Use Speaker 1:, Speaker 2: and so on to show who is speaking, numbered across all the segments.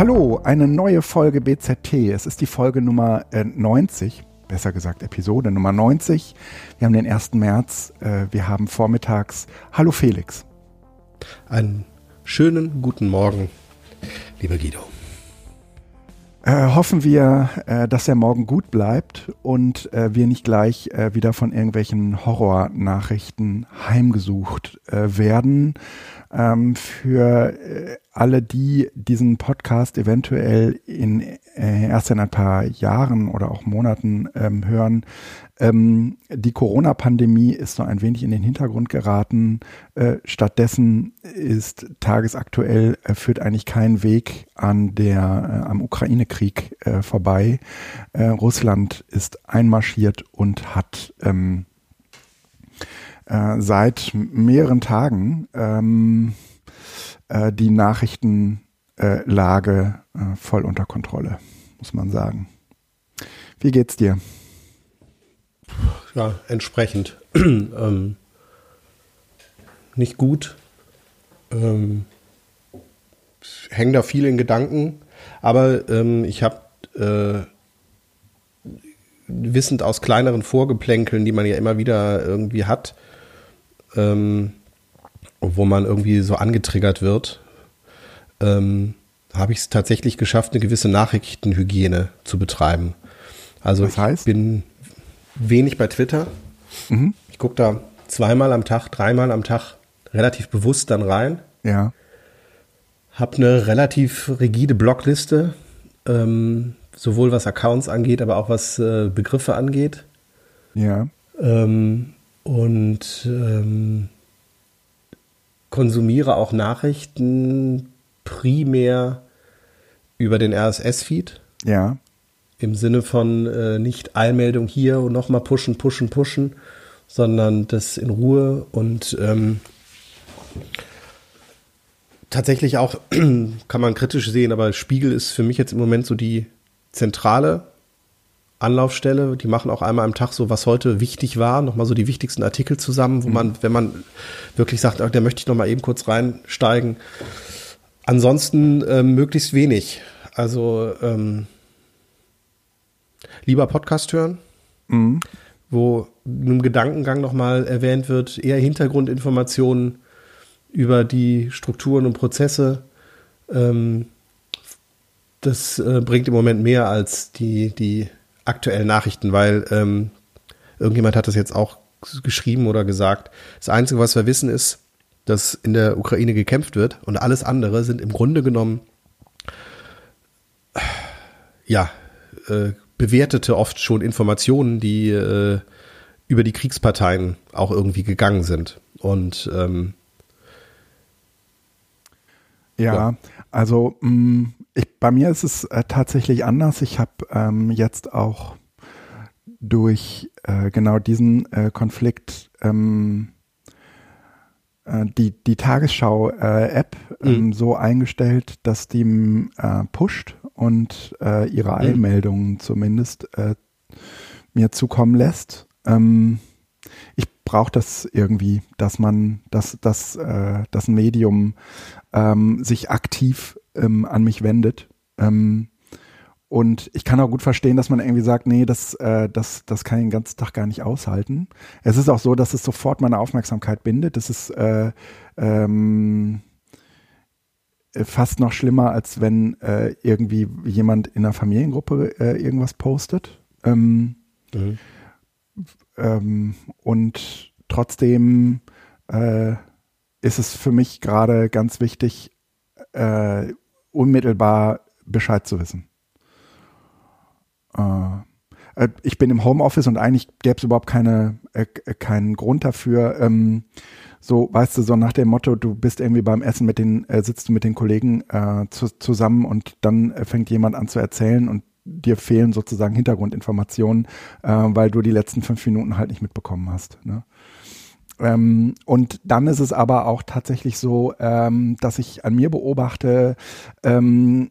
Speaker 1: Hallo, eine neue Folge BZT. Es ist die Folge Nummer äh, 90, besser gesagt Episode Nummer 90. Wir haben den 1. März, äh, wir haben vormittags. Hallo Felix.
Speaker 2: Einen schönen guten Morgen, lieber Guido.
Speaker 1: Äh, hoffen wir, äh, dass der Morgen gut bleibt und äh, wir nicht gleich äh, wieder von irgendwelchen Horrornachrichten heimgesucht äh, werden. Ähm, für äh, alle, die diesen Podcast eventuell in, äh, erst in ein paar Jahren oder auch Monaten ähm, hören, ähm, die Corona-Pandemie ist so ein wenig in den Hintergrund geraten. Äh, stattdessen ist tagesaktuell äh, führt eigentlich kein Weg an der äh, am Ukraine-Krieg äh, vorbei. Äh, Russland ist einmarschiert und hat ähm, äh, seit mehreren Tagen ähm, äh, die Nachrichtenlage äh, voll unter Kontrolle, muss man sagen. Wie geht's dir?
Speaker 2: Ja, entsprechend. ähm, nicht gut. Ähm, hängen da viel in Gedanken, aber ähm, ich habe äh, wissend aus kleineren Vorgeplänkeln, die man ja immer wieder irgendwie hat, ähm, wo man irgendwie so angetriggert wird, ähm, habe ich es tatsächlich geschafft, eine gewisse Nachrichtenhygiene zu betreiben. Also das heißt? ich bin wenig bei Twitter. Mhm. Ich gucke da zweimal am Tag, dreimal am Tag relativ bewusst dann rein.
Speaker 1: Ja.
Speaker 2: Hab eine relativ rigide Blockliste, ähm, sowohl was Accounts angeht, aber auch was äh, Begriffe angeht.
Speaker 1: Ja.
Speaker 2: Ähm, und ähm, konsumiere auch Nachrichten primär über den RSS-Feed.
Speaker 1: Ja.
Speaker 2: Im Sinne von äh, nicht Eilmeldung hier und nochmal pushen, pushen, pushen, sondern das in Ruhe und ähm, tatsächlich auch, kann man kritisch sehen, aber Spiegel ist für mich jetzt im Moment so die zentrale Anlaufstelle. Die machen auch einmal am Tag so, was heute wichtig war, nochmal so die wichtigsten Artikel zusammen, wo mhm. man, wenn man wirklich sagt, da möchte ich nochmal eben kurz reinsteigen. Ansonsten ähm, möglichst wenig. Also ähm, lieber Podcast hören, mhm. wo im Gedankengang nochmal erwähnt wird, eher Hintergrundinformationen über die Strukturen und Prozesse. Ähm, das äh, bringt im Moment mehr als die, die aktuellen Nachrichten, weil ähm, irgendjemand hat das jetzt auch geschrieben oder gesagt. Das Einzige, was wir wissen, ist, dass in der Ukraine gekämpft wird und alles andere sind im Grunde genommen ja äh, bewertete oft schon Informationen, die äh, über die Kriegsparteien auch irgendwie gegangen sind und ähm,
Speaker 1: ja, ja, also mh, mm, ich, bei mir ist es äh, tatsächlich anders. Ich habe ähm, jetzt auch durch äh, genau diesen äh, Konflikt ähm, äh, die, die Tagesschau-App äh, ähm, mhm. so eingestellt, dass die äh, pusht und ihre mhm. Eilmeldungen zumindest mir zukommen lässt. Ähm, ich brauche das irgendwie, dass man, dass, dass äh, das Medium ähm, sich aktiv ähm, an mich wendet. Ähm, und ich kann auch gut verstehen, dass man irgendwie sagt, nee, das, äh, das, das kann ich den ganzen Tag gar nicht aushalten. Es ist auch so, dass es sofort meine Aufmerksamkeit bindet. Das ist äh, ähm, fast noch schlimmer, als wenn äh, irgendwie jemand in einer Familiengruppe äh, irgendwas postet. Ähm, mhm. ähm, und trotzdem äh, ist es für mich gerade ganz wichtig, äh, unmittelbar Bescheid zu wissen. Äh, äh ich bin im Homeoffice und eigentlich gäbe es überhaupt keine, äh, keinen Grund dafür. Ähm, so, weißt du, so nach dem Motto, du bist irgendwie beim Essen mit den, äh, sitzt du mit den Kollegen äh, zu, zusammen und dann fängt jemand an zu erzählen und dir fehlen sozusagen Hintergrundinformationen, äh, weil du die letzten fünf Minuten halt nicht mitbekommen hast. Ne? Ähm, und dann ist es aber auch tatsächlich so, ähm, dass ich an mir beobachte, ähm,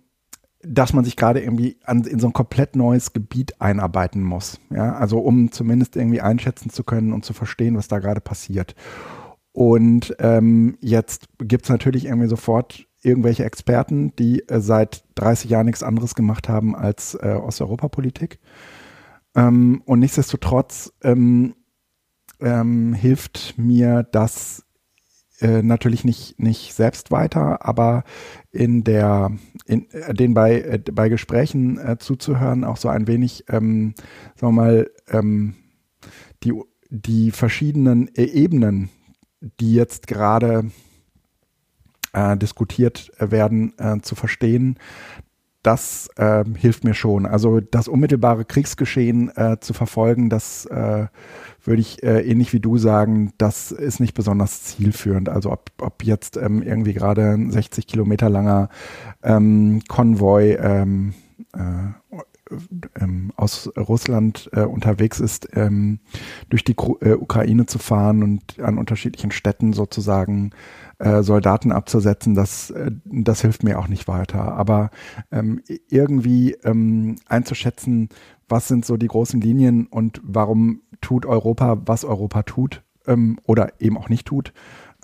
Speaker 1: dass man sich gerade irgendwie an, in so ein komplett neues Gebiet einarbeiten muss. Ja, also um zumindest irgendwie einschätzen zu können und zu verstehen, was da gerade passiert. Und ähm, jetzt gibt es natürlich irgendwie sofort irgendwelche Experten, die äh, seit 30 Jahren nichts anderes gemacht haben als äh, Osteuropapolitik. Ähm, und nichtsdestotrotz ähm, hilft mir das äh, natürlich nicht, nicht selbst weiter, aber in der, in, äh, den bei, äh, bei Gesprächen äh, zuzuhören, auch so ein wenig, ähm, sagen wir mal, ähm, die, die verschiedenen äh, Ebenen, die jetzt gerade äh, diskutiert werden, äh, zu verstehen, das äh, hilft mir schon. Also das unmittelbare Kriegsgeschehen äh, zu verfolgen, das äh, würde ich äh, ähnlich wie du sagen, das ist nicht besonders zielführend. Also ob, ob jetzt ähm, irgendwie gerade ein 60 Kilometer langer ähm, Konvoi ähm, äh, ähm, aus Russland äh, unterwegs ist, ähm, durch die Ukraine zu fahren und an unterschiedlichen Städten sozusagen äh, Soldaten abzusetzen, das, äh, das hilft mir auch nicht weiter. Aber ähm, irgendwie ähm, einzuschätzen, was sind so die großen Linien und warum tut Europa, was Europa tut ähm, oder eben auch nicht tut.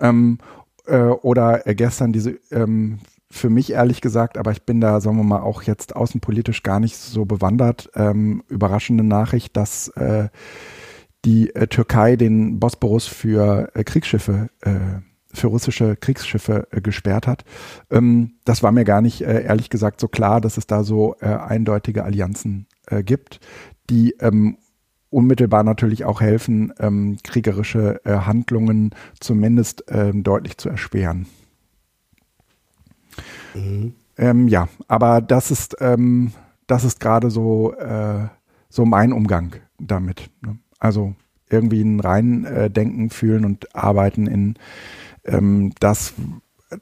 Speaker 1: Ähm, äh, oder gestern diese ähm, für mich ehrlich gesagt, aber ich bin da, sagen wir mal, auch jetzt außenpolitisch gar nicht so bewandert. Ähm, überraschende Nachricht, dass äh, die äh, Türkei den Bosporus für äh, Kriegsschiffe, äh, für russische Kriegsschiffe äh, gesperrt hat. Ähm, das war mir gar nicht, äh, ehrlich gesagt, so klar, dass es da so eindeutige Allianzen gibt, die ähm, unmittelbar natürlich auch helfen, ähm, kriegerische Handlungen zumindest ähm, deutlich zu erschweren. Mhm. Ähm, ja, aber das ist, ähm, das ist gerade so, äh, so mein Umgang damit. Ne? Also irgendwie ein Reindenken, äh, fühlen und arbeiten in ähm, das äh,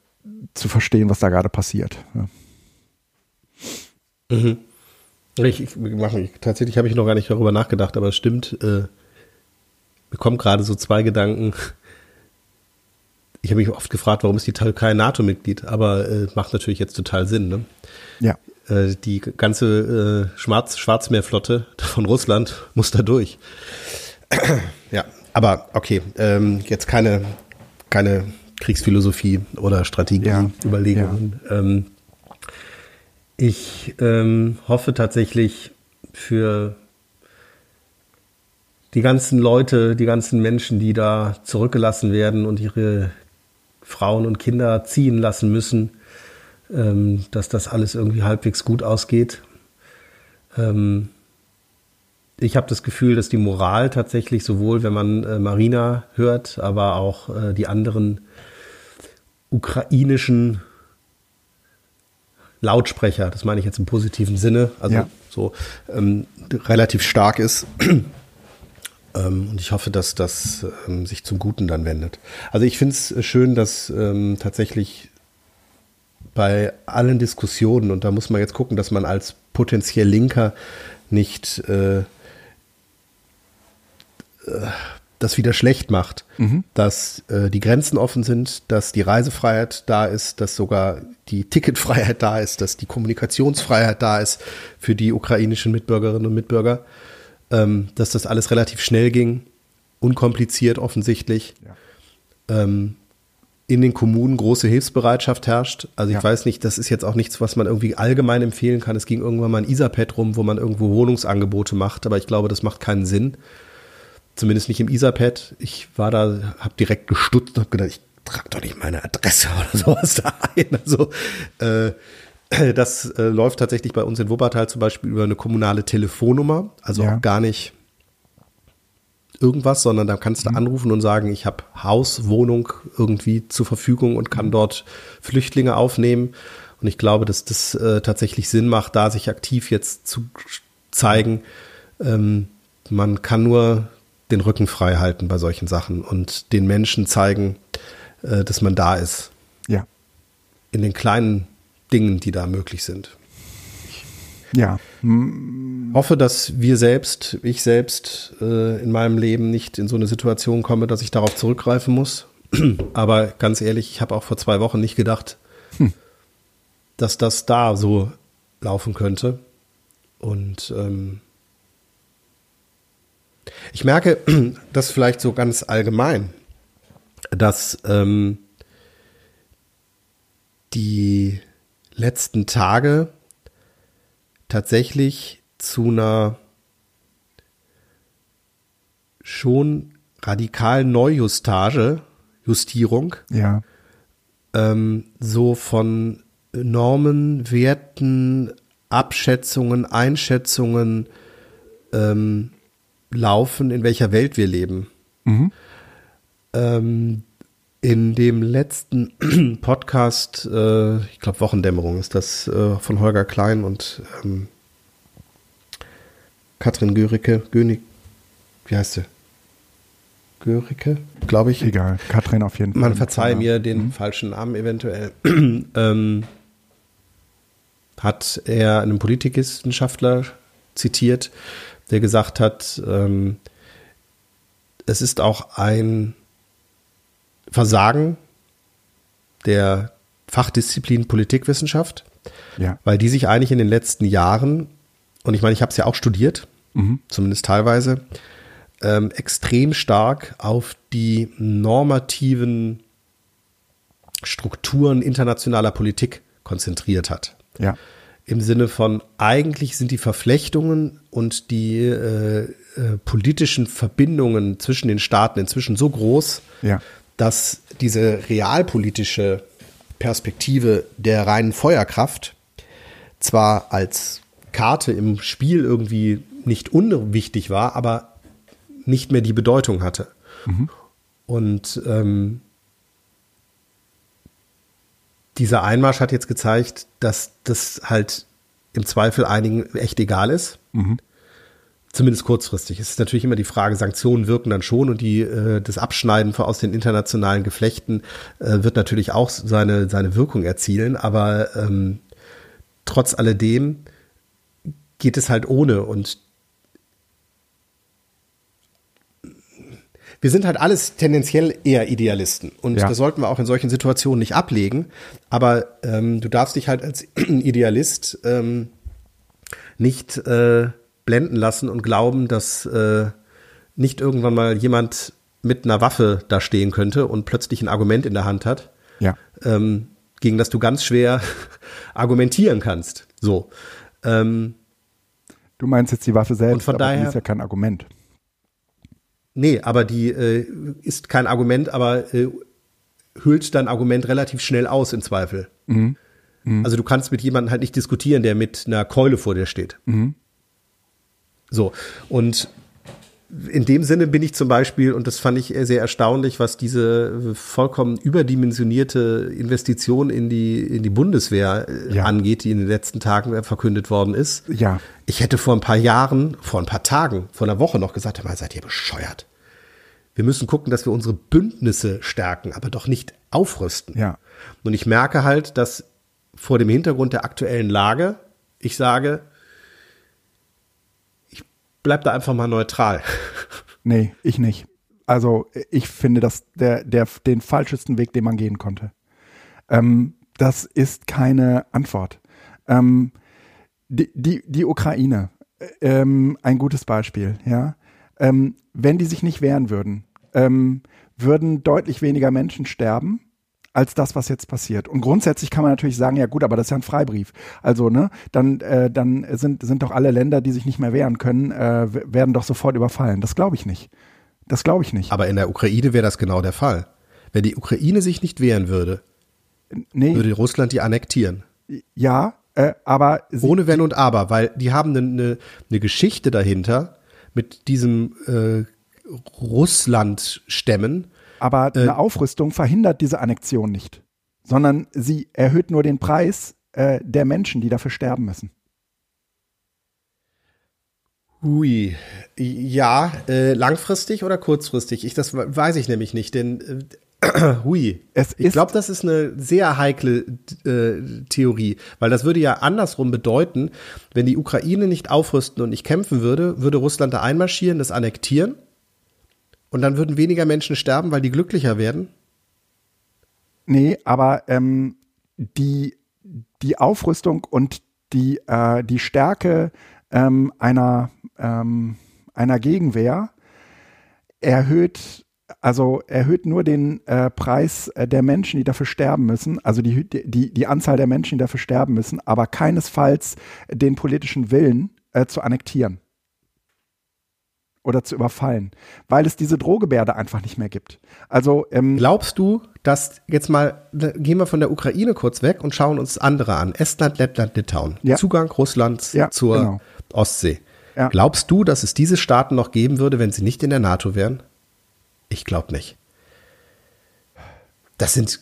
Speaker 1: zu verstehen, was da gerade passiert. Ja.
Speaker 2: Mhm. Ich, ich, ich, tatsächlich habe ich noch gar nicht darüber nachgedacht, aber es stimmt, äh, mir kommen gerade so zwei Gedanken ich habe mich oft gefragt, warum ist die Türkei NATO-Mitglied, aber äh, macht natürlich jetzt total Sinn. Ne?
Speaker 1: Ja.
Speaker 2: Äh, die ganze äh, Schwarz Schwarzmeerflotte von Russland muss da durch. ja, aber okay, ähm, jetzt keine, keine Kriegsphilosophie oder Strategieüberlegungen. Ja. Ähm, ich ähm, hoffe tatsächlich für die ganzen Leute, die ganzen Menschen, die da zurückgelassen werden und ihre Frauen und Kinder ziehen lassen müssen, ähm, dass das alles irgendwie halbwegs gut ausgeht. Ähm, ich habe das Gefühl, dass die Moral tatsächlich sowohl, wenn man äh, Marina hört, aber auch äh, die anderen ukrainischen Lautsprecher, das meine ich jetzt im positiven Sinne, also ja. so ähm, relativ stark ist. Ähm, und ich hoffe, dass das ähm, sich zum Guten dann wendet. Also ich finde es schön, dass ähm, tatsächlich bei allen Diskussionen, und da muss man jetzt gucken, dass man als potenziell Linker nicht äh, äh, das wieder schlecht macht, mhm. dass äh, die Grenzen offen sind, dass die Reisefreiheit da ist, dass sogar die Ticketfreiheit da ist, dass die Kommunikationsfreiheit da ist für die ukrainischen Mitbürgerinnen und Mitbürger ähm, dass das alles relativ schnell ging, unkompliziert offensichtlich. Ja. Ähm, in den Kommunen große Hilfsbereitschaft herrscht. Also ich ja. weiß nicht, das ist jetzt auch nichts, was man irgendwie allgemein empfehlen kann. Es ging irgendwann mal ein Isapad rum, wo man irgendwo Wohnungsangebote macht, aber ich glaube, das macht keinen Sinn. Zumindest nicht im Isapad. Ich war da, habe direkt gestutzt und habe gedacht, ich trage doch nicht meine Adresse oder sowas da ein. Also äh, Das äh, läuft tatsächlich bei uns in Wuppertal zum Beispiel über eine kommunale Telefonnummer, also ja. auch gar nicht irgendwas, sondern da kannst du mhm. anrufen und sagen, ich habe Haus, Wohnung irgendwie zur Verfügung und kann dort Flüchtlinge aufnehmen. Und ich glaube, dass das äh, tatsächlich Sinn macht, da sich aktiv jetzt zu zeigen. Ähm, man kann nur den Rücken frei halten bei solchen Sachen und den Menschen zeigen, äh, dass man da ist.
Speaker 1: Ja.
Speaker 2: In den kleinen Dingen, die da möglich sind.
Speaker 1: Ja,
Speaker 2: hoffe, dass wir selbst, ich selbst äh, in meinem Leben nicht in so eine Situation komme, dass ich darauf zurückgreifen muss. Aber ganz ehrlich, ich habe auch vor zwei Wochen nicht gedacht, hm. dass das da so laufen könnte. Und ähm, ich merke, das vielleicht so ganz allgemein, dass ähm, die letzten Tage tatsächlich zu einer schon radikalen Neujustage, Justierung,
Speaker 1: ja.
Speaker 2: ähm, so von Normen, Werten, Abschätzungen, Einschätzungen ähm, laufen, in welcher Welt wir leben. Mhm. Ähm, in dem letzten Podcast, äh, ich glaube Wochendämmerung ist das äh, von Holger Klein und ähm, Katrin Göricke, Gönig, wie heißt sie? Göricke, glaube ich.
Speaker 1: Egal, Katrin auf jeden Fall.
Speaker 2: Man verzeihe mir den mhm. falschen Namen eventuell. ähm, hat er einen Politikwissenschaftler zitiert, der gesagt hat, ähm, es ist auch ein Versagen der Fachdisziplin Politikwissenschaft, ja. weil die sich eigentlich in den letzten Jahren, und ich meine, ich habe es ja auch studiert, mhm. zumindest teilweise, ähm, extrem stark auf die normativen Strukturen internationaler Politik konzentriert hat.
Speaker 1: Ja.
Speaker 2: Im Sinne von, eigentlich sind die Verflechtungen und die äh, äh, politischen Verbindungen zwischen den Staaten inzwischen so groß,
Speaker 1: ja.
Speaker 2: dass diese realpolitische Perspektive der reinen Feuerkraft zwar als Karte im Spiel irgendwie nicht unwichtig war, aber nicht mehr die Bedeutung hatte. Mhm. Und ähm, dieser Einmarsch hat jetzt gezeigt, dass das halt im Zweifel einigen echt egal ist. Mhm. Zumindest kurzfristig. Es ist natürlich immer die Frage, Sanktionen wirken dann schon und die, äh, das Abschneiden aus den internationalen Geflechten äh, wird natürlich auch seine, seine Wirkung erzielen. Aber ähm, trotz alledem geht es halt ohne. Und wir sind halt alles tendenziell eher Idealisten und ja. das sollten wir auch in solchen Situationen nicht ablegen. Aber ähm, du darfst dich halt als Idealist ähm, nicht äh, blenden lassen und glauben, dass äh, nicht irgendwann mal jemand mit einer Waffe da stehen könnte und plötzlich ein Argument in der Hand hat,
Speaker 1: ja.
Speaker 2: ähm, gegen das du ganz schwer argumentieren kannst. So. Ähm,
Speaker 1: du meinst jetzt die Waffe selbst, und
Speaker 2: von daher,
Speaker 1: ist ja kein Argument.
Speaker 2: Nee, aber die äh, ist kein Argument, aber äh, hüllt dein Argument relativ schnell aus im Zweifel. Mhm. Mhm. Also du kannst mit jemandem halt nicht diskutieren, der mit einer Keule vor dir steht. Mhm. So, und in dem Sinne bin ich zum Beispiel, und das fand ich sehr erstaunlich, was diese vollkommen überdimensionierte Investition in die, in die Bundeswehr äh, ja. angeht, die in den letzten Tagen verkündet worden ist.
Speaker 1: Ja.
Speaker 2: Ich hätte vor ein paar Jahren, vor ein paar Tagen, vor einer Woche noch gesagt, mal seid ihr bescheuert. Wir müssen gucken, dass wir unsere Bündnisse stärken, aber doch nicht aufrüsten.
Speaker 1: Ja.
Speaker 2: Und ich merke halt, dass vor dem Hintergrund der aktuellen Lage, ich sage, bleib da einfach mal neutral.
Speaker 1: Nee, ich nicht. Also ich finde das der, der, den falschesten Weg, den man gehen konnte. Ähm, das ist keine Antwort. Ähm, die, die, die Ukraine, ähm, ein gutes Beispiel, ja. Ähm, wenn die sich nicht wehren würden, ähm, würden deutlich weniger Menschen sterben als das, was jetzt passiert. Und grundsätzlich kann man natürlich sagen, ja gut, aber das ist ja ein Freibrief. Also, ne, dann, äh, dann sind, sind doch alle Länder, die sich nicht mehr wehren können, äh, werden doch sofort überfallen. Das glaube ich nicht. Das glaube ich nicht.
Speaker 2: Aber in der Ukraine wäre das genau der Fall. Wenn die Ukraine sich nicht wehren würde, nee. würde Russland die annektieren.
Speaker 1: Ja, äh, aber
Speaker 2: ohne Wenn und Aber, weil die haben eine, eine Geschichte dahinter mit diesem äh, Russland-Stämmen.
Speaker 1: Aber äh, eine Aufrüstung verhindert diese Annexion nicht, sondern sie erhöht nur den Preis äh, der Menschen, die dafür sterben müssen.
Speaker 2: Hui, ja, äh, langfristig oder kurzfristig? Ich, das weiß ich nämlich nicht, denn äh, Hui. Es ich glaube, das ist eine sehr heikle äh, Theorie, weil das würde ja andersrum bedeuten, wenn die Ukraine nicht aufrüsten und nicht kämpfen würde, würde Russland da einmarschieren, das annektieren und dann würden weniger Menschen sterben, weil die glücklicher werden?
Speaker 1: Nee, aber ähm, die, die Aufrüstung und die, äh, die Stärke ähm, einer, ähm, einer Gegenwehr erhöht, also erhöht nur den äh, Preis äh, der Menschen, die dafür sterben müssen, also die, die, die Anzahl der Menschen, die dafür sterben müssen, aber keinesfalls den politischen Willen äh, zu annektieren oder zu überfallen, weil es diese Drohgebärde einfach nicht mehr gibt. Also
Speaker 2: ähm, glaubst du, dass jetzt mal gehen wir von der Ukraine kurz weg und schauen uns andere an, Estland, Lettland, Litauen, ja. Zugang Russlands ja, zur genau. Ostsee. Ja. Glaubst du, dass es diese Staaten noch geben würde, wenn sie nicht in der NATO wären? Ich glaube nicht. Das sind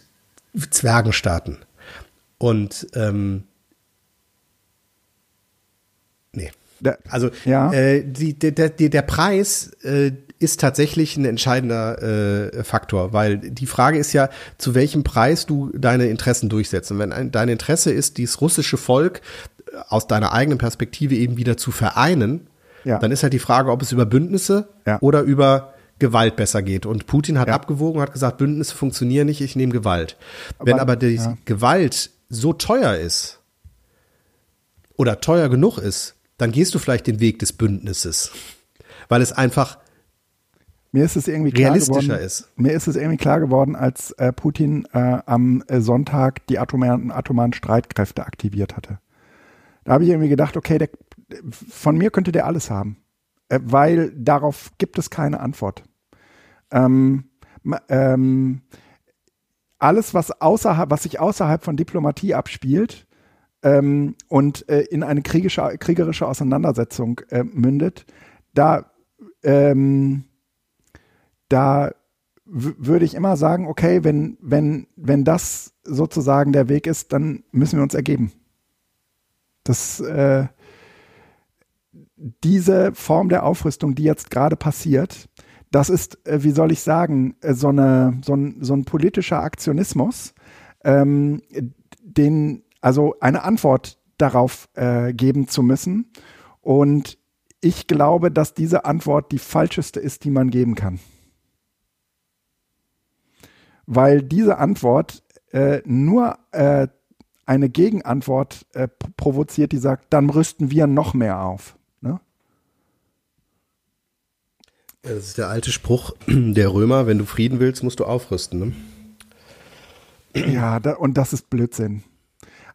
Speaker 2: Zwergenstaaten. Und ähm, nee. Also ja. äh, die, der, der, der Preis äh, ist tatsächlich ein entscheidender äh, Faktor, weil die Frage ist ja, zu welchem Preis du deine Interessen durchsetzt. Und wenn ein, dein Interesse ist, dieses russische Volk äh, aus deiner eigenen Perspektive eben wieder zu vereinen, ja. dann ist halt die Frage, ob es über Bündnisse ja. oder über Gewalt besser geht. Und Putin hat ja. abgewogen, hat gesagt, Bündnisse funktionieren nicht, ich nehme Gewalt. Aber, Wenn aber die Gewalt so teuer ist oder teuer genug ist, dann gehst du vielleicht den Weg des Bündnisses, weil es einfach
Speaker 1: mir ist es irgendwie
Speaker 2: klar realistischer geworden, ist.
Speaker 1: Mir ist es irgendwie klar geworden, als äh, Putin äh, am äh, Sonntag die atomaren, atomaren Streitkräfte aktiviert hatte. Da habe ich irgendwie gedacht, okay, der, von mir könnte der alles haben, äh, weil darauf gibt es keine Antwort. Ähm, ähm, alles, was außerhalb, was sich außerhalb von Diplomatie abspielt, ähm, und äh, in eine kriegische, kriegerische Auseinandersetzung äh, mündet, da, ähm, da würde ich immer sagen, okay, wenn, wenn, wenn das sozusagen der Weg ist, dann müssen wir uns ergeben. Das, äh, diese Form der Aufrüstung, die jetzt gerade passiert, das ist, äh, wie soll ich sagen, äh, so, eine, so, ein, so ein politischer Aktionismus, ähm, den also eine Antwort darauf äh, geben zu müssen. Und ich glaube, dass diese Antwort die falscheste ist, die man geben kann. Weil diese Antwort äh, nur äh, eine Gegenantwort äh, provoziert, die sagt, dann rüsten wir noch mehr auf. Ne?
Speaker 2: Das ist der alte Spruch der Römer, wenn du Frieden willst, musst du aufrüsten. Ne?
Speaker 1: Ja, da, und das ist Blödsinn.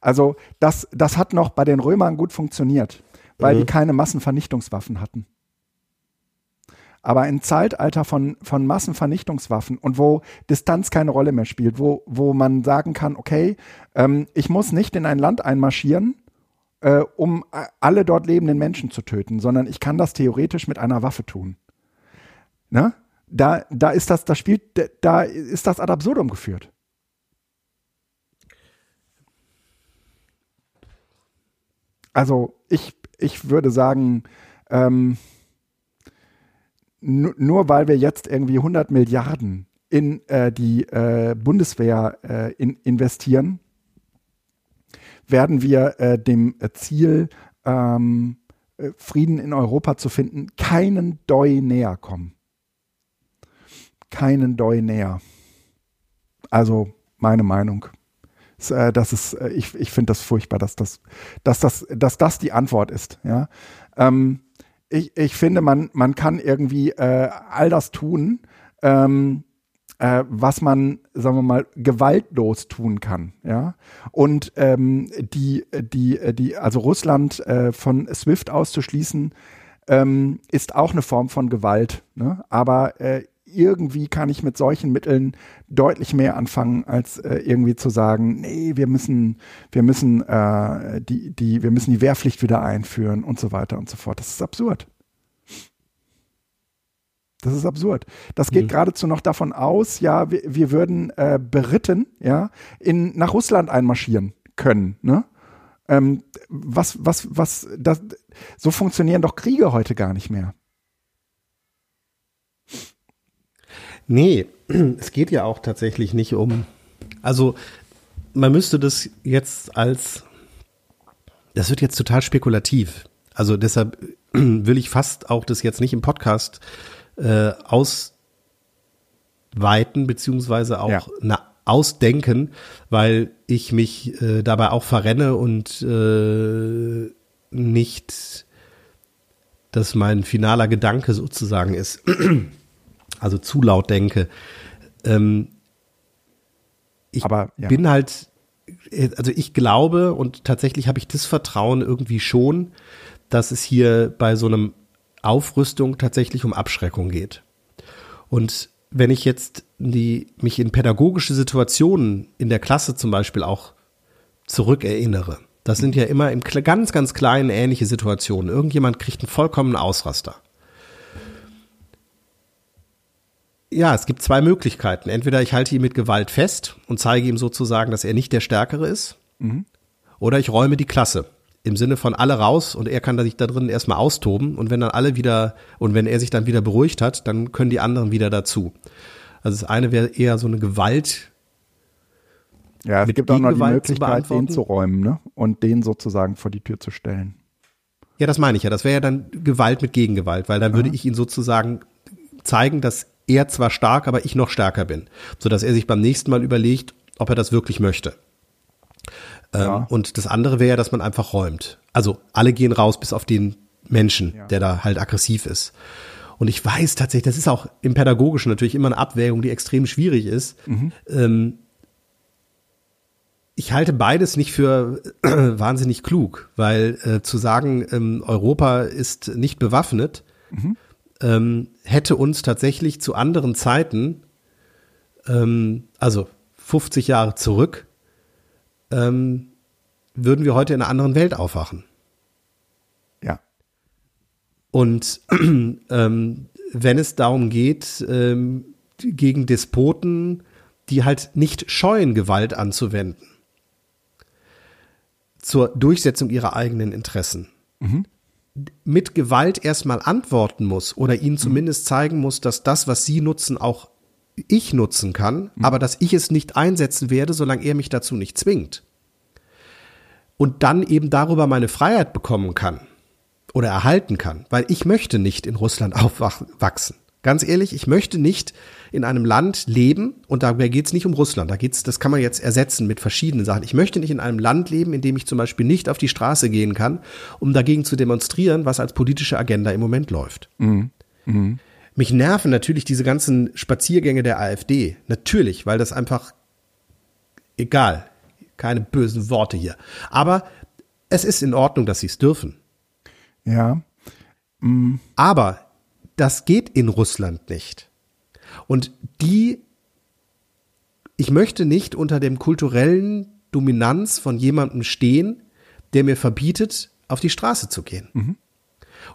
Speaker 1: Also das, das hat noch bei den Römern gut funktioniert, weil mhm. die keine Massenvernichtungswaffen hatten. Aber im Zeitalter von, von Massenvernichtungswaffen und wo Distanz keine Rolle mehr spielt, wo, wo man sagen kann, okay, ähm, ich muss nicht in ein Land einmarschieren, äh, um alle dort lebenden Menschen zu töten, sondern ich kann das theoretisch mit einer Waffe tun. Ne? Da, da ist das, das spielt, da ist das ad absurdum geführt. Also ich, ich würde sagen, ähm, nur weil wir jetzt irgendwie 100 Milliarden in äh, die äh, Bundeswehr äh, in, investieren, werden wir äh, dem Ziel, ähm, äh, Frieden in Europa zu finden, keinen Doi näher kommen. Keinen Doi näher. Also meine Meinung. Äh, das ist, äh, ich, ich finde das furchtbar, dass das, dass das, dass das die Antwort ist. Ja, ähm, ich, ich finde, man, man kann irgendwie äh, all das tun, ähm, äh, was man, sagen wir mal, gewaltlos tun kann. Ja, und ähm, die, die, die, also Russland äh, von SWIFT auszuschließen, ähm, ist auch eine Form von Gewalt. Ne? Aber äh, irgendwie kann ich mit solchen Mitteln deutlich mehr anfangen, als äh, irgendwie zu sagen, nee, wir müssen, wir müssen äh, die, die, wir müssen die Wehrpflicht wieder einführen und so weiter und so fort. Das ist absurd. Das ist absurd. Das geht mhm. geradezu noch davon aus, ja, wir, wir würden äh, beritten, ja, in, nach Russland einmarschieren können, ne? Ähm, was, was, was, das, so funktionieren doch Kriege heute gar nicht mehr.
Speaker 2: Nee, es geht ja auch tatsächlich nicht um. Also, man müsste das jetzt als. Das wird jetzt total spekulativ. Also deshalb will ich fast auch das jetzt nicht im Podcast äh, ausweiten, beziehungsweise auch ja. na, ausdenken, weil ich mich äh, dabei auch verrenne und äh, nicht dass mein finaler Gedanke sozusagen ist, also zu laut denke. Ähm, ich Aber, ja. bin halt, also ich glaube und tatsächlich habe ich das Vertrauen irgendwie schon, dass es hier bei so einem Aufrüstung tatsächlich um Abschreckung geht. Und wenn ich jetzt die, mich in pädagogische Situationen in der Klasse zum Beispiel auch zurückerinnere, das sind ja immer im ganz, ganz kleinen ähnliche Situationen. Irgendjemand kriegt einen vollkommenen Ausraster. Ja, es gibt zwei Möglichkeiten. Entweder ich halte ihn mit Gewalt fest und zeige ihm sozusagen, dass er nicht der Stärkere ist. Mhm. Oder ich räume die Klasse. Im Sinne von alle raus und er kann sich da drin erstmal austoben und wenn dann alle wieder und wenn er sich dann wieder beruhigt hat, dann können die anderen wieder dazu. Also das eine wäre eher so eine Gewalt.
Speaker 1: Ja, es gibt auch noch die Möglichkeit, den zu räumen ne? und den sozusagen vor die Tür zu stellen.
Speaker 2: Ja, das meine ich ja. Das wäre ja dann Gewalt mit Gegengewalt, weil dann würde ich ihn sozusagen zeigen, dass er zwar stark, aber ich noch stärker bin, sodass er sich beim nächsten Mal überlegt, ob er das wirklich möchte. Ähm, ja. Und das andere wäre, dass man einfach räumt. Also alle gehen raus, bis auf den Menschen, ja. der da halt aggressiv ist. Und ich weiß tatsächlich, das ist auch im Pädagogischen natürlich immer eine Abwägung, die extrem schwierig ist. Mhm. Ähm, ich halte beides nicht für äh, wahnsinnig klug, weil äh, zu sagen, ähm, Europa ist nicht bewaffnet, mhm. ähm, hätte uns tatsächlich zu anderen Zeiten, ähm, also 50 Jahre zurück, ähm, würden wir heute in einer anderen Welt aufwachen.
Speaker 1: Ja.
Speaker 2: Und ähm, wenn es darum geht, ähm, gegen Despoten, die halt nicht scheuen, Gewalt anzuwenden, zur Durchsetzung ihrer eigenen Interessen, mhm. Mit Gewalt erstmal antworten muss oder ihnen mhm. zumindest zeigen muss, dass das, was sie nutzen, auch ich nutzen kann, mhm. aber dass ich es nicht einsetzen werde, solange er mich dazu nicht zwingt. Und dann eben darüber meine Freiheit bekommen kann oder erhalten kann, weil ich möchte nicht in Russland aufwachsen. Ganz ehrlich, ich möchte nicht in einem Land leben, und dabei geht es nicht um Russland, da geht's, das kann man jetzt ersetzen mit verschiedenen Sachen. Ich möchte nicht in einem Land leben, in dem ich zum Beispiel nicht auf die Straße gehen kann, um dagegen zu demonstrieren, was als politische Agenda im Moment läuft. Mhm. Mhm. Mich nerven natürlich diese ganzen Spaziergänge der AfD. Natürlich, weil das einfach egal. Keine bösen Worte hier. Aber es ist in Ordnung, dass sie es dürfen.
Speaker 1: Ja.
Speaker 2: Mhm. Aber das geht in Russland nicht. Und die, ich möchte nicht unter dem kulturellen Dominanz von jemandem stehen, der mir verbietet, auf die Straße zu gehen. Mhm.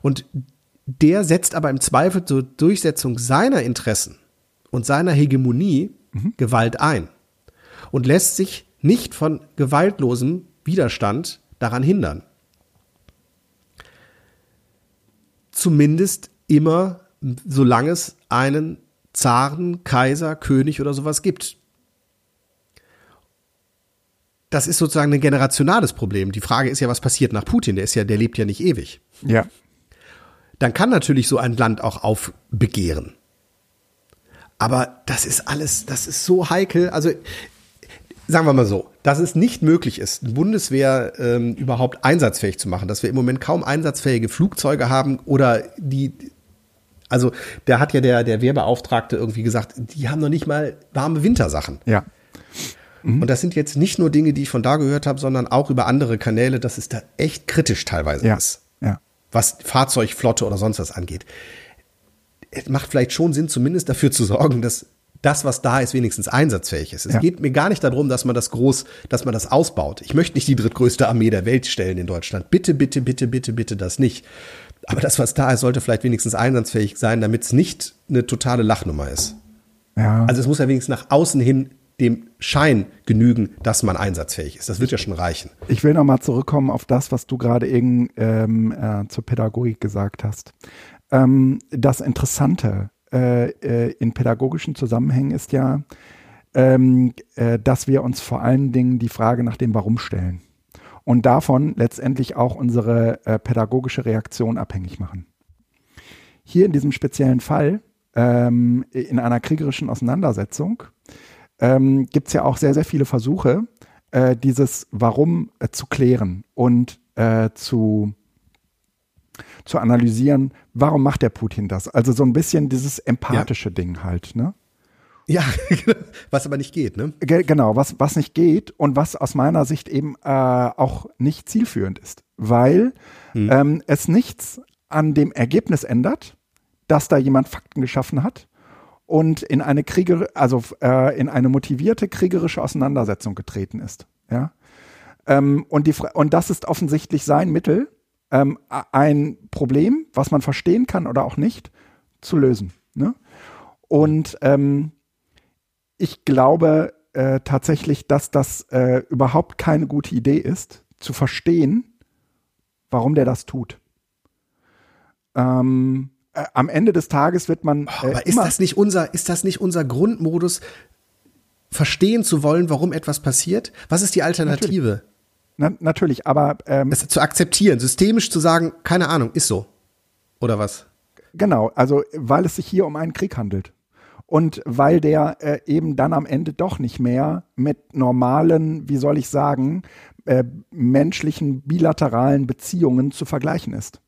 Speaker 2: Und der setzt aber im Zweifel zur Durchsetzung seiner Interessen und seiner Hegemonie mhm. Gewalt ein und lässt sich nicht von gewaltlosem Widerstand daran hindern. Zumindest immer, solange es einen Zaren, Kaiser, König oder sowas gibt. Das ist sozusagen ein generationales Problem. Die Frage ist ja, was passiert nach Putin? Der ist ja, der lebt ja nicht ewig.
Speaker 1: Ja
Speaker 2: dann kann natürlich so ein Land auch aufbegehren. Aber das ist alles, das ist so heikel. Also sagen wir mal so, dass es nicht möglich ist, eine Bundeswehr ähm, überhaupt einsatzfähig zu machen, dass wir im Moment kaum einsatzfähige Flugzeuge haben oder die, also da hat ja der, der Wehrbeauftragte irgendwie gesagt, die haben noch nicht mal warme Wintersachen.
Speaker 1: Ja.
Speaker 2: Mhm. Und das sind jetzt nicht nur Dinge, die ich von da gehört habe, sondern auch über andere Kanäle, dass es da echt kritisch teilweise
Speaker 1: ja.
Speaker 2: ist
Speaker 1: was
Speaker 2: Fahrzeugflotte oder sonst was angeht. Es macht vielleicht schon Sinn, zumindest dafür zu sorgen, dass das, was da ist, wenigstens einsatzfähig ist. Es ja. geht mir gar nicht darum, dass man das groß, dass man das ausbaut. Ich möchte nicht die drittgrößte Armee der Welt stellen in Deutschland. Bitte, bitte, bitte, bitte, bitte das nicht. Aber das, was da ist, sollte vielleicht wenigstens einsatzfähig sein, damit es nicht eine totale Lachnummer ist. Ja. Also es muss ja wenigstens nach außen hin dem Schein genügen, dass man einsatzfähig ist. Das wird ja schon reichen.
Speaker 1: Ich will nochmal zurückkommen auf das, was du gerade eben ähm, äh, zur Pädagogik gesagt hast. Ähm, das Interessante äh, äh, in pädagogischen Zusammenhängen ist ja, ähm, äh, dass wir uns vor allen Dingen die Frage nach dem Warum stellen und davon letztendlich auch unsere äh, pädagogische Reaktion abhängig machen. Hier in diesem speziellen Fall, ähm, in einer kriegerischen Auseinandersetzung, ähm, gibt es ja auch sehr, sehr viele Versuche, äh, dieses Warum äh, zu klären und zu, zu analysieren, warum macht der Putin das? Also so ein bisschen dieses empathische ja. Ding halt, ne?
Speaker 2: Ja, was aber nicht geht, ne?
Speaker 1: Genau, was, was nicht geht und was aus meiner Sicht eben äh, auch nicht zielführend ist, weil hm. ähm, es nichts an dem Ergebnis ändert, dass da jemand Fakten geschaffen hat und in eine Krieger, also äh, in eine motivierte kriegerische Auseinandersetzung getreten ist. Ja. Ähm, und, die, und das ist offensichtlich sein Mittel, ähm, ein Problem, was man verstehen kann oder auch nicht, zu lösen. Ne? Und ähm, ich glaube äh, tatsächlich, dass das äh, überhaupt keine gute Idee ist, zu verstehen, warum der das tut. Ähm, äh, am Ende des Tages wird man.
Speaker 2: Oh, aber ist das nicht unser, ist das nicht unser Grundmodus, verstehen zu wollen, warum etwas passiert? Was ist die Alternative?
Speaker 1: Natürlich, Na, natürlich aber
Speaker 2: ähm, das zu akzeptieren, systemisch zu sagen, keine Ahnung, ist so oder was?
Speaker 1: Genau, also weil es sich hier um einen Krieg handelt und weil der äh, eben dann am Ende doch nicht mehr mit normalen, wie soll ich sagen, äh, menschlichen bilateralen Beziehungen zu vergleichen ist.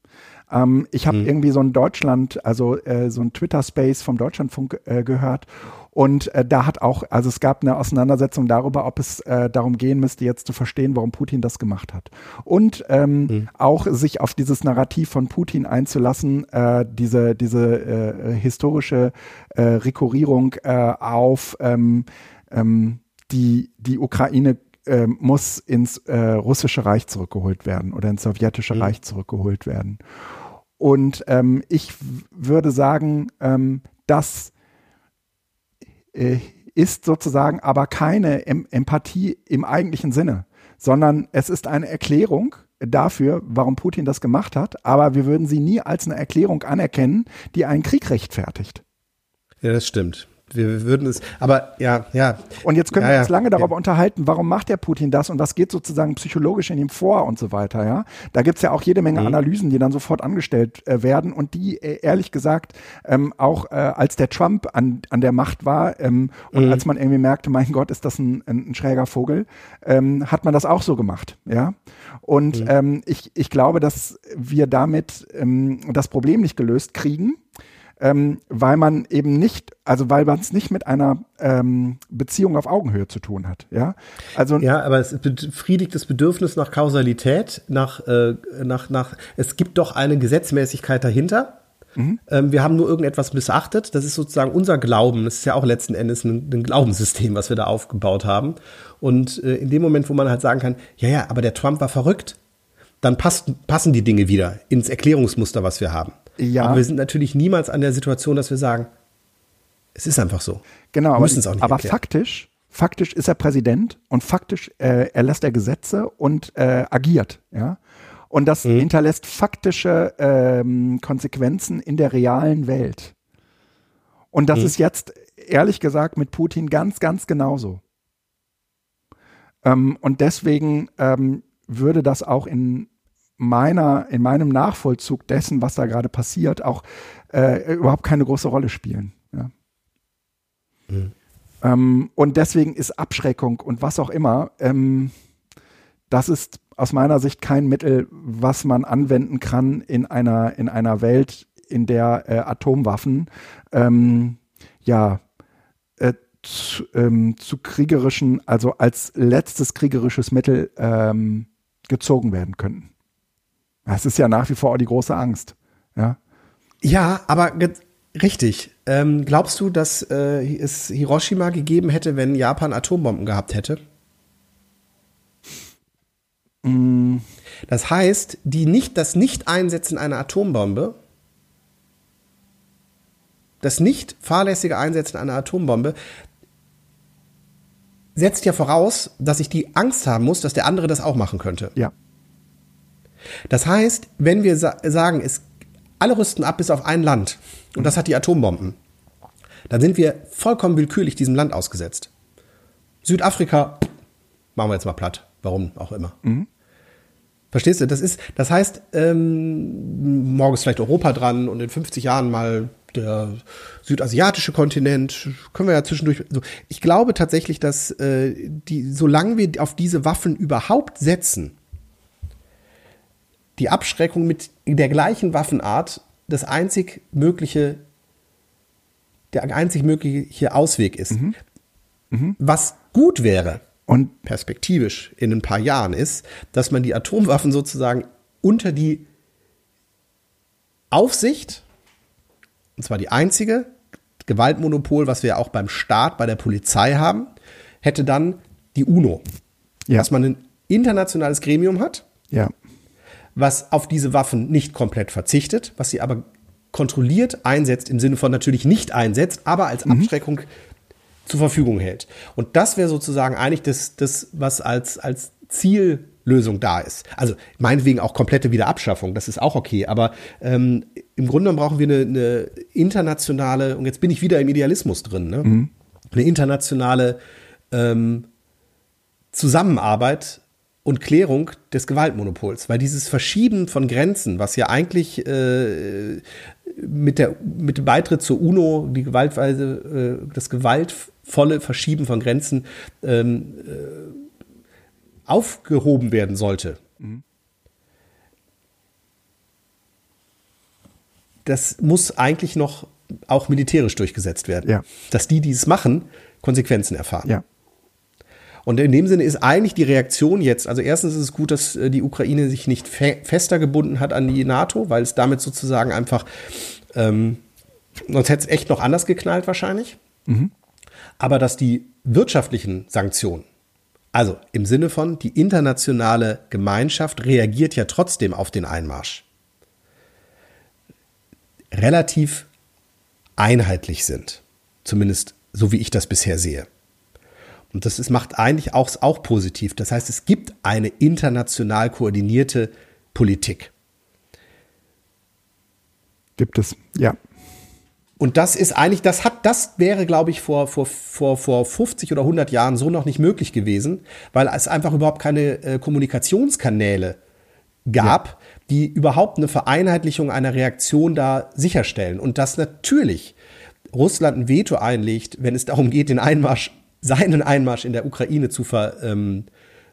Speaker 1: Ähm, ich habe mhm. irgendwie so ein Deutschland, also äh, so ein Twitter-Space vom Deutschlandfunk äh, gehört und äh, da hat auch, also es gab eine Auseinandersetzung darüber, ob es äh, darum gehen müsste, jetzt zu verstehen, warum Putin das gemacht hat. Und ähm, mhm. auch sich auf dieses Narrativ von Putin einzulassen, äh, diese, diese äh, historische äh, Rekurrierung äh, auf ähm, ähm, die, die Ukraine äh, muss ins äh, russische Reich zurückgeholt werden oder ins sowjetische mhm. Reich zurückgeholt werden. Und ähm, ich würde sagen, ähm, dass äh, ist sozusagen aber keine em Empathie im eigentlichen Sinne, sondern es ist eine Erklärung dafür, warum Putin das gemacht hat, aber wir würden sie nie als eine Erklärung anerkennen, die einen Krieg rechtfertigt.
Speaker 2: Ja, das stimmt wir würden es, aber ja, ja.
Speaker 1: Und jetzt können ja, wir uns lange ja. darüber unterhalten, warum macht der Putin das und was geht sozusagen psychologisch in ihm vor und so weiter, ja. Da gibt's ja auch jede Menge mhm. Analysen, die dann sofort angestellt äh, werden und die äh, ehrlich gesagt ähm, auch äh, als der Trump an, an der Macht war ähm, und mhm. als man irgendwie merkte, mein Gott, ist das ein, ein, ein schräger Vogel, ähm, hat man das auch so gemacht, ja. Und mhm. ähm, ich, ich glaube, dass wir damit ähm, das Problem nicht gelöst kriegen ähm, weil man eben nicht, also weil man es nicht mit einer ähm, Beziehung auf Augenhöhe zu tun hat. Ja,
Speaker 2: also ja, aber es befriedigt das Bedürfnis nach Kausalität, nach, äh, nach, nach, es gibt doch eine Gesetzmäßigkeit dahinter. Mhm. Ähm, wir haben nur irgendetwas missachtet. Das ist sozusagen unser Glauben. Das ist ja auch letzten Endes ein, ein Glaubenssystem, was wir da aufgebaut haben. Und äh, in dem Moment, wo man halt sagen kann, ja, ja, aber der Trump war verrückt, dann passt, passen die Dinge wieder ins Erklärungsmuster, was wir haben. Ja. Aber wir sind natürlich niemals an der Situation, dass wir sagen, es ist einfach so.
Speaker 1: Genau, aber, es auch nicht aber faktisch, faktisch ist er Präsident und faktisch äh, erlässt er Gesetze und äh, agiert, ja. Und das mhm. hinterlässt faktische ähm, Konsequenzen in der realen Welt. Und das mhm. ist jetzt, ehrlich gesagt, mit Putin ganz, ganz genauso. Ähm, und deswegen ähm, würde das auch in meiner, in meinem Nachvollzug dessen, was da gerade passiert, auch äh, überhaupt keine große Rolle spielen. Ja. Mhm. Ähm, und deswegen ist Abschreckung und was auch immer, ähm, das ist aus meiner Sicht kein Mittel, was man anwenden kann in einer, in einer Welt, in der äh, Atomwaffen ähm, ja äh, zu, ähm, zu, kriegerischen, also als letztes kriegerisches Mittel ähm, gezogen werden könnten. Das ist ja nach wie vor auch die große Angst. Ja,
Speaker 2: ja aber richtig. Ähm, glaubst du, dass äh, es Hiroshima gegeben hätte, wenn Japan Atombomben gehabt hätte? Mm. Das heißt, die nicht, das Nicht-Einsetzen einer Atombombe, das nicht fahrlässige Einsetzen einer Atombombe, setzt ja voraus, dass ich die Angst haben muss, dass der andere das auch machen könnte.
Speaker 1: Ja.
Speaker 2: Das heißt, wenn wir sa sagen, es, alle rüsten ab bis auf ein Land und das hat die Atombomben, dann sind wir vollkommen willkürlich diesem Land ausgesetzt. Südafrika machen wir jetzt mal platt, warum auch immer. Mhm. Verstehst du? Das ist, das heißt, ähm, morgen ist vielleicht Europa dran und in 50 Jahren mal der südasiatische Kontinent, können wir ja zwischendurch. So. Ich glaube tatsächlich, dass äh, die, solange wir auf diese Waffen überhaupt setzen, die Abschreckung mit der gleichen Waffenart das einzig mögliche, der einzig mögliche Ausweg ist. Mhm. Mhm. Was gut wäre und perspektivisch in ein paar Jahren ist, dass man die Atomwaffen sozusagen unter die Aufsicht, und zwar die einzige Gewaltmonopol, was wir auch beim Staat, bei der Polizei haben, hätte dann die UNO. Ja. Dass man ein internationales Gremium hat,
Speaker 1: ja
Speaker 2: was auf diese Waffen nicht komplett verzichtet, was sie aber kontrolliert einsetzt, im Sinne von natürlich nicht einsetzt, aber als mhm. Abschreckung zur Verfügung hält. Und das wäre sozusagen eigentlich das, das was als, als Ziellösung da ist. Also meinetwegen auch komplette Wiederabschaffung, das ist auch okay, aber ähm, im Grunde brauchen wir eine, eine, internationale, und jetzt bin ich wieder im Idealismus drin, ne? Mhm. eine internationale ähm, Zusammenarbeit und Klärung des Gewaltmonopols, weil dieses Verschieben von Grenzen, was ja eigentlich äh, mit, der, mit dem Beitritt zur UNO die gewaltweise, äh, das gewaltvolle Verschieben von Grenzen ähm, äh, aufgehoben werden sollte. Mhm. Das muss eigentlich noch auch militärisch durchgesetzt werden.
Speaker 1: Ja.
Speaker 2: Dass die, die es machen, Konsequenzen erfahren.
Speaker 1: Ja.
Speaker 2: Und in dem Sinne ist eigentlich die Reaktion jetzt, also erstens ist es gut, dass äh, die Ukraine sich nicht fe fester gebunden hat an die NATO, weil es damit sozusagen einfach, ähm, sonst hätte es echt noch anders geknallt wahrscheinlich. Mhm. Aber dass die wirtschaftlichen Sanktionen, also im Sinne von, die internationale Gemeinschaft reagiert ja trotzdem auf den Einmarsch, relativ einheitlich sind. Zumindest so wie ich das bisher sehe. Und das ist, macht eigentlich auch, auch positiv. Das heißt, es gibt eine international koordinierte Politik.
Speaker 1: Gibt es, ja.
Speaker 2: Und das ist eigentlich, das hat, das wäre, glaube ich, vor, vor, vor, vor 50 oder 100 Jahren so noch nicht möglich gewesen, weil es einfach überhaupt keine äh, Kommunikationskanäle gab, ja. die überhaupt eine Vereinheitlichung einer Reaktion da sicherstellen. Und dass natürlich Russland ein Veto einlegt, wenn es darum geht, den Einmarsch seinen Einmarsch in der Ukraine zu ver, ähm,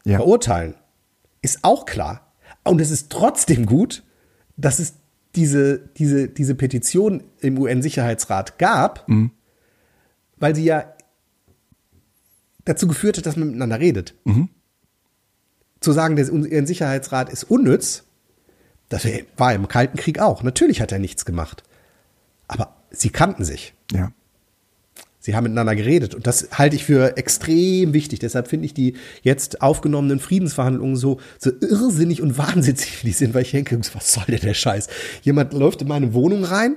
Speaker 2: ja. verurteilen, ist auch klar. Und es ist trotzdem gut, dass es diese, diese, diese Petition im UN-Sicherheitsrat gab, mhm. weil sie ja dazu geführt hat, dass man miteinander redet. Mhm. Zu sagen, der UN-Sicherheitsrat ist unnütz, das war im Kalten Krieg auch. Natürlich hat er nichts gemacht. Aber sie kannten sich.
Speaker 1: Ja.
Speaker 2: Sie haben miteinander geredet und das halte ich für extrem wichtig. Deshalb finde ich die jetzt aufgenommenen Friedensverhandlungen so, so irrsinnig und wahnsinnig, wie die sind, weil ich denke, was soll denn der Scheiß? Jemand läuft in meine Wohnung rein,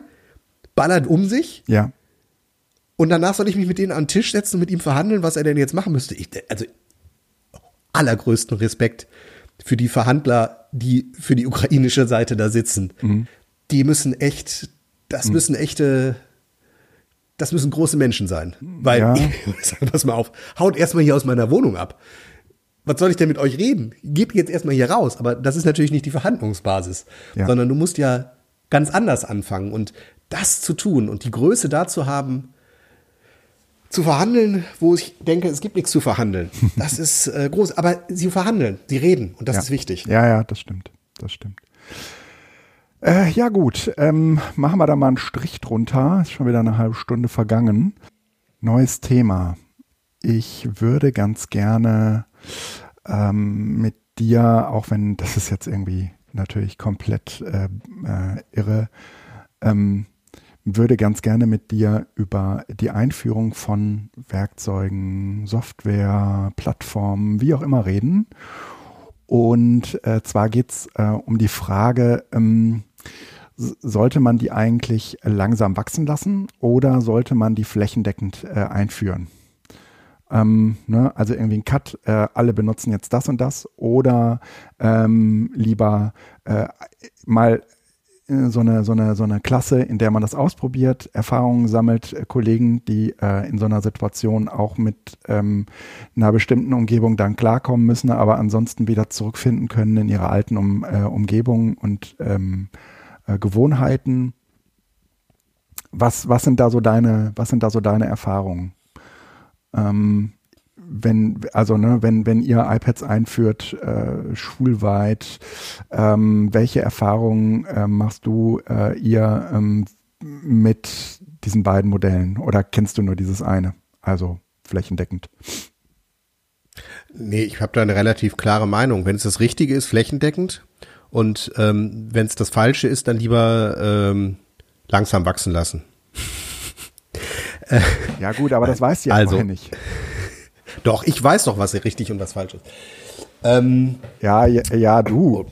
Speaker 2: ballert um sich.
Speaker 1: Ja.
Speaker 2: Und danach soll ich mich mit denen an den Tisch setzen und mit ihm verhandeln, was er denn jetzt machen müsste. Ich, also allergrößten Respekt für die Verhandler, die für die ukrainische Seite da sitzen. Mhm. Die müssen echt, das mhm. müssen echte das müssen große Menschen sein. Weil, ja. pass mal auf, haut erstmal hier aus meiner Wohnung ab. Was soll ich denn mit euch reden? Geht jetzt erstmal hier raus. Aber das ist natürlich nicht die Verhandlungsbasis, ja. sondern du musst ja ganz anders anfangen. Und das zu tun und die Größe dazu haben, zu verhandeln, wo ich denke, es gibt nichts zu verhandeln. Das ist äh, groß. Aber sie verhandeln, sie reden und das
Speaker 1: ja.
Speaker 2: ist wichtig.
Speaker 1: Ja, ja, das stimmt. Das stimmt. Äh, ja gut, ähm, machen wir da mal einen Strich drunter. Ist schon wieder eine halbe Stunde vergangen. Neues Thema. Ich würde ganz gerne ähm, mit dir, auch wenn das ist jetzt irgendwie natürlich komplett äh, äh, irre, ähm, würde ganz gerne mit dir über die Einführung von Werkzeugen, Software, Plattformen, wie auch immer reden. Und äh, zwar geht's äh, um die Frage, ähm, sollte man die eigentlich langsam wachsen lassen oder sollte man die flächendeckend äh, einführen? Ähm, ne? Also irgendwie ein Cut, äh, alle benutzen jetzt das und das oder ähm, lieber äh, mal so eine, so eine, so eine Klasse, in der man das ausprobiert, Erfahrungen sammelt, äh, Kollegen, die äh, in so einer Situation auch mit ähm, einer bestimmten Umgebung dann klarkommen müssen, aber ansonsten wieder zurückfinden können in ihre alten um, äh, Umgebungen und ähm, äh, Gewohnheiten. Was, was sind da so deine, was sind da so deine Erfahrungen? Ähm, wenn, also ne, wenn, wenn ihr iPads einführt, äh, schulweit, ähm, welche Erfahrungen äh, machst du äh, ihr ähm, mit diesen beiden Modellen oder kennst du nur dieses eine? Also flächendeckend.
Speaker 2: Nee, ich habe da eine relativ klare Meinung. Wenn es das Richtige ist, flächendeckend. Und ähm, wenn es das Falsche ist, dann lieber ähm, langsam wachsen lassen.
Speaker 1: ja gut, aber das weißt du ja
Speaker 2: also,
Speaker 1: nicht.
Speaker 2: Doch, ich weiß doch, was richtig und was falsch ist. Ähm,
Speaker 1: ja, ja, ja, du.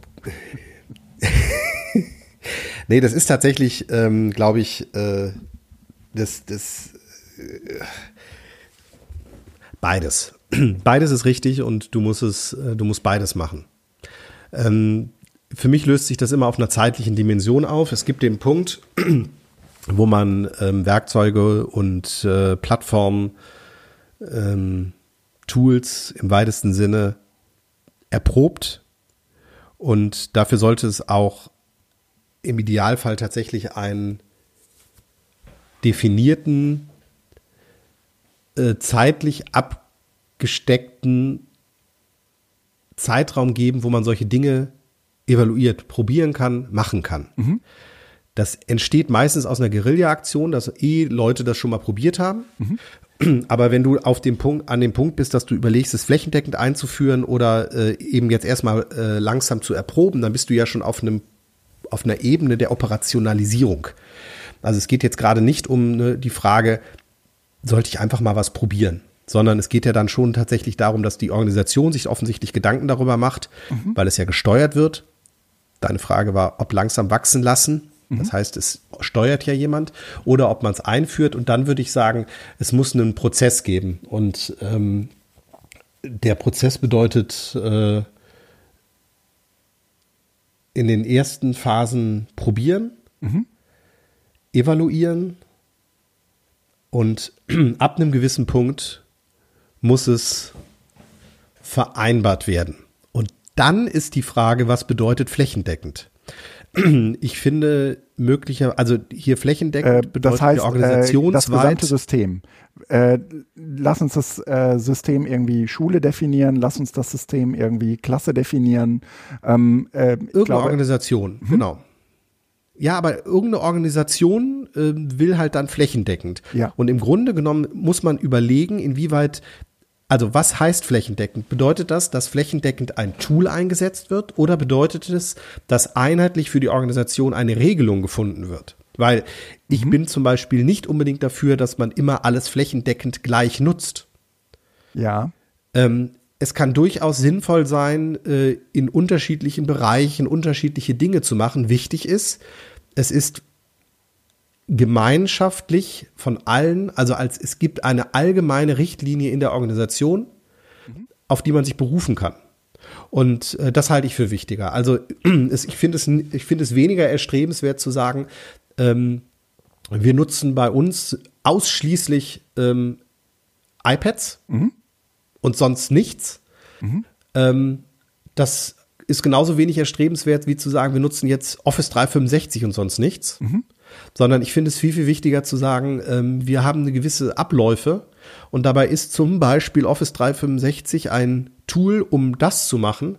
Speaker 2: nee, das ist tatsächlich, ähm, glaube ich, äh, das, das äh, beides. beides ist richtig und du musst es, äh, du musst beides machen. Ähm, für mich löst sich das immer auf einer zeitlichen Dimension auf. Es gibt den Punkt, wo man ähm, Werkzeuge und äh, Plattformen ähm, Tools im weitesten Sinne erprobt. Und dafür sollte es auch im Idealfall tatsächlich einen definierten, äh, zeitlich abgesteckten Zeitraum geben, wo man solche Dinge evaluiert, probieren kann, machen kann. Mhm. Das entsteht meistens aus einer Guerilla-Aktion, dass eh Leute das schon mal probiert haben. Mhm. Aber wenn du auf dem Punkt, an dem Punkt bist, dass du überlegst, es flächendeckend einzuführen oder äh, eben jetzt erstmal äh, langsam zu erproben, dann bist du ja schon auf einem, auf einer Ebene der Operationalisierung. Also es geht jetzt gerade nicht um ne, die Frage, sollte ich einfach mal was probieren? Sondern es geht ja dann schon tatsächlich darum, dass die Organisation sich offensichtlich Gedanken darüber macht, mhm. weil es ja gesteuert wird. Deine Frage war, ob langsam wachsen lassen. Das mhm. heißt, es steuert ja jemand oder ob man es einführt. Und dann würde ich sagen, es muss einen Prozess geben. Und ähm, der Prozess bedeutet äh, in den ersten Phasen probieren, mhm. evaluieren und ab einem gewissen Punkt muss es vereinbart werden. Und dann ist die Frage, was bedeutet flächendeckend? Ich finde möglicher, also hier flächendeckend
Speaker 1: äh, bedeutet das heißt, organisationsweit. Äh, das gesamte System. Äh, lass uns das System irgendwie Schule definieren, lass uns das System irgendwie Klasse definieren.
Speaker 2: Ähm, äh, irgendeine glaube, Organisation, hm? genau. Ja, aber irgendeine Organisation äh, will halt dann flächendeckend.
Speaker 1: Ja.
Speaker 2: Und im Grunde genommen muss man überlegen, inwieweit also was heißt flächendeckend? Bedeutet das, dass flächendeckend ein Tool eingesetzt wird oder bedeutet es, dass einheitlich für die Organisation eine Regelung gefunden wird? Weil ich mhm. bin zum Beispiel nicht unbedingt dafür, dass man immer alles flächendeckend gleich nutzt.
Speaker 1: Ja.
Speaker 2: Ähm, es kann durchaus sinnvoll sein, äh, in unterschiedlichen Bereichen unterschiedliche Dinge zu machen. Wichtig ist, es ist gemeinschaftlich von allen, also als es gibt eine allgemeine Richtlinie in der Organisation, mhm. auf die man sich berufen kann. Und äh, das halte ich für wichtiger. Also es, ich finde es, ich finde es weniger erstrebenswert zu sagen, ähm, wir nutzen bei uns ausschließlich ähm, iPads mhm. und sonst nichts. Mhm. Ähm, das ist genauso wenig erstrebenswert, wie zu sagen, wir nutzen jetzt Office 365 und sonst nichts. Mhm sondern ich finde es viel, viel wichtiger zu sagen, ähm, wir haben eine gewisse Abläufe und dabei ist zum Beispiel Office 365 ein Tool, um das zu machen.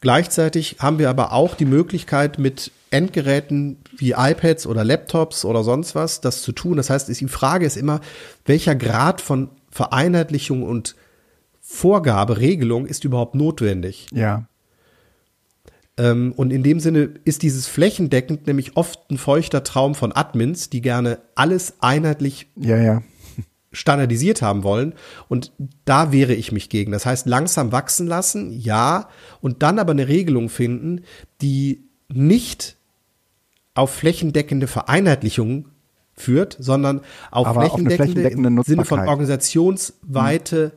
Speaker 2: Gleichzeitig haben wir aber auch die Möglichkeit, mit Endgeräten wie iPads oder Laptops oder sonst was das zu tun. Das heißt, die Frage ist immer, welcher Grad von Vereinheitlichung und Vorgabe, Regelung ist überhaupt notwendig?
Speaker 1: Ja.
Speaker 2: Ähm, und in dem Sinne ist dieses flächendeckend nämlich oft ein feuchter Traum von Admins, die gerne alles einheitlich
Speaker 1: ja, ja.
Speaker 2: standardisiert haben wollen. Und da wehre ich mich gegen. Das heißt, langsam wachsen lassen, ja, und dann aber eine Regelung finden, die nicht auf flächendeckende Vereinheitlichung führt, sondern auf aber flächendeckende, auf flächendeckende im Sinne von organisationsweite hm.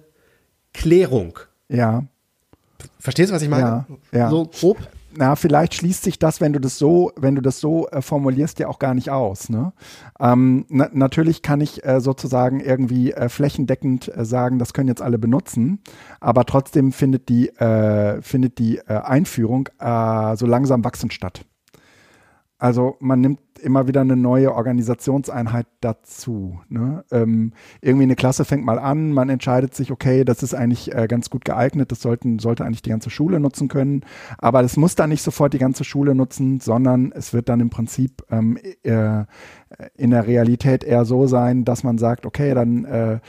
Speaker 2: Klärung.
Speaker 1: Ja.
Speaker 2: Verstehst du, was ich meine?
Speaker 1: Ja, ja.
Speaker 2: So grob.
Speaker 1: Na, vielleicht schließt sich das, wenn du das so, wenn du das so äh, formulierst, ja auch gar nicht aus. Ne? Ähm, na, natürlich kann ich äh, sozusagen irgendwie äh, flächendeckend äh, sagen, das können jetzt alle benutzen, aber trotzdem findet die, äh, findet die äh, Einführung so langsam wachsend statt. Also man nimmt immer wieder eine neue Organisationseinheit dazu. Ne? Ähm, irgendwie eine Klasse fängt mal an, man entscheidet sich, okay, das ist eigentlich äh, ganz gut geeignet, das sollten, sollte eigentlich die ganze Schule nutzen können. Aber es muss dann nicht sofort die ganze Schule nutzen, sondern es wird dann im Prinzip ähm, äh, in der Realität eher so sein, dass man sagt, okay, dann äh,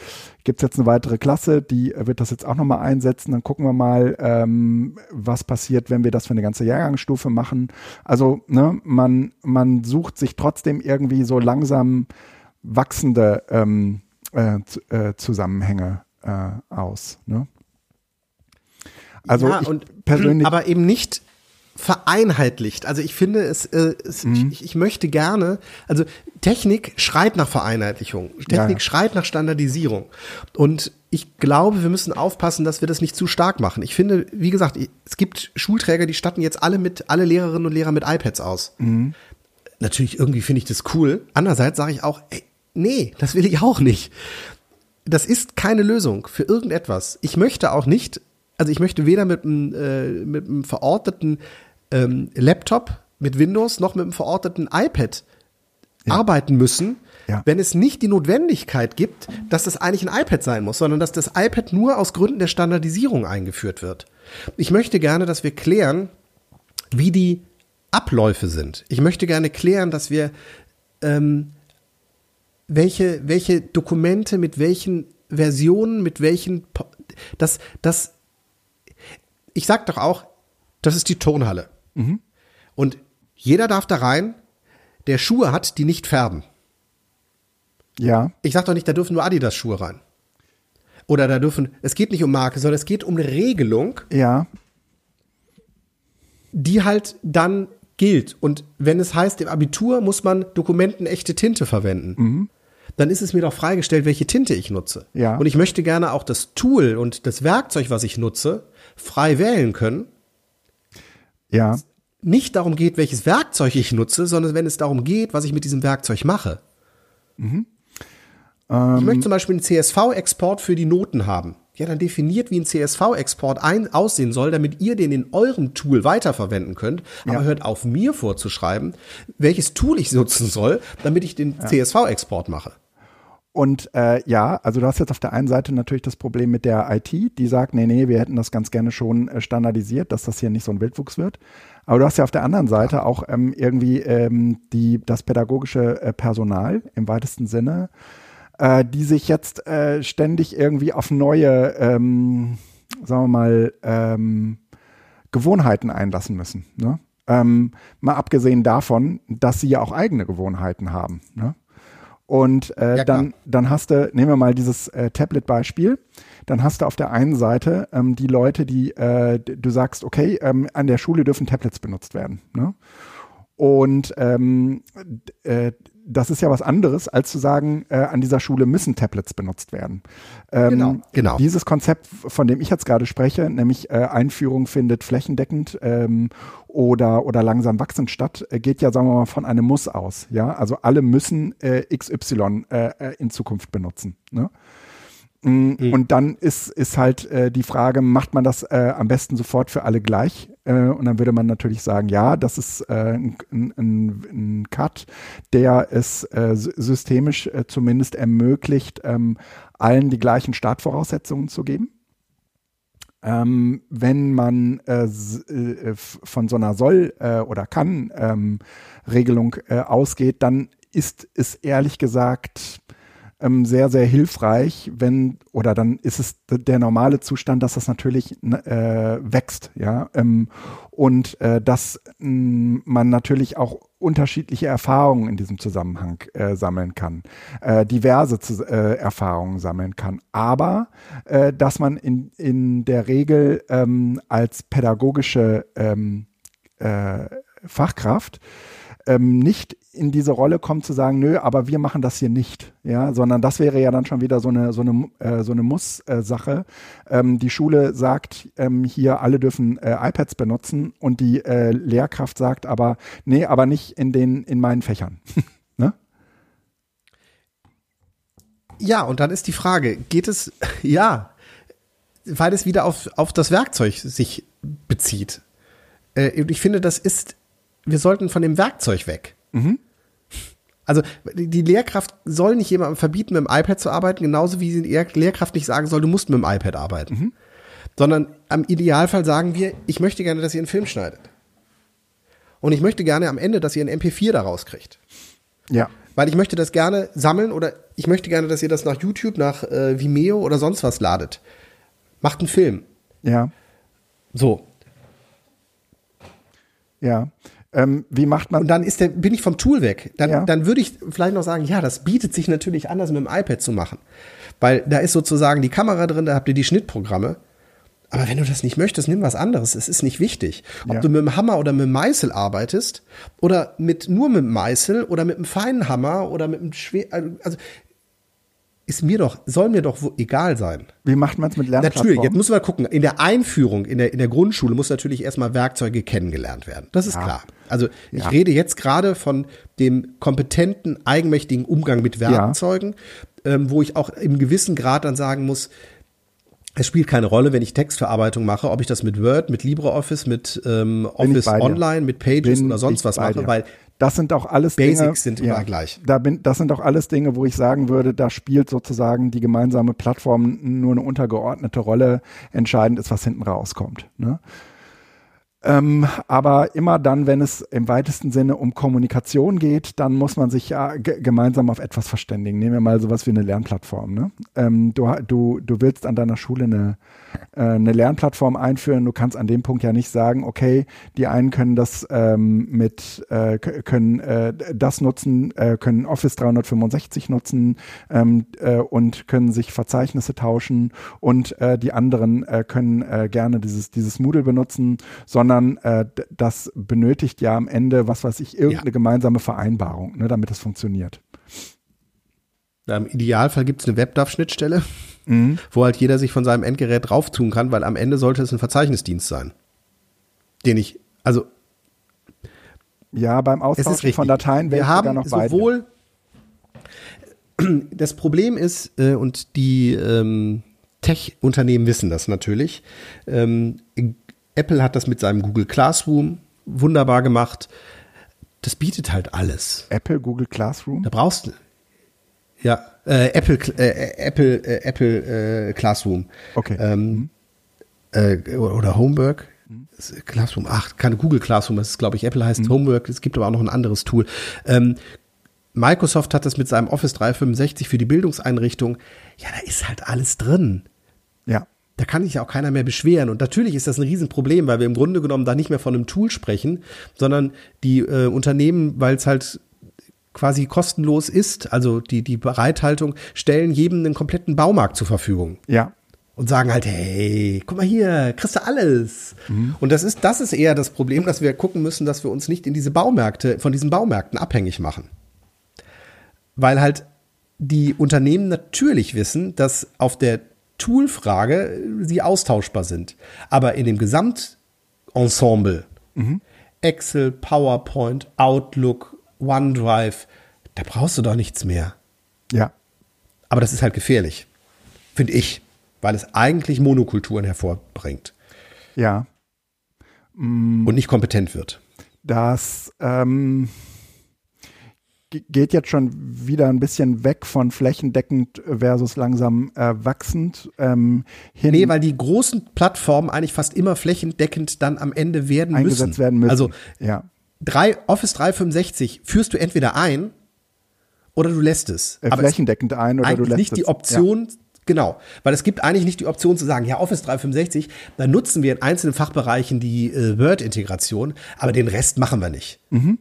Speaker 1: gibt es jetzt eine weitere Klasse, die wird das jetzt auch nochmal einsetzen, dann gucken wir mal, ähm, was passiert, wenn wir das für eine ganze Jahrgangsstufe machen. Also ne, man, man sucht sich trotzdem irgendwie so langsam wachsende ähm, äh, äh, Zusammenhänge äh, aus. Ne?
Speaker 2: Also ja, und, persönlich, aber eben nicht vereinheitlicht. Also ich finde es, äh, es mhm. ich, ich, möchte gerne, also Technik schreit nach Vereinheitlichung, Technik ja. schreit nach Standardisierung und ich glaube, wir müssen aufpassen, dass wir das nicht zu stark machen. Ich finde, wie gesagt, es gibt Schulträger, die statten jetzt alle mit, alle Lehrerinnen und Lehrer mit iPads aus. Mhm natürlich irgendwie finde ich das cool. Andererseits sage ich auch, ey, nee, das will ich auch nicht. Das ist keine Lösung für irgendetwas. Ich möchte auch nicht, also ich möchte weder mit einem, äh, mit einem verorteten ähm, Laptop mit Windows noch mit einem verorteten iPad ja. arbeiten müssen, ja. wenn es nicht die Notwendigkeit gibt, dass das eigentlich ein iPad sein muss, sondern dass das iPad nur aus Gründen der Standardisierung eingeführt wird. Ich möchte gerne, dass wir klären, wie die Abläufe sind. Ich möchte gerne klären, dass wir ähm, welche, welche Dokumente mit welchen Versionen, mit welchen, das, das, ich sag doch auch, das ist die Turnhalle. Mhm. Und jeder darf da rein, der Schuhe hat, die nicht färben.
Speaker 1: Ja.
Speaker 2: Ich sag doch nicht, da dürfen nur Adidas-Schuhe rein. Oder da dürfen, es geht nicht um Marke, sondern es geht um eine Regelung.
Speaker 1: Ja.
Speaker 2: Die halt dann gilt. Und wenn es heißt, im Abitur muss man Dokumenten echte Tinte verwenden, mhm. dann ist es mir doch freigestellt, welche Tinte ich nutze.
Speaker 1: Ja.
Speaker 2: Und ich möchte gerne auch das Tool und das Werkzeug, was ich nutze, frei wählen können.
Speaker 1: Ja.
Speaker 2: Nicht darum geht, welches Werkzeug ich nutze, sondern wenn es darum geht, was ich mit diesem Werkzeug mache. Mhm. Ähm. Ich möchte zum Beispiel einen CSV-Export für die Noten haben ja, dann definiert, wie ein CSV-Export aussehen soll, damit ihr den in eurem Tool weiterverwenden könnt. Aber ja. hört auf, mir vorzuschreiben, welches Tool ich nutzen soll, damit ich den ja. CSV-Export mache.
Speaker 1: Und äh, ja, also du hast jetzt auf der einen Seite natürlich das Problem mit der IT, die sagt, nee, nee, wir hätten das ganz gerne schon äh, standardisiert, dass das hier nicht so ein Wildwuchs wird. Aber du hast ja auf der anderen Seite auch ähm, irgendwie ähm, die, das pädagogische äh, Personal im weitesten Sinne, äh, die sich jetzt äh, ständig irgendwie auf neue, ähm, sagen wir mal, ähm, Gewohnheiten einlassen müssen. Ne? Ähm, mal abgesehen davon, dass sie ja auch eigene Gewohnheiten haben. Ne? Und äh, ja, dann, dann hast du, nehmen wir mal dieses äh, Tablet-Beispiel, dann hast du auf der einen Seite ähm, die Leute, die äh, du sagst, okay, ähm, an der Schule dürfen Tablets benutzt werden. Ne? Und ähm, äh, das ist ja was anderes, als zu sagen, äh, an dieser Schule müssen Tablets benutzt werden. Ähm, genau, genau. Dieses Konzept, von dem ich jetzt gerade spreche, nämlich äh, Einführung findet flächendeckend ähm, oder, oder langsam wachsend statt, äh, geht ja, sagen wir mal, von einem Muss aus. Ja, also alle müssen äh, XY äh, äh, in Zukunft benutzen. Ne? Mm, mhm. Und dann ist, ist halt äh, die Frage, macht man das äh, am besten sofort für alle gleich? Äh, und dann würde man natürlich sagen, ja, das ist äh, ein, ein, ein, Cut, der es äh, systemisch äh, zumindest ermöglicht, ähm, allen die gleichen Startvoraussetzungen zu geben. Ähm, wenn man von so einer Soll- oder Kann-Regelung ähm, ausgeht, dann ist es ehrlich gesagt ähm, sehr, sehr hilfreich, wenn, oder dann ist es der normale Zustand, dass das natürlich äh, wächst, ja. Ähm, und äh, dass mh, man natürlich auch unterschiedliche Erfahrungen in diesem Zusammenhang äh, sammeln kann, äh, diverse zu, äh, Erfahrungen sammeln kann, aber äh, dass man in, in der Regel ähm, als pädagogische ähm, äh, Fachkraft ähm, nicht in diese Rolle kommt zu sagen, nö, aber wir machen das hier nicht, ja, sondern das wäre ja dann schon wieder so eine so eine äh, so eine Muss-Sache. Ähm, die Schule sagt ähm, hier alle dürfen äh, iPads benutzen und die äh, Lehrkraft sagt aber nee, aber nicht in den in meinen Fächern. ne?
Speaker 2: Ja, und dann ist die Frage, geht es ja, weil es wieder auf auf das Werkzeug sich bezieht. Äh, ich finde, das ist wir sollten von dem Werkzeug weg. Mhm. Also die Lehrkraft soll nicht jemandem verbieten, mit dem iPad zu arbeiten, genauso wie die Lehrkraft nicht sagen soll, du musst mit dem iPad arbeiten. Mhm. Sondern am Idealfall sagen wir, ich möchte gerne, dass ihr einen Film schneidet. Und ich möchte gerne am Ende, dass ihr einen MP4 daraus kriegt.
Speaker 1: Ja.
Speaker 2: Weil ich möchte das gerne sammeln oder ich möchte gerne, dass ihr das nach YouTube, nach äh, Vimeo oder sonst was ladet. Macht einen Film.
Speaker 1: Ja.
Speaker 2: So.
Speaker 1: Ja. Ähm, wie macht man?
Speaker 2: Und dann ist der, bin ich vom Tool weg. Dann, ja. dann würde ich vielleicht noch sagen, ja, das bietet sich natürlich anders mit dem iPad zu machen. Weil da ist sozusagen die Kamera drin, da habt ihr die Schnittprogramme. Aber wenn du das nicht möchtest, nimm was anderes. Es ist nicht wichtig. Ob ja. du mit dem Hammer oder mit dem Meißel arbeitest oder mit, nur mit dem Meißel oder mit einem feinen Hammer oder mit einem schwer, also ist mir doch, soll mir doch egal sein.
Speaker 1: Wie macht man es mit Lernplattformen?
Speaker 2: Natürlich, jetzt muss man gucken. In der Einführung, in der, in der Grundschule muss natürlich erstmal Werkzeuge kennengelernt werden. Das ist ja. klar. Also ich ja. rede jetzt gerade von dem kompetenten, eigenmächtigen Umgang mit Werkzeugen, ja. ähm, wo ich auch im gewissen Grad dann sagen muss, es spielt keine Rolle, wenn ich Textverarbeitung mache, ob ich das mit Word, mit LibreOffice, mit ähm, Office Online, mit Pages Bin oder sonst was mache, weil
Speaker 1: das sind auch alles
Speaker 2: Basics
Speaker 1: Dinge,
Speaker 2: sind immer ja, gleich.
Speaker 1: Da bin, das sind auch alles Dinge, wo ich sagen würde, da spielt sozusagen die gemeinsame Plattform nur eine untergeordnete Rolle. Entscheidend ist, was hinten rauskommt. Ne? Ähm, aber immer dann, wenn es im weitesten Sinne um Kommunikation geht, dann muss man sich ja gemeinsam auf etwas verständigen. Nehmen wir mal sowas wie eine Lernplattform. Ne? Ähm, du, du, du willst an deiner Schule eine, äh, eine Lernplattform einführen. Du kannst an dem Punkt ja nicht sagen, okay, die einen können das ähm, mit, äh, können äh, das nutzen, äh, können Office 365 nutzen ähm, äh, und können sich Verzeichnisse tauschen und die anderen können gerne dieses, dieses Moodle benutzen, sondern das benötigt ja am Ende, was weiß ich, irgendeine ja. gemeinsame Vereinbarung, ne, damit es funktioniert.
Speaker 2: Im Idealfall gibt es eine WebDAV-Schnittstelle, mhm. wo halt jeder sich von seinem Endgerät drauf tun kann, weil am Ende sollte es ein Verzeichnisdienst sein. Den ich, also.
Speaker 1: Ja, beim Austausch von Dateien
Speaker 2: wir haben noch sowohl. Das Problem ist, äh, und die ähm, Tech-Unternehmen wissen das natürlich, ähm, Apple hat das mit seinem Google Classroom wunderbar gemacht. Das bietet halt alles.
Speaker 1: Apple, Google Classroom?
Speaker 2: Da brauchst du. Ja, äh, Apple, äh, Apple, äh, Apple äh, Classroom.
Speaker 1: Okay.
Speaker 2: Ähm, äh, oder Homework. Classroom, ach, keine Google Classroom, das ist, glaube ich, Apple heißt mhm. Homework, es gibt aber auch noch ein anderes Tool. Ähm, Microsoft hat das mit seinem Office 365 für die Bildungseinrichtung. Ja, da ist halt alles drin.
Speaker 1: Ja
Speaker 2: da kann sich ja auch keiner mehr beschweren. Und natürlich ist das ein Riesenproblem, weil wir im Grunde genommen da nicht mehr von einem Tool sprechen, sondern die äh, Unternehmen, weil es halt quasi kostenlos ist, also die, die Bereithaltung, stellen jedem einen kompletten Baumarkt zur Verfügung.
Speaker 1: Ja.
Speaker 2: Und sagen halt, hey, guck mal hier, kriegst du alles. Mhm. Und das ist, das ist eher das Problem, dass wir gucken müssen, dass wir uns nicht in diese Baumärkte, von diesen Baumärkten abhängig machen. Weil halt die Unternehmen natürlich wissen, dass auf der Toolfrage sie austauschbar sind. Aber in dem Gesamtensemble, mhm. Excel, PowerPoint, Outlook, OneDrive, da brauchst du doch nichts mehr.
Speaker 1: Ja.
Speaker 2: Aber das ist halt gefährlich, finde ich, weil es eigentlich Monokulturen hervorbringt.
Speaker 1: Ja.
Speaker 2: Mm. Und nicht kompetent wird.
Speaker 1: Das, ähm, geht jetzt schon wieder ein bisschen weg von flächendeckend versus langsam äh, wachsend. Ähm,
Speaker 2: hin nee, weil die großen Plattformen eigentlich fast immer flächendeckend dann am Ende werden
Speaker 1: eingesetzt
Speaker 2: müssen.
Speaker 1: werden müssen.
Speaker 2: Also ja. Drei, Office 365 führst du entweder ein oder du lässt es.
Speaker 1: Äh, flächendeckend ein oder du lässt
Speaker 2: nicht die Option, ja. Genau, weil es gibt eigentlich nicht die Option zu sagen, ja, Office 365, dann nutzen wir in einzelnen Fachbereichen die äh, Word-Integration, aber den Rest machen wir nicht. Mhm.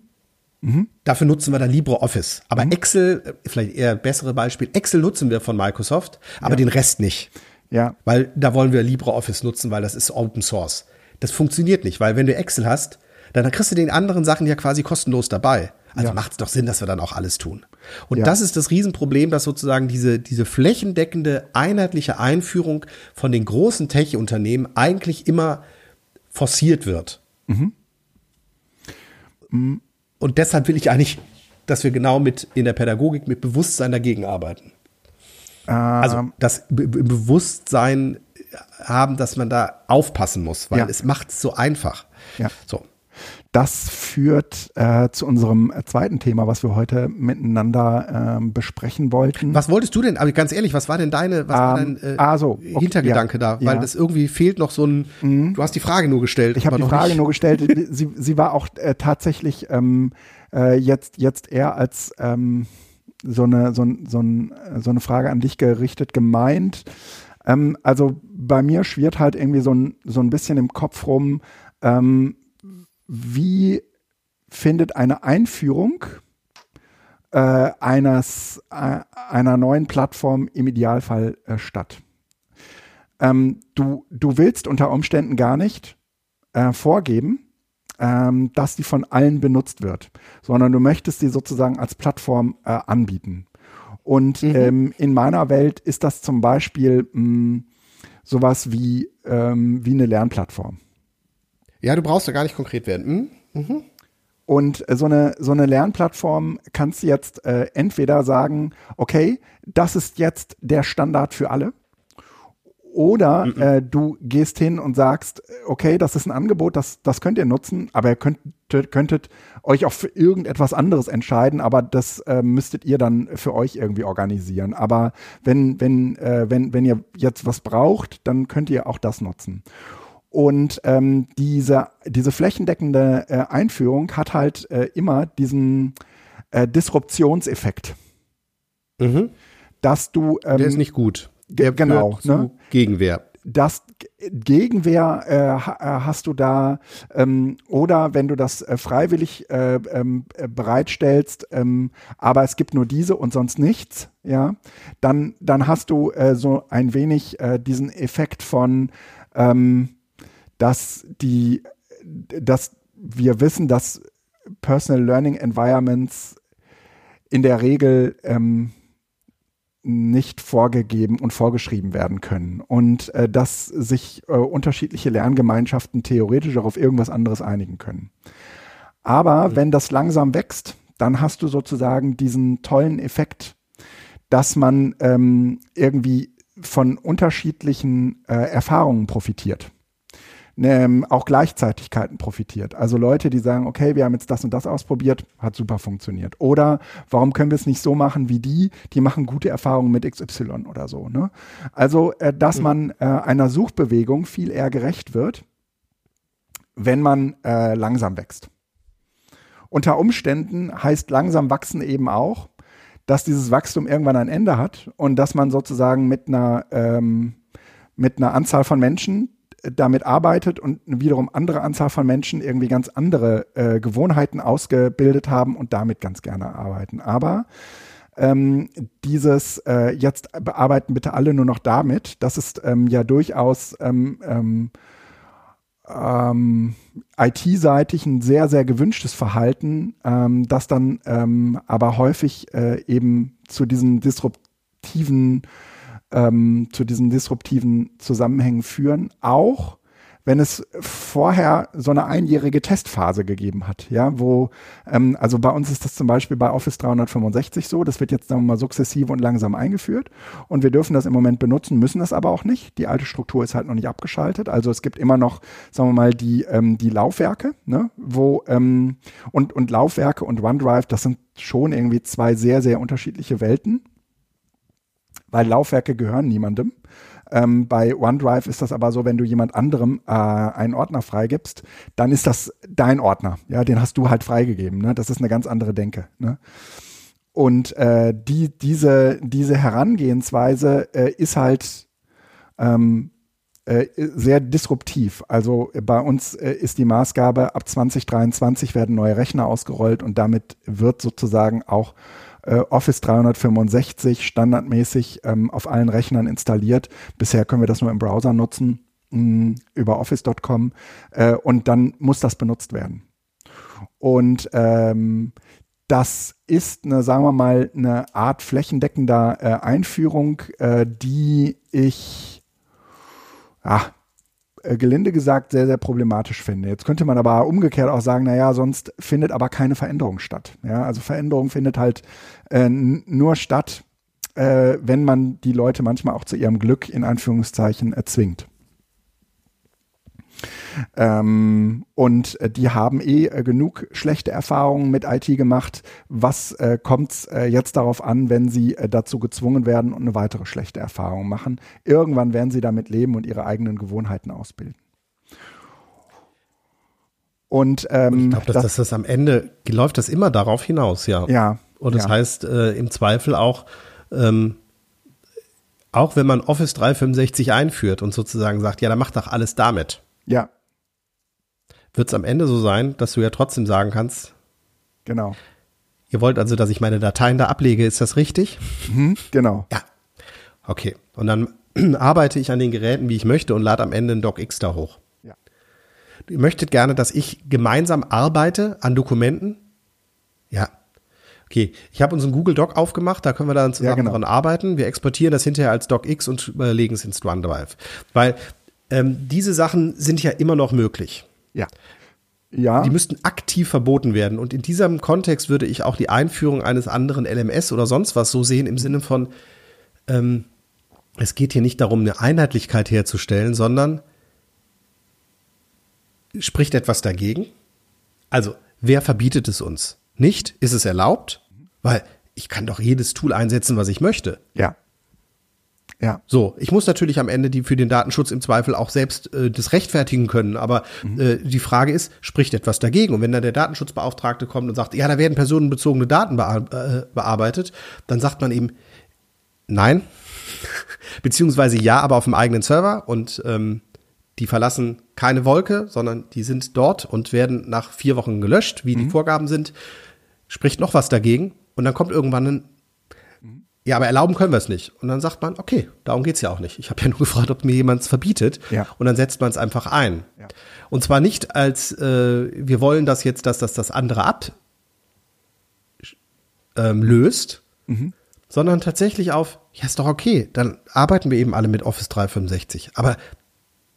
Speaker 2: Mhm. Dafür nutzen wir dann LibreOffice. Aber mhm. Excel, äh, vielleicht eher bessere Beispiel, Excel nutzen wir von Microsoft, aber ja. den Rest nicht.
Speaker 1: Ja.
Speaker 2: Weil da wollen wir LibreOffice nutzen, weil das ist Open Source. Das funktioniert nicht, weil wenn du Excel hast, dann kriegst du den anderen Sachen ja quasi kostenlos dabei. Also ja. macht es doch Sinn, dass wir dann auch alles tun. Und ja. das ist das Riesenproblem, dass sozusagen diese, diese flächendeckende, einheitliche Einführung von den großen Tech-Unternehmen eigentlich immer forciert wird. Mhm. Mhm. Und deshalb will ich eigentlich, dass wir genau mit in der Pädagogik mit Bewusstsein dagegen arbeiten. Ähm. Also das Be Bewusstsein haben, dass man da aufpassen muss, weil ja. es macht es so einfach.
Speaker 1: Ja. So. Das führt äh, zu unserem zweiten Thema, was wir heute miteinander äh, besprechen wollten.
Speaker 2: Was wolltest du denn? Aber ganz ehrlich, was war denn deine, was ähm, war dein äh, also, okay, Hintergedanke ja, da? Weil ja. das irgendwie fehlt noch so ein. Mhm. Du hast die Frage nur gestellt.
Speaker 1: Ich habe die Frage nicht. nur gestellt. sie, sie war auch äh, tatsächlich ähm, äh, jetzt jetzt eher als ähm, so eine so, so, so eine Frage an dich gerichtet gemeint. Ähm, also bei mir schwirrt halt irgendwie so ein, so ein bisschen im Kopf rum, ähm, wie findet eine Einführung äh, eines, äh, einer neuen Plattform im Idealfall äh, statt? Ähm, du, du willst unter Umständen gar nicht äh, vorgeben, ähm, dass die von allen benutzt wird, sondern du möchtest sie sozusagen als Plattform äh, anbieten. Und mhm. ähm, in meiner Welt ist das zum Beispiel mh, mm, sowas wie, ähm, wie eine Lernplattform.
Speaker 2: Ja, du brauchst ja gar nicht konkret werden. Hm? Mhm.
Speaker 1: Und so eine, so eine Lernplattform kannst du jetzt äh, entweder sagen, okay, das ist jetzt der Standard für alle. Oder mhm. äh, du gehst hin und sagst, okay, das ist ein Angebot, das, das könnt ihr nutzen, aber ihr könntet, könntet euch auch für irgendetwas anderes entscheiden, aber das äh, müsstet ihr dann für euch irgendwie organisieren. Aber wenn, wenn, äh, wenn, wenn ihr jetzt was braucht, dann könnt ihr auch das nutzen. Und ähm, diese, diese flächendeckende äh, Einführung hat halt äh, immer diesen äh, Disruptionseffekt.
Speaker 2: Mhm.
Speaker 1: Dass du.
Speaker 2: Ähm, Der ist nicht gut
Speaker 1: der genau,
Speaker 2: ne? Gegenwehr.
Speaker 1: Das Gegenwehr äh, äh, hast du da ähm, oder wenn du das äh, freiwillig äh, ähm, äh, bereitstellst, ähm, aber es gibt nur diese und sonst nichts, ja, dann dann hast du äh, so ein wenig diesen Effekt von, ähm, dass die, dass wir wissen, dass Personal Learning Environments in der Regel ähm, nicht vorgegeben und vorgeschrieben werden können und äh, dass sich äh, unterschiedliche Lerngemeinschaften theoretisch auch auf irgendwas anderes einigen können. Aber mhm. wenn das langsam wächst, dann hast du sozusagen diesen tollen Effekt, dass man ähm, irgendwie von unterschiedlichen äh, Erfahrungen profitiert ähm, auch Gleichzeitigkeiten profitiert. Also Leute, die sagen, okay, wir haben jetzt das und das ausprobiert, hat super funktioniert. Oder warum können wir es nicht so machen wie die, die machen gute Erfahrungen mit XY oder so. Ne? Also, äh, dass mhm. man äh, einer Suchbewegung viel eher gerecht wird, wenn man äh, langsam wächst. Unter Umständen heißt langsam wachsen eben auch, dass dieses Wachstum irgendwann ein Ende hat und dass man sozusagen mit einer, ähm, mit einer Anzahl von Menschen, damit arbeitet und eine wiederum andere Anzahl von Menschen irgendwie ganz andere äh, Gewohnheiten ausgebildet haben und damit ganz gerne arbeiten. Aber ähm, dieses äh, jetzt bearbeiten bitte alle nur noch damit, das ist ähm, ja durchaus ähm, ähm, ähm IT-seitig ein sehr, sehr gewünschtes Verhalten, ähm, das dann aber häufig äh, eben zu diesen disruptiven ähm, zu diesen disruptiven Zusammenhängen führen, auch wenn es vorher so eine einjährige Testphase gegeben hat, ja, wo, ähm, also bei uns ist das zum Beispiel bei Office 365 so, das wird jetzt sagen wir mal sukzessive und langsam eingeführt und wir dürfen das im Moment benutzen, müssen das aber auch nicht. Die alte Struktur ist halt noch nicht abgeschaltet, also es gibt immer noch, sagen wir mal, die, ähm, die Laufwerke, ne, wo, ähm, und, und Laufwerke und OneDrive, das sind schon irgendwie zwei sehr, sehr unterschiedliche Welten weil Laufwerke gehören niemandem. Ähm, bei OneDrive ist das aber so, wenn du jemand anderem äh, einen Ordner freigibst, dann ist das dein Ordner. Ja, den hast du halt freigegeben. Ne? Das ist eine ganz andere Denke. Ne? Und äh, die, diese, diese Herangehensweise äh, ist halt ähm, äh, sehr disruptiv. Also bei uns äh, ist die Maßgabe, ab 2023 werden neue Rechner ausgerollt und damit wird sozusagen auch äh, Office 365 standardmäßig ähm, auf allen Rechnern installiert. Bisher können wir das nur im Browser nutzen mh, mm, über office.com äh, und dann muss das benutzt werden. Und ähm, das ist eine, sagen wir mal, eine Art flächendeckender äh, Einführung, äh, die ich, ja, äh, gelinde gesagt, sehr, sehr problematisch finde. Jetzt könnte man aber umgekehrt auch sagen, naja, sonst findet aber keine Veränderung statt. Ja, also Veränderung findet halt äh, nur statt, äh, wenn man die Leute manchmal auch zu ihrem Glück in Anführungszeichen erzwingt. Ähm, und äh, die haben eh äh, genug schlechte Erfahrungen mit IT gemacht. Was äh, kommt äh, jetzt darauf an, wenn sie äh, dazu gezwungen werden und eine weitere schlechte Erfahrung machen? Irgendwann werden sie damit leben und ihre eigenen Gewohnheiten ausbilden. Und, ähm, und
Speaker 2: ich glaube, dass das, das, das am Ende läuft das immer darauf hinaus, ja.
Speaker 1: Ja.
Speaker 2: Und das
Speaker 1: ja.
Speaker 2: heißt äh, im Zweifel auch, ähm, auch wenn man Office 365 einführt und sozusagen sagt, ja, dann macht doch alles damit.
Speaker 1: Ja.
Speaker 2: Wird es am Ende so sein, dass du ja trotzdem sagen kannst,
Speaker 1: genau.
Speaker 2: Ihr wollt also, dass ich meine Dateien da ablege, ist das richtig?
Speaker 1: Mhm, genau.
Speaker 2: Ja. Okay. Und dann arbeite ich an den Geräten, wie ich möchte und lade am Ende ein DocX da hoch.
Speaker 1: Ja.
Speaker 2: Ihr möchtet gerne, dass ich gemeinsam arbeite an Dokumenten? Ja. Okay, ich habe unseren Google Doc aufgemacht, da können wir dann zusammen ja, genau. dran arbeiten. Wir exportieren das hinterher als DocX und äh, legen es ins OneDrive. Weil ähm, diese Sachen sind ja immer noch möglich.
Speaker 1: Ja. Ja.
Speaker 2: Die müssten aktiv verboten werden. Und in diesem Kontext würde ich auch die Einführung eines anderen LMS oder sonst was so sehen, im Sinne von, ähm, es geht hier nicht darum, eine Einheitlichkeit herzustellen, sondern spricht etwas dagegen? Also, wer verbietet es uns? Nicht? Ist es erlaubt? Weil ich kann doch jedes Tool einsetzen, was ich möchte.
Speaker 1: Ja. Ja.
Speaker 2: So, ich muss natürlich am Ende die für den Datenschutz im Zweifel auch selbst äh, das rechtfertigen können, aber mhm. äh, die Frage ist, spricht etwas dagegen? Und wenn dann der Datenschutzbeauftragte kommt und sagt, ja, da werden personenbezogene Daten bear äh, bearbeitet, dann sagt man ihm, nein, beziehungsweise ja, aber auf dem eigenen Server und ähm, die verlassen keine Wolke, sondern die sind dort und werden nach vier Wochen gelöscht, wie mhm. die Vorgaben sind. Spricht noch was dagegen und dann kommt irgendwann ein ja, aber erlauben können wir es nicht. Und dann sagt man, okay, darum geht's ja auch nicht. Ich habe ja nur gefragt, ob mir jemand es verbietet.
Speaker 1: Ja.
Speaker 2: Und dann setzt man es einfach ein.
Speaker 1: Ja.
Speaker 2: Und zwar nicht als, äh, wir wollen das jetzt, dass das das andere ab ähm, löst, mhm. sondern tatsächlich auf, ja, ist doch okay, dann arbeiten wir eben alle mit Office 365. Aber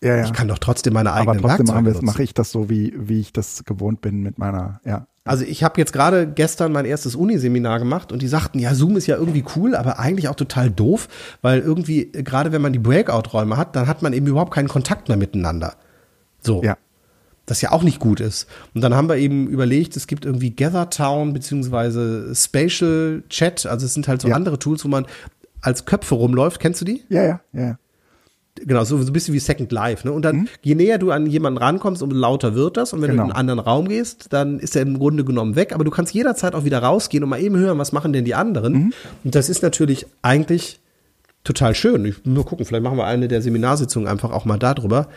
Speaker 1: ja, ja.
Speaker 2: ich kann doch trotzdem meine eigenen
Speaker 1: Aber trotzdem mache mach ich das so, wie, wie ich das gewohnt bin mit meiner, ja.
Speaker 2: Also ich habe jetzt gerade gestern mein erstes Uniseminar gemacht und die sagten, ja, Zoom ist ja irgendwie cool, aber eigentlich auch total doof, weil irgendwie, gerade wenn man die Breakout-Räume hat, dann hat man eben überhaupt keinen Kontakt mehr miteinander. So.
Speaker 1: Ja.
Speaker 2: Das ja auch nicht gut ist. Und dann haben wir eben überlegt, es gibt irgendwie GatherTown beziehungsweise Spatial Chat, also es sind halt so ja. andere Tools, wo man als Köpfe rumläuft. Kennst du die?
Speaker 1: Ja, ja, ja.
Speaker 2: Genau, so, so ein bisschen wie Second Life. Ne? Und dann, mhm. je näher du an jemanden rankommst, umso lauter wird das. Und wenn genau. du in einen anderen Raum gehst, dann ist er im Grunde genommen weg. Aber du kannst jederzeit auch wieder rausgehen und mal eben hören, was machen denn die anderen. Mhm. Und das ist natürlich eigentlich total schön. Ich, nur gucken, vielleicht machen wir eine der Seminarsitzungen einfach auch mal darüber.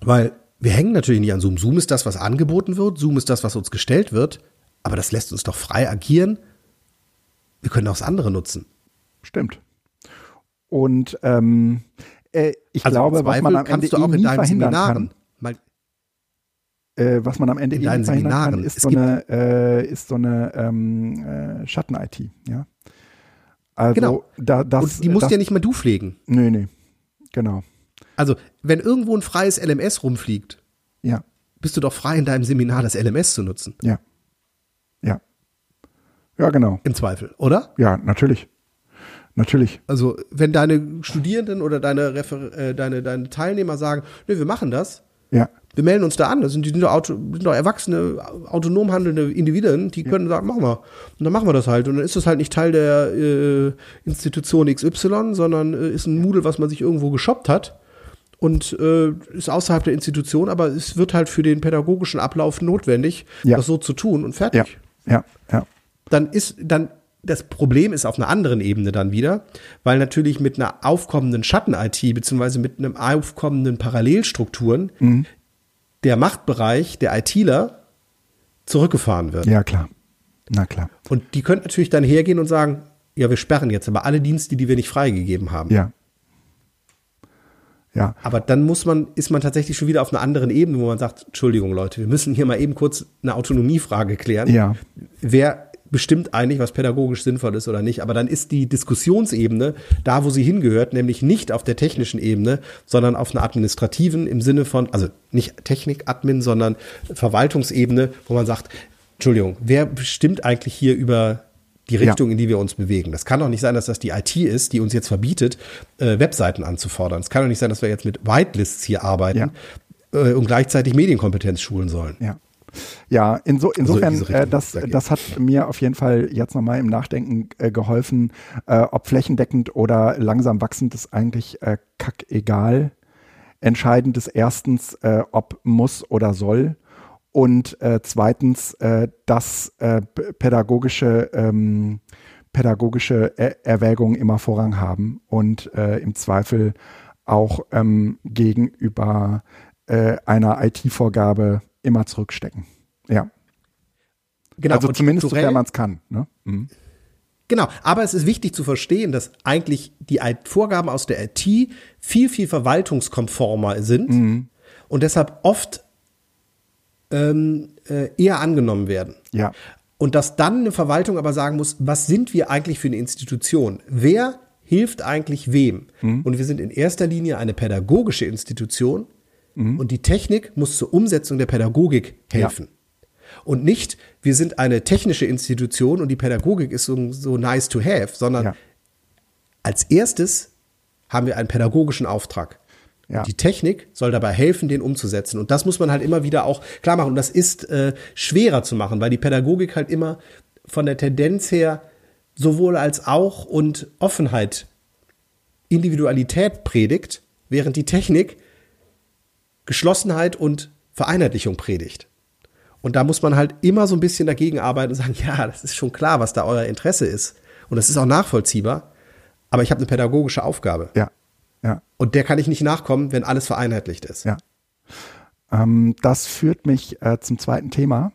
Speaker 2: Weil wir hängen natürlich nicht an Zoom. Zoom ist das, was angeboten wird. Zoom ist das, was uns gestellt wird. Aber das lässt uns doch frei agieren. Wir können auch das andere nutzen.
Speaker 1: Stimmt. Und ähm, äh, ich also glaube, was man am Ende
Speaker 2: du auch
Speaker 1: nie
Speaker 2: verhindern
Speaker 1: Seminaren, kann, mal, äh, was man am Ende
Speaker 2: in deinen Seminaren kann,
Speaker 1: ist, so eine, äh, ist so eine ähm, äh, Schatten-IT, ja. Also,
Speaker 2: genau.
Speaker 1: Da, das,
Speaker 2: Und die musst
Speaker 1: das,
Speaker 2: ja nicht mehr du pflegen.
Speaker 1: Nee, nee. Genau.
Speaker 2: Also, wenn irgendwo ein freies LMS rumfliegt,
Speaker 1: ja.
Speaker 2: bist du doch frei in deinem Seminar das LMS zu nutzen.
Speaker 1: Ja. Ja. Ja, genau.
Speaker 2: Im Zweifel, oder?
Speaker 1: Ja, natürlich. Natürlich.
Speaker 2: Also, wenn deine Studierenden oder deine, Refer äh, deine, deine Teilnehmer sagen, nee, wir machen das,
Speaker 1: ja.
Speaker 2: wir melden uns da an, das sind, die sind doch, Auto, sind doch erwachsene, autonom handelnde Individuen, die können sagen, machen wir. Und dann machen wir das halt. Und dann ist das halt nicht Teil der äh, Institution XY, sondern äh, ist ein Moodle, was man sich irgendwo geshoppt hat und äh, ist außerhalb der Institution, aber es wird halt für den pädagogischen Ablauf notwendig,
Speaker 1: ja.
Speaker 2: das so zu tun und fertig.
Speaker 1: Ja, ja. ja.
Speaker 2: Dann ist, dann das Problem ist auf einer anderen Ebene dann wieder, weil natürlich mit einer aufkommenden Schatten-IT beziehungsweise mit einem aufkommenden Parallelstrukturen mhm. der Machtbereich der ITler zurückgefahren wird.
Speaker 1: Ja, klar. Na klar.
Speaker 2: Und die könnten natürlich dann hergehen und sagen, ja, wir sperren jetzt aber alle Dienste, die wir nicht freigegeben haben.
Speaker 1: Ja. Ja.
Speaker 2: Aber dann muss man, ist man tatsächlich schon wieder auf einer anderen Ebene, wo man sagt, Entschuldigung, Leute, wir müssen hier mal eben kurz eine Autonomiefrage klären.
Speaker 1: Ja.
Speaker 2: Wer bestimmt eigentlich, was pädagogisch sinnvoll ist oder nicht. Aber dann ist die Diskussionsebene da, wo sie hingehört, nämlich nicht auf der technischen Ebene, sondern auf einer administrativen im Sinne von, also nicht Technik-Admin, sondern Verwaltungsebene, wo man sagt, Entschuldigung, wer bestimmt eigentlich hier über die Richtung, ja. in die wir uns bewegen. Das kann doch nicht sein, dass das die IT ist, die uns jetzt verbietet, äh, Webseiten anzufordern. Es kann doch nicht sein, dass wir jetzt mit Whitelists hier arbeiten ja. äh, und gleichzeitig Medienkompetenz schulen sollen.
Speaker 1: Ja. Ja, inso, insofern, also in äh, das, das hat mir auf jeden Fall jetzt nochmal im Nachdenken äh, geholfen, äh, ob flächendeckend oder langsam wachsend ist eigentlich äh, kack egal. Entscheidend ist erstens, äh, ob muss oder soll. Und äh, zweitens, äh, dass pädagogische, ähm, pädagogische er Erwägungen immer Vorrang haben und im Zweifel auch ähm, gegenüber einer IT-Vorgabe immer zurückstecken. Ja. Genau, also zumindest sofern man es kann. Ne? Mhm.
Speaker 2: Genau, aber es ist wichtig zu verstehen, dass eigentlich die Vorgaben aus der IT viel, viel verwaltungskonformer sind mhm. und deshalb oft ähm, äh, eher angenommen werden.
Speaker 1: Ja.
Speaker 2: Und dass dann eine Verwaltung aber sagen muss, was sind wir eigentlich für eine Institution? Wer hilft eigentlich wem? Mhm. Und wir sind in erster Linie eine pädagogische Institution mhm. und die Technik muss zur Umsetzung der Pädagogik helfen. Ja. Und nicht, wir sind eine technische Institution und die Pädagogik ist so, so nice to have, sondern ja. als erstes haben wir einen pädagogischen Auftrag. Ja. Die Technik soll dabei helfen, den umzusetzen. Und das muss man halt immer wieder auch klar machen. Und das ist äh, schwerer zu machen, weil die Pädagogik halt immer von der Tendenz her sowohl als auch und Offenheit, Individualität predigt, während die Technik Geschlossenheit und Vereinheitlichung predigt. Und da muss man halt immer so ein bisschen dagegen arbeiten und sagen, ja, das ist schon klar, was da euer Interesse ist. Und das ist auch nachvollziehbar. Aber ich habe eine pädagogische Aufgabe.
Speaker 1: Ja. Ja.
Speaker 2: Und der kann ich nicht nachkommen, wenn alles vereinheitlicht ist.
Speaker 1: Ja. Ähm, das führt mich äh, zum zweiten Thema,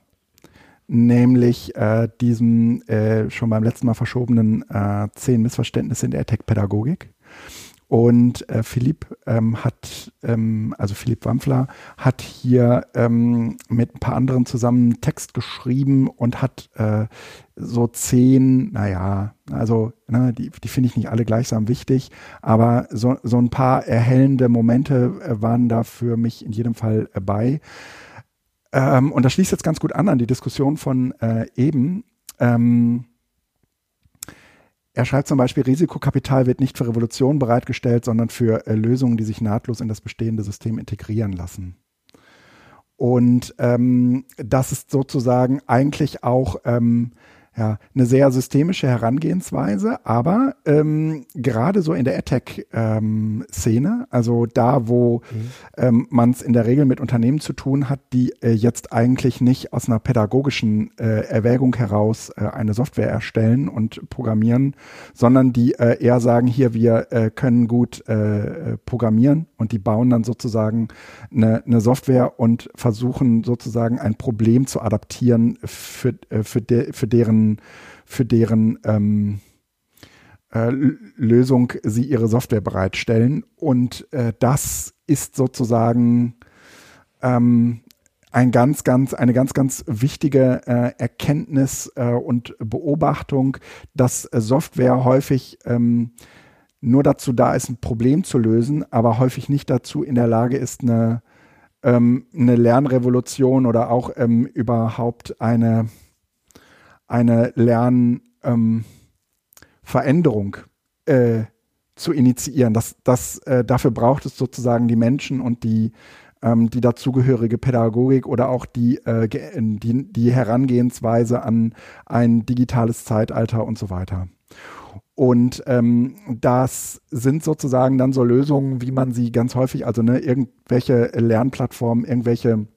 Speaker 1: nämlich äh, diesem äh, schon beim letzten Mal verschobenen äh, zehn Missverständnisse in der Tech-Pädagogik. Und äh, Philipp ähm, hat, ähm, also Philipp Wampfler hat hier ähm, mit ein paar anderen zusammen einen Text geschrieben und hat äh, so zehn, naja, also ne, die, die finde ich nicht alle gleichsam wichtig, aber so, so ein paar erhellende Momente äh, waren da für mich in jedem Fall äh, bei. Ähm, und das schließt jetzt ganz gut an an die Diskussion von äh, eben. Ähm, er schreibt zum Beispiel, Risikokapital wird nicht für Revolution bereitgestellt, sondern für äh, Lösungen, die sich nahtlos in das bestehende System integrieren lassen. Und ähm, das ist sozusagen eigentlich auch ähm, ja, eine sehr systemische Herangehensweise, aber ähm, gerade so in der AdTech-Szene, ähm, also da, wo mhm. ähm, man es in der Regel mit Unternehmen zu tun hat, die äh, jetzt eigentlich nicht aus einer pädagogischen äh, Erwägung heraus äh, eine Software erstellen und programmieren, sondern die äh, eher sagen, hier, wir äh, können gut äh, programmieren und die bauen dann sozusagen eine, eine Software und versuchen sozusagen ein Problem zu adaptieren für, für, de, für deren für deren ähm, äh, Lösung sie ihre Software bereitstellen. Und äh, das ist sozusagen ähm, ein ganz, ganz, eine ganz, ganz wichtige äh, Erkenntnis äh, und Beobachtung, dass Software häufig ähm, nur dazu da ist, ein Problem zu lösen, aber häufig nicht dazu in der Lage ist, eine, ähm, eine Lernrevolution oder auch ähm, überhaupt eine eine Lernveränderung ähm, äh, zu initiieren. Das, das, äh, dafür braucht es sozusagen die Menschen und die, ähm, die dazugehörige Pädagogik oder auch die, äh, die, die Herangehensweise an ein digitales Zeitalter und so weiter. Und ähm, das sind sozusagen dann so Lösungen, wie man sie ganz häufig, also ne, irgendwelche Lernplattformen, irgendwelche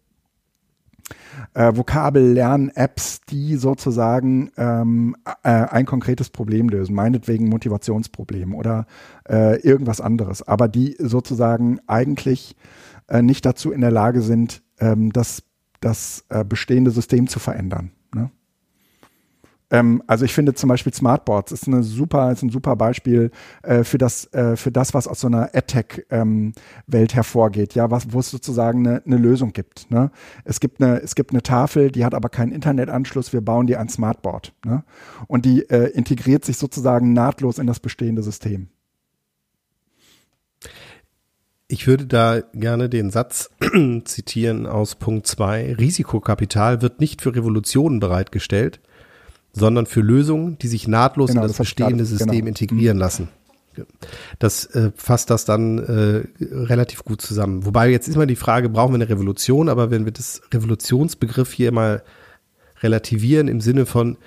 Speaker 1: äh, Vokabellern-Apps, die sozusagen ähm, äh, ein konkretes Problem lösen, meinetwegen Motivationsproblem oder äh, irgendwas anderes, aber die sozusagen eigentlich äh, nicht dazu in der Lage sind, ähm, das, das äh, bestehende System zu verändern. Ne? Ähm, also ich finde zum Beispiel Smartboards ist eine super, ist ein super Beispiel äh, für das, äh, für das, was aus so einer AdTech ähm, Welt hervorgeht, ja, was, wo es sozusagen eine, eine Lösung gibt. Ne? Es gibt eine, es gibt eine Tafel, die hat aber keinen Internetanschluss. Wir bauen dir ein Smartboard, ne? Und die äh, integriert sich sozusagen nahtlos in das bestehende System.
Speaker 2: Ich würde da gerne den Satz zitieren aus Punkt 2. Risikokapital wird nicht für Revolutionen bereitgestellt, sondern für Lösungen, die sich nahtlos genau, in das, das bestehende System genau. integrieren mhm. lassen. Das äh, fasst das dann äh, relativ gut zusammen. Wobei jetzt ist mal die Frage, brauchen wir eine Revolution? Aber wenn wir das Revolutionsbegriff hier mal relativieren im Sinne von,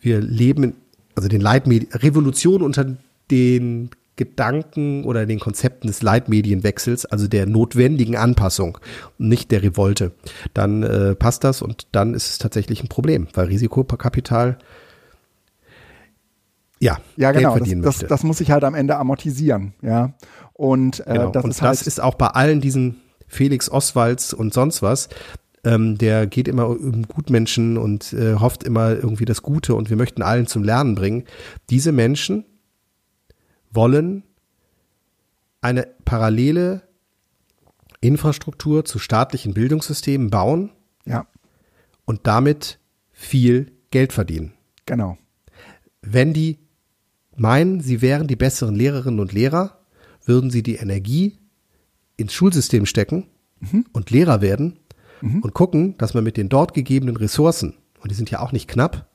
Speaker 2: wir leben, also den Leitmedien, Revolution unter den Gedanken oder den Konzepten des Leitmedienwechsels, also der notwendigen Anpassung nicht der Revolte, dann äh, passt das und dann ist es tatsächlich ein Problem, weil Risikokapital ja,
Speaker 1: ja genau, das, das, das, muss sich halt am Ende amortisieren, ja. Und,
Speaker 2: äh, genau. das, und ist, das halt ist auch bei allen diesen Felix Oswalds und sonst was, ähm, der geht immer um Gutmenschen und äh, hofft immer irgendwie das Gute und wir möchten allen zum Lernen bringen. Diese Menschen wollen eine parallele Infrastruktur zu staatlichen Bildungssystemen bauen
Speaker 1: ja.
Speaker 2: und damit viel Geld verdienen.
Speaker 1: Genau.
Speaker 2: Wenn die meinen, sie wären die besseren Lehrerinnen und Lehrer, würden sie die Energie ins Schulsystem stecken mhm. und Lehrer werden mhm. und gucken, dass man mit den dort gegebenen Ressourcen, und die sind ja auch nicht knapp,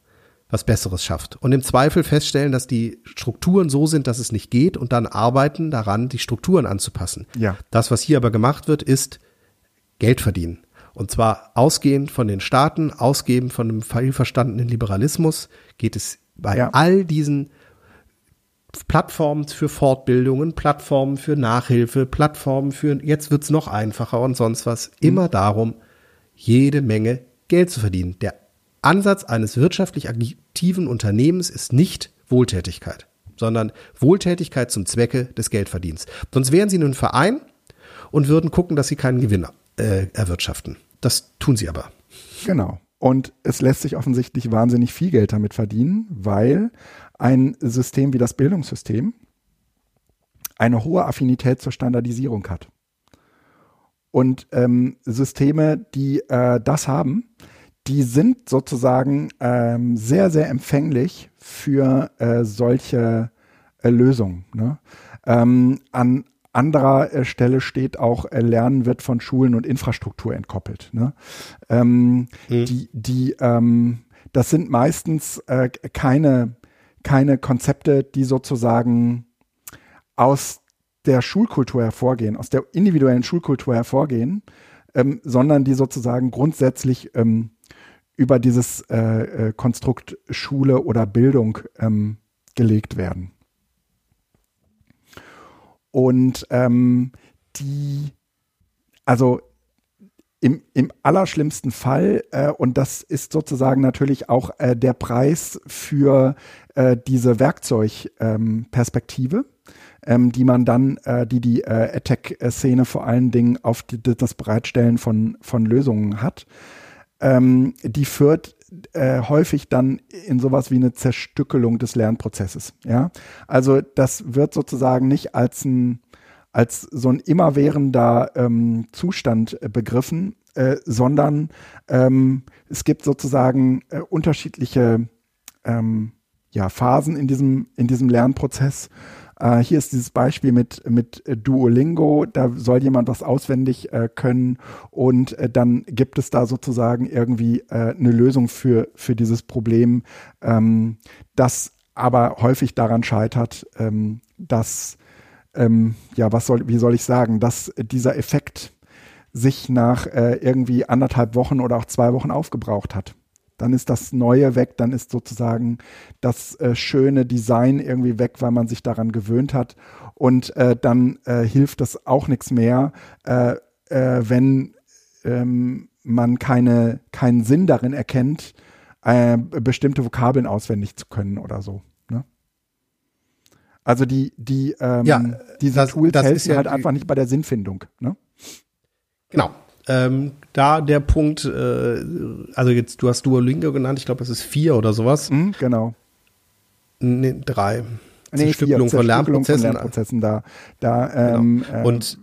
Speaker 2: was Besseres schafft. Und im Zweifel feststellen, dass die Strukturen so sind, dass es nicht geht und dann arbeiten daran, die Strukturen anzupassen.
Speaker 1: Ja.
Speaker 2: Das, was hier aber gemacht wird, ist Geld verdienen. Und zwar ausgehend von den Staaten, ausgehend von einem verstandenen Liberalismus geht es bei ja. all diesen Plattformen für Fortbildungen, Plattformen für Nachhilfe, Plattformen für, jetzt wird's noch einfacher und sonst was, immer mhm. darum, jede Menge Geld zu verdienen. Der Ansatz eines wirtschaftlich aktiven Unternehmens ist nicht Wohltätigkeit, sondern Wohltätigkeit zum Zwecke des Geldverdienens. Sonst wären sie nun ein Verein und würden gucken, dass sie keinen Gewinn äh, erwirtschaften. Das tun sie aber.
Speaker 1: Genau. Und es lässt sich offensichtlich wahnsinnig viel Geld damit verdienen, weil ein System wie das Bildungssystem eine hohe Affinität zur Standardisierung hat. Und ähm, Systeme, die äh, das haben, die sind sozusagen ähm, sehr, sehr empfänglich für äh, solche äh, Lösungen. Ne? Ähm, an anderer äh, Stelle steht auch, äh, Lernen wird von Schulen und Infrastruktur entkoppelt. Ne? Ähm, mhm. Die, die, ähm, das sind meistens äh, keine, keine Konzepte, die sozusagen aus der Schulkultur hervorgehen, aus der individuellen Schulkultur hervorgehen, ähm, sondern die sozusagen grundsätzlich ähm, über dieses äh, äh, Konstrukt Schule oder Bildung ähm, gelegt werden. Und ähm, die, also im, im allerschlimmsten Fall, äh, und das ist sozusagen natürlich auch äh, der Preis für äh, diese Werkzeugperspektive, ähm, ähm, die man dann, äh, die die äh, Attack-Szene vor allen Dingen auf die, das Bereitstellen von, von Lösungen hat, ähm, die führt äh, häufig dann in sowas wie eine Zerstückelung des Lernprozesses. Ja, also das wird sozusagen nicht als ein als so ein immerwährender ähm, Zustand äh, begriffen, äh, sondern ähm, es gibt sozusagen äh, unterschiedliche ähm, ja, Phasen in diesem, in diesem Lernprozess. Äh, hier ist dieses Beispiel mit, mit Duolingo, da soll jemand was auswendig äh, können und äh, dann gibt es da sozusagen irgendwie äh, eine Lösung für, für dieses Problem, ähm, das aber häufig daran scheitert, ähm, dass, ähm, ja, was soll, wie soll ich sagen, dass dieser Effekt sich nach äh, irgendwie anderthalb Wochen oder auch zwei Wochen aufgebraucht hat dann ist das Neue weg, dann ist sozusagen das äh, schöne Design irgendwie weg, weil man sich daran gewöhnt hat. Und äh, dann äh, hilft das auch nichts mehr, äh, äh, wenn ähm, man keine, keinen Sinn darin erkennt, äh, bestimmte Vokabeln auswendig zu können oder so. Ne? Also die, die, ähm,
Speaker 2: ja,
Speaker 1: diese das, Tools das helfen ja halt einfach nicht bei der Sinnfindung. Ne?
Speaker 2: Genau. Ähm, da der Punkt, äh, also jetzt, du hast Duolingo genannt, ich glaube, es ist vier oder sowas.
Speaker 1: Mhm, genau.
Speaker 2: Nee, drei.
Speaker 1: Nee, Zerstückelung von Lernprozessen. Von Lernprozessen da, da ähm,
Speaker 2: genau. Und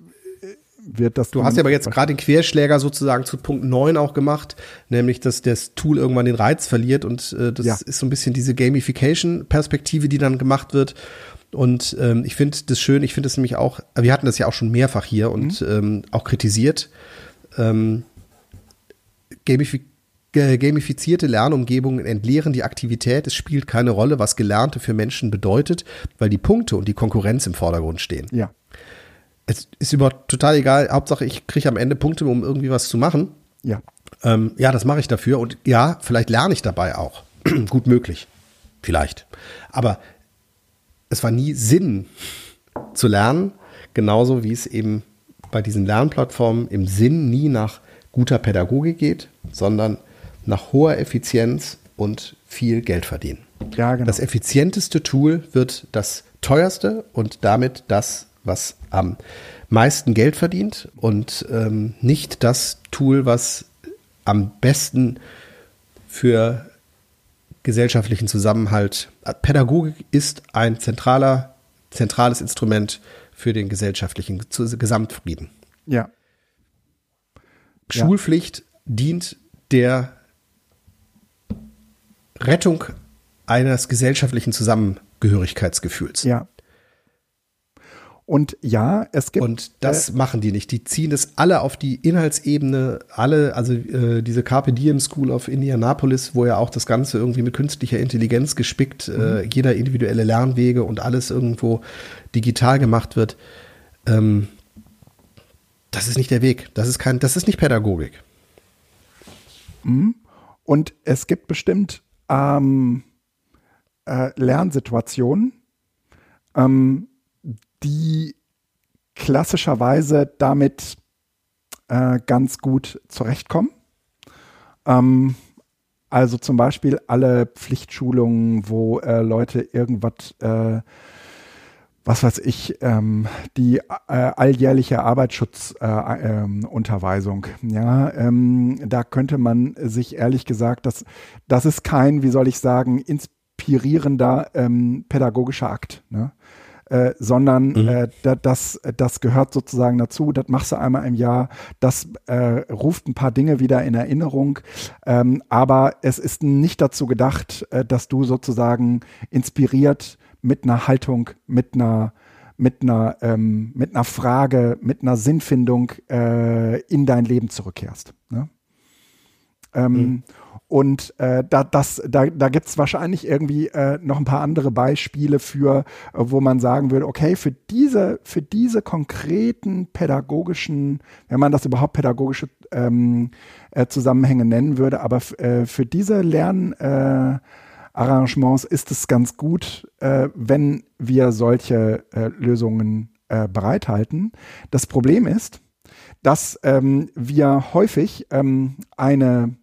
Speaker 2: wird das. Du hast ja aber jetzt gerade den Querschläger sozusagen zu Punkt 9 auch gemacht, nämlich dass das Tool irgendwann den Reiz verliert und äh, das ja. ist so ein bisschen diese Gamification-Perspektive, die dann gemacht wird. Und ähm, ich finde das schön, ich finde es nämlich auch, wir hatten das ja auch schon mehrfach hier und mhm. ähm, auch kritisiert. Ähm, Gamif gamifizierte Lernumgebungen entleeren die Aktivität. Es spielt keine Rolle, was Gelernte für Menschen bedeutet, weil die Punkte und die Konkurrenz im Vordergrund stehen.
Speaker 1: Ja
Speaker 2: es ist über total egal. Hauptsache, ich kriege am Ende Punkte, um irgendwie was zu machen.
Speaker 1: Ja.
Speaker 2: Ähm, ja, das mache ich dafür. Und ja, vielleicht lerne ich dabei auch. Gut möglich. Vielleicht. Aber es war nie Sinn zu lernen, genauso wie es eben bei diesen Lernplattformen im Sinn nie nach guter Pädagogik geht, sondern nach hoher Effizienz und viel Geld verdienen.
Speaker 1: Ja, genau.
Speaker 2: Das effizienteste Tool wird das teuerste und damit das was am meisten Geld verdient und ähm, nicht das Tool, was am besten für gesellschaftlichen Zusammenhalt. Pädagogik ist ein zentraler, zentrales Instrument für den gesellschaftlichen Gesamtfrieden.
Speaker 1: Ja.
Speaker 2: Schulpflicht ja. dient der Rettung eines gesellschaftlichen Zusammengehörigkeitsgefühls.
Speaker 1: Ja. Und ja, es gibt.
Speaker 2: Und das äh, machen die nicht. Die ziehen das alle auf die Inhaltsebene, alle, also äh, diese Carpe Diem School of Indianapolis, wo ja auch das Ganze irgendwie mit künstlicher Intelligenz gespickt, äh, mhm. äh, jeder individuelle Lernwege und alles irgendwo digital gemacht wird. Ähm, das ist nicht der Weg. Das ist kein, das ist nicht Pädagogik.
Speaker 1: Mhm. Und es gibt bestimmt ähm, äh, Lernsituationen, ähm, die klassischerweise damit äh, ganz gut zurechtkommen. Ähm, also zum Beispiel alle Pflichtschulungen, wo äh, Leute irgendwas, äh, was weiß ich, ähm, die äh, alljährliche Arbeitsschutzunterweisung. Äh, ähm, ja, ähm, da könnte man sich ehrlich gesagt, das, das ist kein, wie soll ich sagen, inspirierender ähm, pädagogischer Akt. Ne? Äh, sondern mhm. äh, das, das gehört sozusagen dazu. Das machst du einmal im Jahr. Das äh, ruft ein paar Dinge wieder in Erinnerung. Ähm, aber es ist nicht dazu gedacht, äh, dass du sozusagen inspiriert mit einer Haltung, mit einer mit einer, ähm, mit einer Frage, mit einer Sinnfindung äh, in dein Leben zurückkehrst. Ne? Ähm, mhm. Und äh, da, das, da, da gibt es wahrscheinlich irgendwie äh, noch ein paar andere Beispiele für, äh, wo man sagen würde, okay, für diese, für diese konkreten pädagogischen, wenn man das überhaupt pädagogische ähm, äh, Zusammenhänge nennen würde, aber äh, für diese Lernarrangements äh, ist es ganz gut, wenn wir solche Lösungen bereithalten. Das Problem ist, dass ähm, wir häufig ähm, eine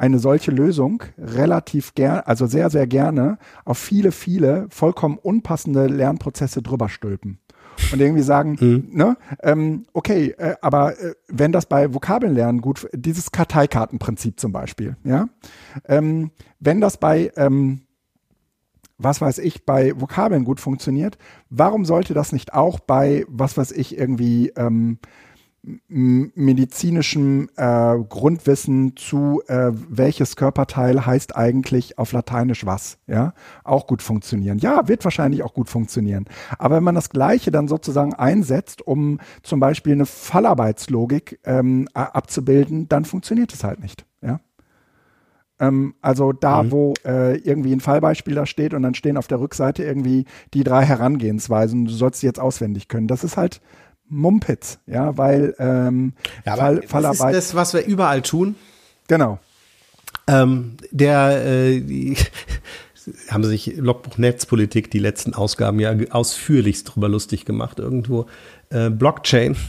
Speaker 1: eine solche Lösung relativ gern, also sehr, sehr gerne auf viele, viele vollkommen unpassende Lernprozesse drüber stülpen. Und irgendwie sagen, mhm. ne, ähm, okay, äh, aber äh, wenn das bei Vokabellernen gut, dieses Karteikartenprinzip zum Beispiel, ja, ähm, wenn das bei, ähm, was weiß ich, bei Vokabeln gut funktioniert, warum sollte das nicht auch bei, was weiß ich, irgendwie ähm, medizinischem äh, Grundwissen zu, äh, welches Körperteil heißt eigentlich auf Lateinisch was, ja, auch gut funktionieren. Ja, wird wahrscheinlich auch gut funktionieren. Aber wenn man das Gleiche dann sozusagen einsetzt, um zum Beispiel eine Fallarbeitslogik ähm, abzubilden, dann funktioniert es halt nicht, ja. Ähm, also da, mhm. wo äh, irgendwie ein Fallbeispiel da steht und dann stehen auf der Rückseite irgendwie die drei Herangehensweisen, du sollst sie jetzt auswendig können. Das ist halt Mumpitz, ja, weil ähm,
Speaker 2: ja, Fall, Fallarbeit. Das ist das, was wir überall tun.
Speaker 1: Genau.
Speaker 2: Ähm, der äh, die, haben sich Logbuch Netzpolitik die letzten Ausgaben ja ausführlichst drüber lustig gemacht irgendwo. Äh, Blockchain.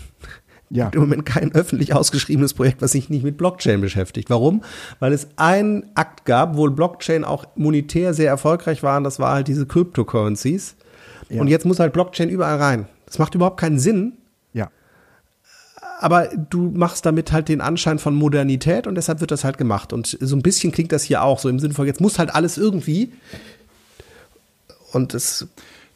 Speaker 2: Ja. Im Moment kein öffentlich ausgeschriebenes Projekt, was sich nicht mit Blockchain beschäftigt. Warum? Weil es einen Akt gab, wo Blockchain auch monetär sehr erfolgreich waren. Das war halt diese Cryptocurrencies. Ja. Und jetzt muss halt Blockchain überall rein. Das macht überhaupt keinen Sinn, aber du machst damit halt den Anschein von Modernität und deshalb wird das halt gemacht. Und so ein bisschen klingt das hier auch so im Sinne von, jetzt muss halt alles irgendwie. Und es.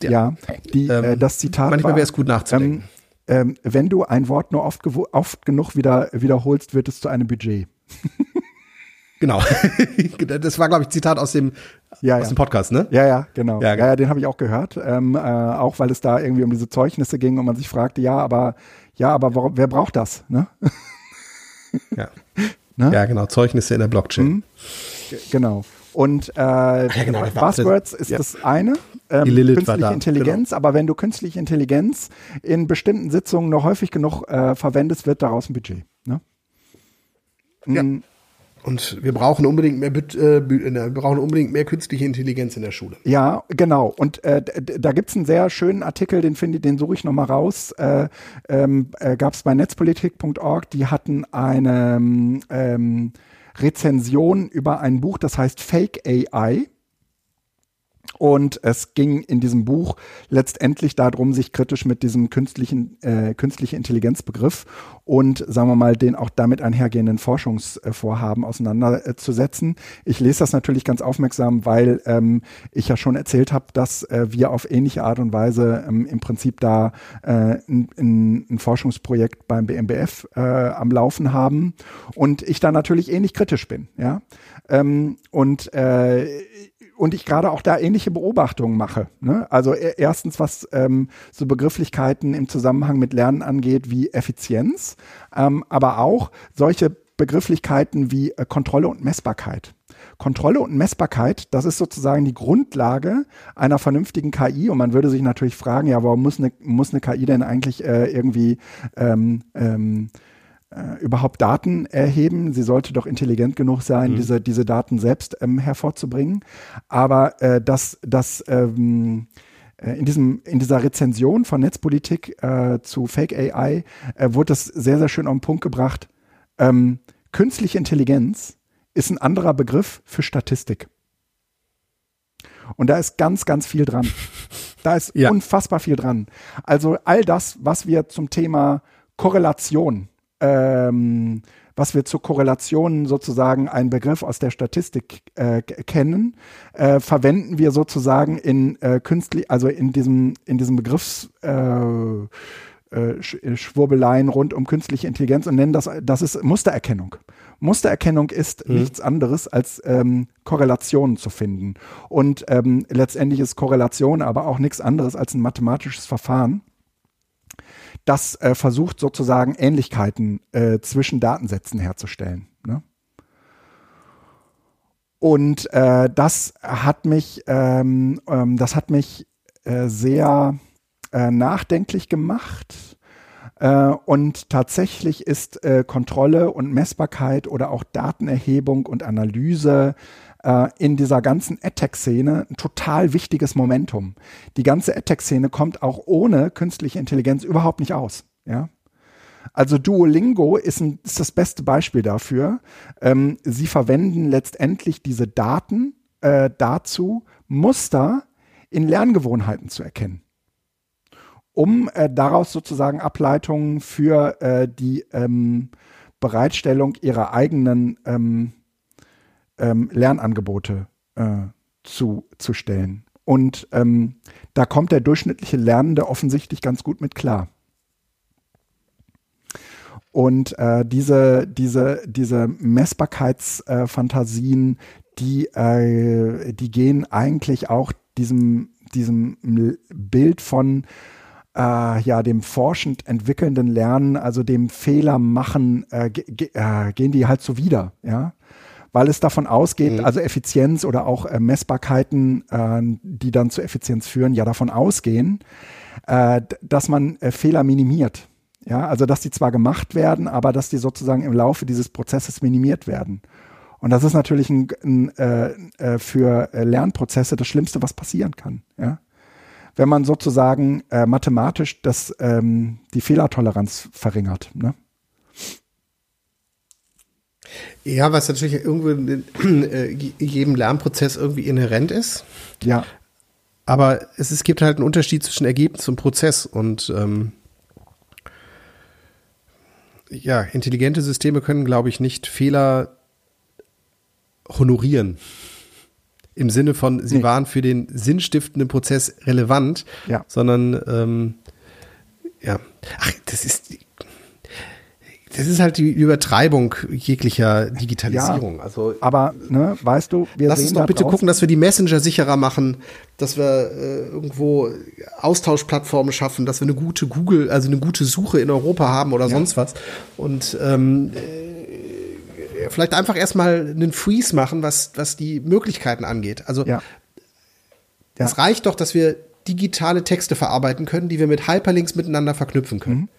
Speaker 1: Ja, ja die, äh, ähm, äh, das Zitat.
Speaker 2: Manchmal wäre es gut nachzudenken.
Speaker 1: Ähm, ähm, wenn du ein Wort nur oft, oft genug wieder wiederholst, wird es zu einem Budget.
Speaker 2: Genau. das war, glaube ich, Zitat aus dem,
Speaker 1: ja,
Speaker 2: aus ja. dem Podcast, ne?
Speaker 1: Ja, ja, genau. Ja, ja, ja den habe ich auch gehört. Ähm, äh, auch weil es da irgendwie um diese Zeugnisse ging und man sich fragte, ja, aber ja, aber warum, wer braucht das? Ne?
Speaker 2: Ja. ne? ja, genau. Zeugnisse in der Blockchain. Mhm.
Speaker 1: Genau. Und äh, ja, genau, Buzzwords ist ja. das eine,
Speaker 2: ähm, künstliche
Speaker 1: Intelligenz, genau. aber wenn du künstliche Intelligenz in bestimmten Sitzungen noch häufig genug äh, verwendest, wird daraus ein Budget. Ne?
Speaker 2: Ja. Mhm. Und wir brauchen unbedingt mehr, äh, wir brauchen unbedingt mehr künstliche Intelligenz in der Schule.
Speaker 1: Ja, genau. Und äh, da gibt's einen sehr schönen Artikel, den finde den suche ich nochmal raus. Äh, ähm, äh, Gab bei netzpolitik.org, die hatten eine ähm, Rezension über ein Buch, das heißt Fake AI. Und es ging in diesem Buch letztendlich darum, sich kritisch mit diesem künstlichen, äh, künstliche Intelligenzbegriff und sagen wir mal den auch damit einhergehenden Forschungsvorhaben auseinanderzusetzen. Ich lese das natürlich ganz aufmerksam, weil ähm, ich ja schon erzählt habe, dass äh, wir auf ähnliche Art und Weise ähm, im Prinzip da äh, ein, ein, Forschungsprojekt beim BMBF äh, am Laufen haben und ich da natürlich ähnlich kritisch bin. Ja, ähm, und äh, und ich gerade auch da ähnliche Beobachtungen mache. Ne? Also e, erstens, was ähm, so Begrifflichkeiten im Zusammenhang mit Lernen angeht, wie Effizienz, ähm, aber auch solche Begrifflichkeiten wie äh, Kontrolle und Messbarkeit. Kontrolle und Messbarkeit, das ist sozusagen die Grundlage einer vernünftigen KI. Und man würde sich natürlich fragen, ja, warum muss eine, muss eine KI denn eigentlich äh, irgendwie ähm, ähm, äh, überhaupt Daten erheben. Sie sollte doch intelligent genug sein, mhm. diese, diese Daten selbst ähm, hervorzubringen. Aber äh, dass das ähm, äh, in, diesem, in dieser Rezension von Netzpolitik äh, zu Fake AI äh, wurde das sehr, sehr schön auf den Punkt gebracht. Ähm, künstliche Intelligenz ist ein anderer Begriff für Statistik. Und da ist ganz, ganz viel dran. Da ist ja. unfassbar viel dran. Also all das, was wir zum Thema Korrelation ähm, was wir zur Korrelation sozusagen einen Begriff aus der Statistik äh, kennen, äh, verwenden wir sozusagen in äh, künstlich, also in diesem in diesem Begriffs äh, äh, Schwurbeleien rund um künstliche Intelligenz und nennen das, das ist Mustererkennung. Mustererkennung ist mhm. nichts anderes als ähm, Korrelationen zu finden. Und ähm, letztendlich ist Korrelation aber auch nichts anderes als ein mathematisches Verfahren, das äh, versucht sozusagen Ähnlichkeiten äh, zwischen Datensätzen herzustellen. Ne? Und äh, das hat mich, ähm, ähm, das hat mich äh, sehr äh, nachdenklich gemacht. Äh, und tatsächlich ist Kontrolle und Messbarkeit oder auch Datenerhebung und Analyse äh, in dieser ganzen AdTech-Szene ein total wichtiges Momentum. Die ganze AdTech-Szene kommt auch ohne künstliche Intelligenz überhaupt nicht aus. Ja. Also Duolingo ist, ein, ist das beste Beispiel dafür. Ähm, sie verwenden letztendlich diese Daten äh, dazu, Muster in Lerngewohnheiten zu erkennen, um äh, daraus sozusagen Ableitungen für äh, die ähm, Bereitstellung ihrer eigenen ähm, ähm, Lernangebote äh, zu, zu stellen. Und ähm, da kommt der durchschnittliche Lernende offensichtlich ganz gut mit klar. Und äh, diese, diese, diese Messbarkeitsfantasien, die, äh, die gehen eigentlich auch diesem, diesem Bild von äh, ja, dem forschend entwickelnden Lernen, also dem Fehler machen, äh, äh, gehen die halt so wieder, ja weil es davon ausgeht, mhm. also Effizienz oder auch äh, Messbarkeiten, äh, die dann zu Effizienz führen, ja davon ausgehen, äh, dass man äh, Fehler minimiert. Ja, also dass die zwar gemacht werden, aber dass die sozusagen im Laufe dieses Prozesses minimiert werden. Und das ist natürlich ein, ein, äh, äh, für Lernprozesse das Schlimmste, was passieren kann. Ja? Wenn man sozusagen mathematisch das, ähm, die Fehlertoleranz verringert. Ne?
Speaker 2: Ja, was natürlich irgendwo in äh, jedem Lernprozess irgendwie inhärent ist.
Speaker 1: Ja.
Speaker 2: Aber es, es gibt halt einen Unterschied zwischen Ergebnis und Prozess und ähm, ja, intelligente Systeme können, glaube ich, nicht Fehler honorieren. Im Sinne von, sie nee. waren für den sinnstiftenden Prozess relevant,
Speaker 1: ja.
Speaker 2: sondern ähm, ja, ach, das ist das ist halt die Übertreibung jeglicher Digitalisierung.
Speaker 1: Ja, also, aber ne, weißt du,
Speaker 2: wir lass uns doch bitte gucken, dass wir die Messenger sicherer machen, dass wir äh, irgendwo Austauschplattformen schaffen, dass wir eine gute Google, also eine gute Suche in Europa haben oder ja. sonst was. Und ähm, äh, vielleicht einfach erstmal einen Freeze machen, was, was die Möglichkeiten angeht. Also ja. es reicht doch, dass wir digitale Texte verarbeiten können, die wir mit Hyperlinks miteinander verknüpfen können. Mhm.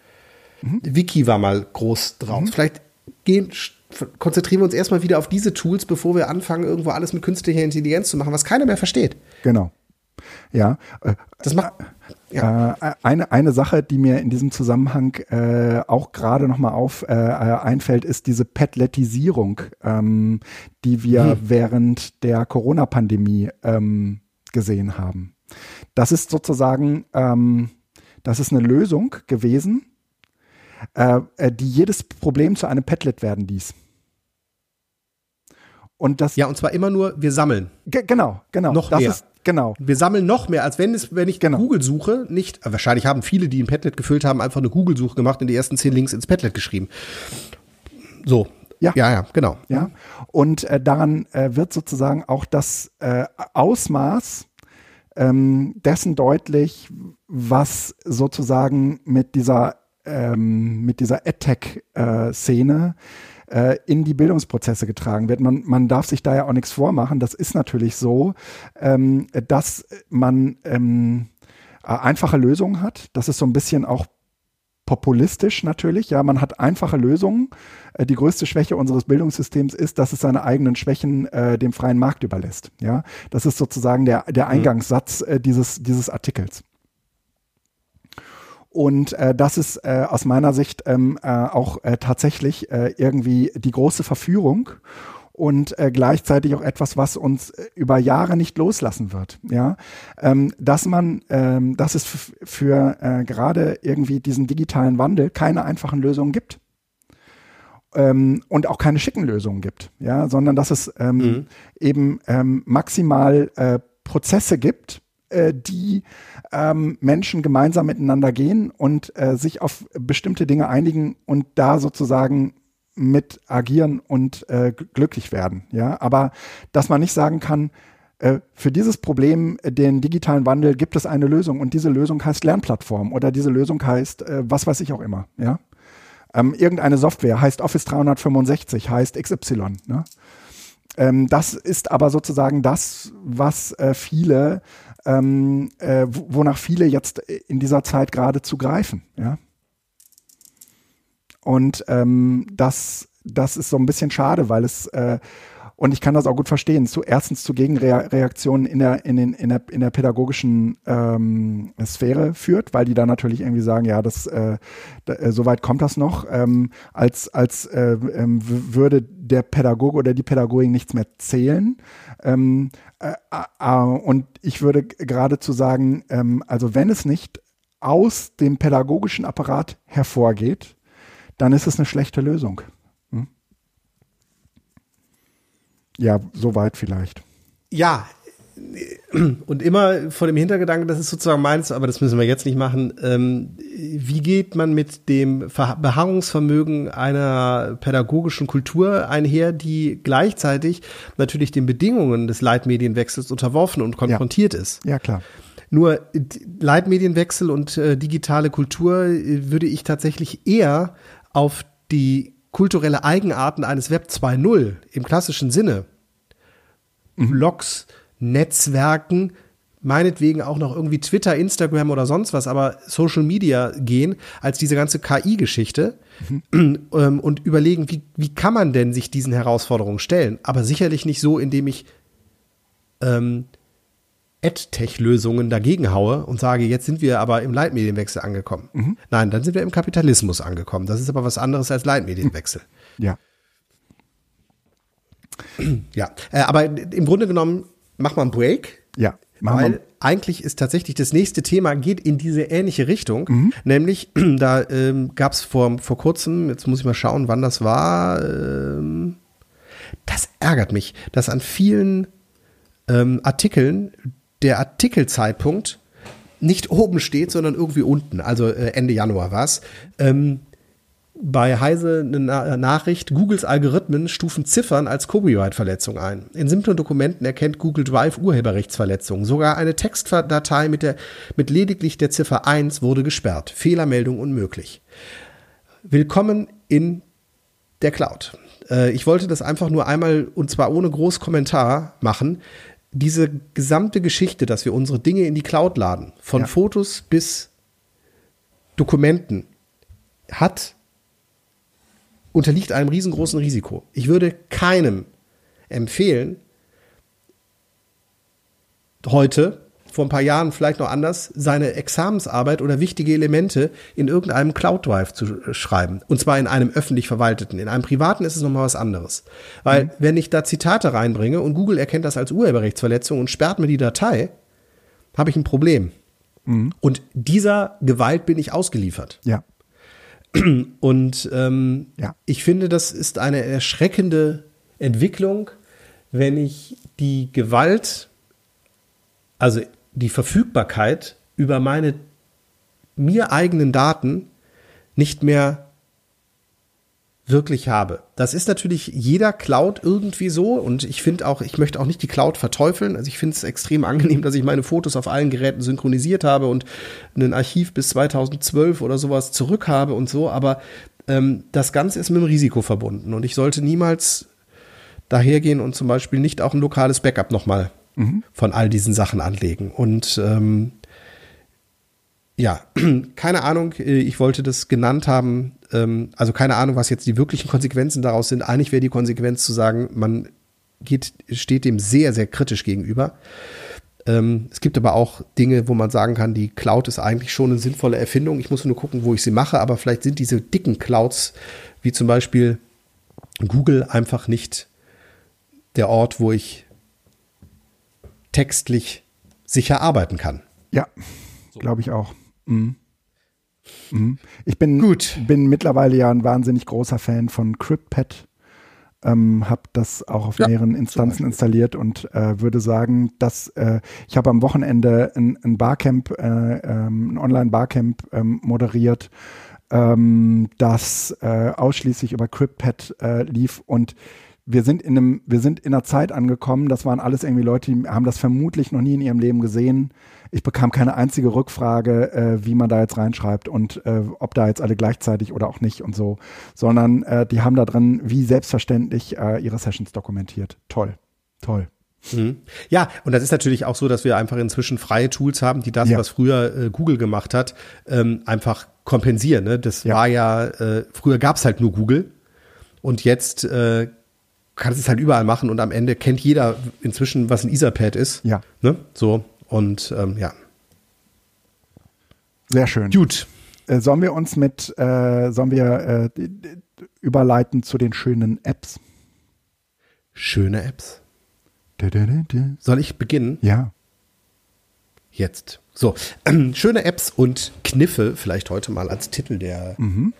Speaker 2: Mhm. Wiki war mal groß drauf. Mhm. Vielleicht gehen, konzentrieren wir uns erstmal wieder auf diese Tools, bevor wir anfangen, irgendwo alles mit künstlicher Intelligenz zu machen, was keiner mehr versteht.
Speaker 1: Genau. Ja. Äh, das macht. Ja. Äh, eine, eine Sache, die mir in diesem Zusammenhang äh, auch gerade nochmal auf äh, einfällt, ist diese Petletisierung, ähm, die wir hm. während der Corona-Pandemie ähm, gesehen haben. Das ist sozusagen, ähm, das ist eine Lösung gewesen, die jedes Problem zu einem Padlet werden ließ.
Speaker 2: Und das
Speaker 1: ja, und zwar immer nur, wir sammeln. Genau, genau.
Speaker 2: Noch das mehr.
Speaker 1: Ist, genau.
Speaker 2: Wir sammeln noch mehr, als wenn es, wenn ich genau. Google suche, nicht, äh, wahrscheinlich haben viele, die ein Padlet gefüllt haben, einfach eine Google-Suche gemacht und die ersten zehn Links ins Padlet geschrieben. So.
Speaker 1: Ja, ja, ja genau. Ja. Und äh, daran äh, wird sozusagen auch das äh, Ausmaß ähm, dessen deutlich, was sozusagen mit dieser ähm, mit dieser AdTech-Szene äh, in die Bildungsprozesse getragen wird. Man, man darf sich da ja auch nichts vormachen. Das ist natürlich so, ähm, dass man ähm, einfache Lösungen hat. Das ist so ein bisschen auch populistisch natürlich. Ja, man hat einfache Lösungen. Äh, die größte Schwäche unseres Bildungssystems ist, dass es seine eigenen Schwächen äh, dem freien Markt überlässt. Ja, das ist sozusagen der, der mhm. Eingangssatz äh, dieses, dieses Artikels. Und äh, das ist äh, aus meiner Sicht ähm, äh, auch äh, tatsächlich äh, irgendwie die große Verführung und äh, gleichzeitig auch etwas, was uns äh, über Jahre nicht loslassen wird. Ja, ähm, dass man, ähm, dass es für äh, gerade irgendwie diesen digitalen Wandel keine einfachen Lösungen gibt ähm, und auch keine schicken Lösungen gibt. Ja, sondern dass es ähm, mhm. eben ähm, maximal äh, Prozesse gibt, äh, die ähm, Menschen gemeinsam miteinander gehen und äh, sich auf bestimmte Dinge einigen und da sozusagen mit agieren und äh, glücklich werden. Ja, aber dass man nicht sagen kann, äh, für dieses Problem, äh, den digitalen Wandel, gibt es eine Lösung und diese Lösung heißt Lernplattform oder diese Lösung heißt äh, was weiß ich auch immer. Ja, ähm, irgendeine Software heißt Office 365, heißt XY. Ne? Ähm, das ist aber sozusagen das, was äh, viele ähm, äh, wonach viele jetzt in dieser Zeit gerade zugreifen. Ja? Und ähm, das, das ist so ein bisschen schade, weil es äh, und ich kann das auch gut verstehen. Zu, erstens zu Gegenreaktionen in der, in, den, in, der, in der pädagogischen ähm, Sphäre führt, weil die da natürlich irgendwie sagen, ja, das äh, da, äh, soweit kommt das noch, ähm, als, als äh, ähm, würde der Pädagoge oder die Pädagogin nichts mehr zählen. Ähm, äh, äh, und ich würde geradezu sagen, ähm, also wenn es nicht aus dem pädagogischen Apparat hervorgeht, dann ist es eine schlechte Lösung. Ja, soweit vielleicht.
Speaker 2: Ja, und immer vor dem Hintergedanken, das ist sozusagen meins, aber das müssen wir jetzt nicht machen. Ähm, wie geht man mit dem Beharrungsvermögen einer pädagogischen Kultur einher, die gleichzeitig natürlich den Bedingungen des Leitmedienwechsels unterworfen und konfrontiert
Speaker 1: ja.
Speaker 2: ist?
Speaker 1: Ja, klar.
Speaker 2: Nur Leitmedienwechsel und äh, digitale Kultur äh, würde ich tatsächlich eher auf die kulturelle Eigenarten eines Web 2.0 im klassischen Sinne, mhm. Blogs, Netzwerken, meinetwegen auch noch irgendwie Twitter, Instagram oder sonst was, aber Social Media gehen, als diese ganze KI-Geschichte mhm. ähm, und überlegen, wie, wie kann man denn sich diesen Herausforderungen stellen? Aber sicherlich nicht so, indem ich ähm, AdTech-Lösungen dagegen haue und sage, jetzt sind wir aber im Leitmedienwechsel angekommen. Mhm. Nein, dann sind wir im Kapitalismus angekommen. Das ist aber was anderes als Leitmedienwechsel.
Speaker 1: Ja.
Speaker 2: Ja, äh, aber im Grunde genommen, mach mal einen Break.
Speaker 1: Ja.
Speaker 2: Machen Weil wir. eigentlich ist tatsächlich das nächste Thema geht in diese ähnliche Richtung. Mhm. Nämlich, da ähm, gab es vor, vor kurzem, jetzt muss ich mal schauen, wann das war. Ähm, das ärgert mich, dass an vielen ähm, Artikeln der Artikelzeitpunkt nicht oben steht, sondern irgendwie unten. Also äh, Ende Januar war es. Ähm, bei Heise eine Na Nachricht, Googles Algorithmen stufen Ziffern als Copyright-Verletzung ein. In simplen Dokumenten erkennt Google Drive Urheberrechtsverletzungen. Sogar eine Textdatei mit, der, mit lediglich der Ziffer 1 wurde gesperrt. Fehlermeldung unmöglich. Willkommen in der Cloud. Äh, ich wollte das einfach nur einmal und zwar ohne groß Kommentar machen. Diese gesamte Geschichte, dass wir unsere Dinge in die Cloud laden, von ja. Fotos bis Dokumenten, hat unterliegt einem riesengroßen Risiko. Ich würde keinem empfehlen, heute, vor ein paar Jahren vielleicht noch anders, seine Examensarbeit oder wichtige Elemente in irgendeinem Cloud Drive zu schreiben. Und zwar in einem öffentlich verwalteten. In einem privaten ist es nochmal was anderes. Weil, mhm. wenn ich da Zitate reinbringe und Google erkennt das als Urheberrechtsverletzung und sperrt mir die Datei, habe ich ein Problem. Mhm. Und dieser Gewalt bin ich ausgeliefert.
Speaker 1: Ja.
Speaker 2: Und ähm, ja. ich finde, das ist eine erschreckende Entwicklung, wenn ich die Gewalt, also die Verfügbarkeit über meine mir eigenen Daten nicht mehr wirklich habe. Das ist natürlich jeder Cloud irgendwie so und ich finde auch, ich möchte auch nicht die Cloud verteufeln. Also ich finde es extrem angenehm, dass ich meine Fotos auf allen Geräten synchronisiert habe und ein Archiv bis 2012 oder sowas zurück habe und so, aber ähm, das Ganze ist mit dem Risiko verbunden und ich sollte niemals dahergehen und zum Beispiel nicht auch ein lokales Backup nochmal mhm. von all diesen Sachen anlegen. Und ähm, ja, keine Ahnung, äh, ich wollte das genannt haben. Ähm, also keine Ahnung, was jetzt die wirklichen Konsequenzen daraus sind. Eigentlich wäre die Konsequenz zu sagen, man geht, steht dem sehr, sehr kritisch gegenüber. Ähm, es gibt aber auch Dinge, wo man sagen kann, die Cloud ist eigentlich schon eine sinnvolle Erfindung. Ich muss nur gucken, wo ich sie mache, aber vielleicht sind diese dicken Clouds, wie zum Beispiel Google, einfach nicht der Ort, wo ich textlich sicher arbeiten kann.
Speaker 1: Ja, so. glaube ich auch. Mhm. Mhm. Ich bin, Gut. bin mittlerweile ja ein wahnsinnig großer Fan von CryptPad. Ähm, habe das auch auf ja, mehreren Instanzen installiert und äh, würde sagen, dass äh, ich habe am Wochenende ein, ein Barcamp, äh, ähm, ein Online-Barcamp ähm, moderiert, ähm, das äh, ausschließlich über CryptPad äh, lief und wir sind in einem, wir sind in einer Zeit angekommen, das waren alles irgendwie Leute, die haben das vermutlich noch nie in ihrem Leben gesehen. Ich bekam keine einzige Rückfrage, äh, wie man da jetzt reinschreibt und äh, ob da jetzt alle gleichzeitig oder auch nicht und so, sondern äh, die haben da drin wie selbstverständlich äh, ihre Sessions dokumentiert. Toll, toll.
Speaker 2: Mhm. Ja, und das ist natürlich auch so, dass wir einfach inzwischen freie Tools haben, die das, ja. was früher äh, Google gemacht hat, ähm, einfach kompensieren. Ne? Das ja. war ja, äh, früher gab es halt nur Google und jetzt äh, kannst es halt überall machen und am Ende kennt jeder inzwischen, was ein Etherpad ist.
Speaker 1: Ja.
Speaker 2: Ne? So, und ähm, ja.
Speaker 1: Sehr schön.
Speaker 2: Gut.
Speaker 1: Äh, sollen wir uns mit, äh, sollen wir äh, überleiten zu den schönen Apps?
Speaker 2: Schöne Apps? Soll ich beginnen?
Speaker 1: Ja.
Speaker 2: Jetzt. So, ähm, schöne Apps und Kniffe, vielleicht heute mal als Titel der mhm.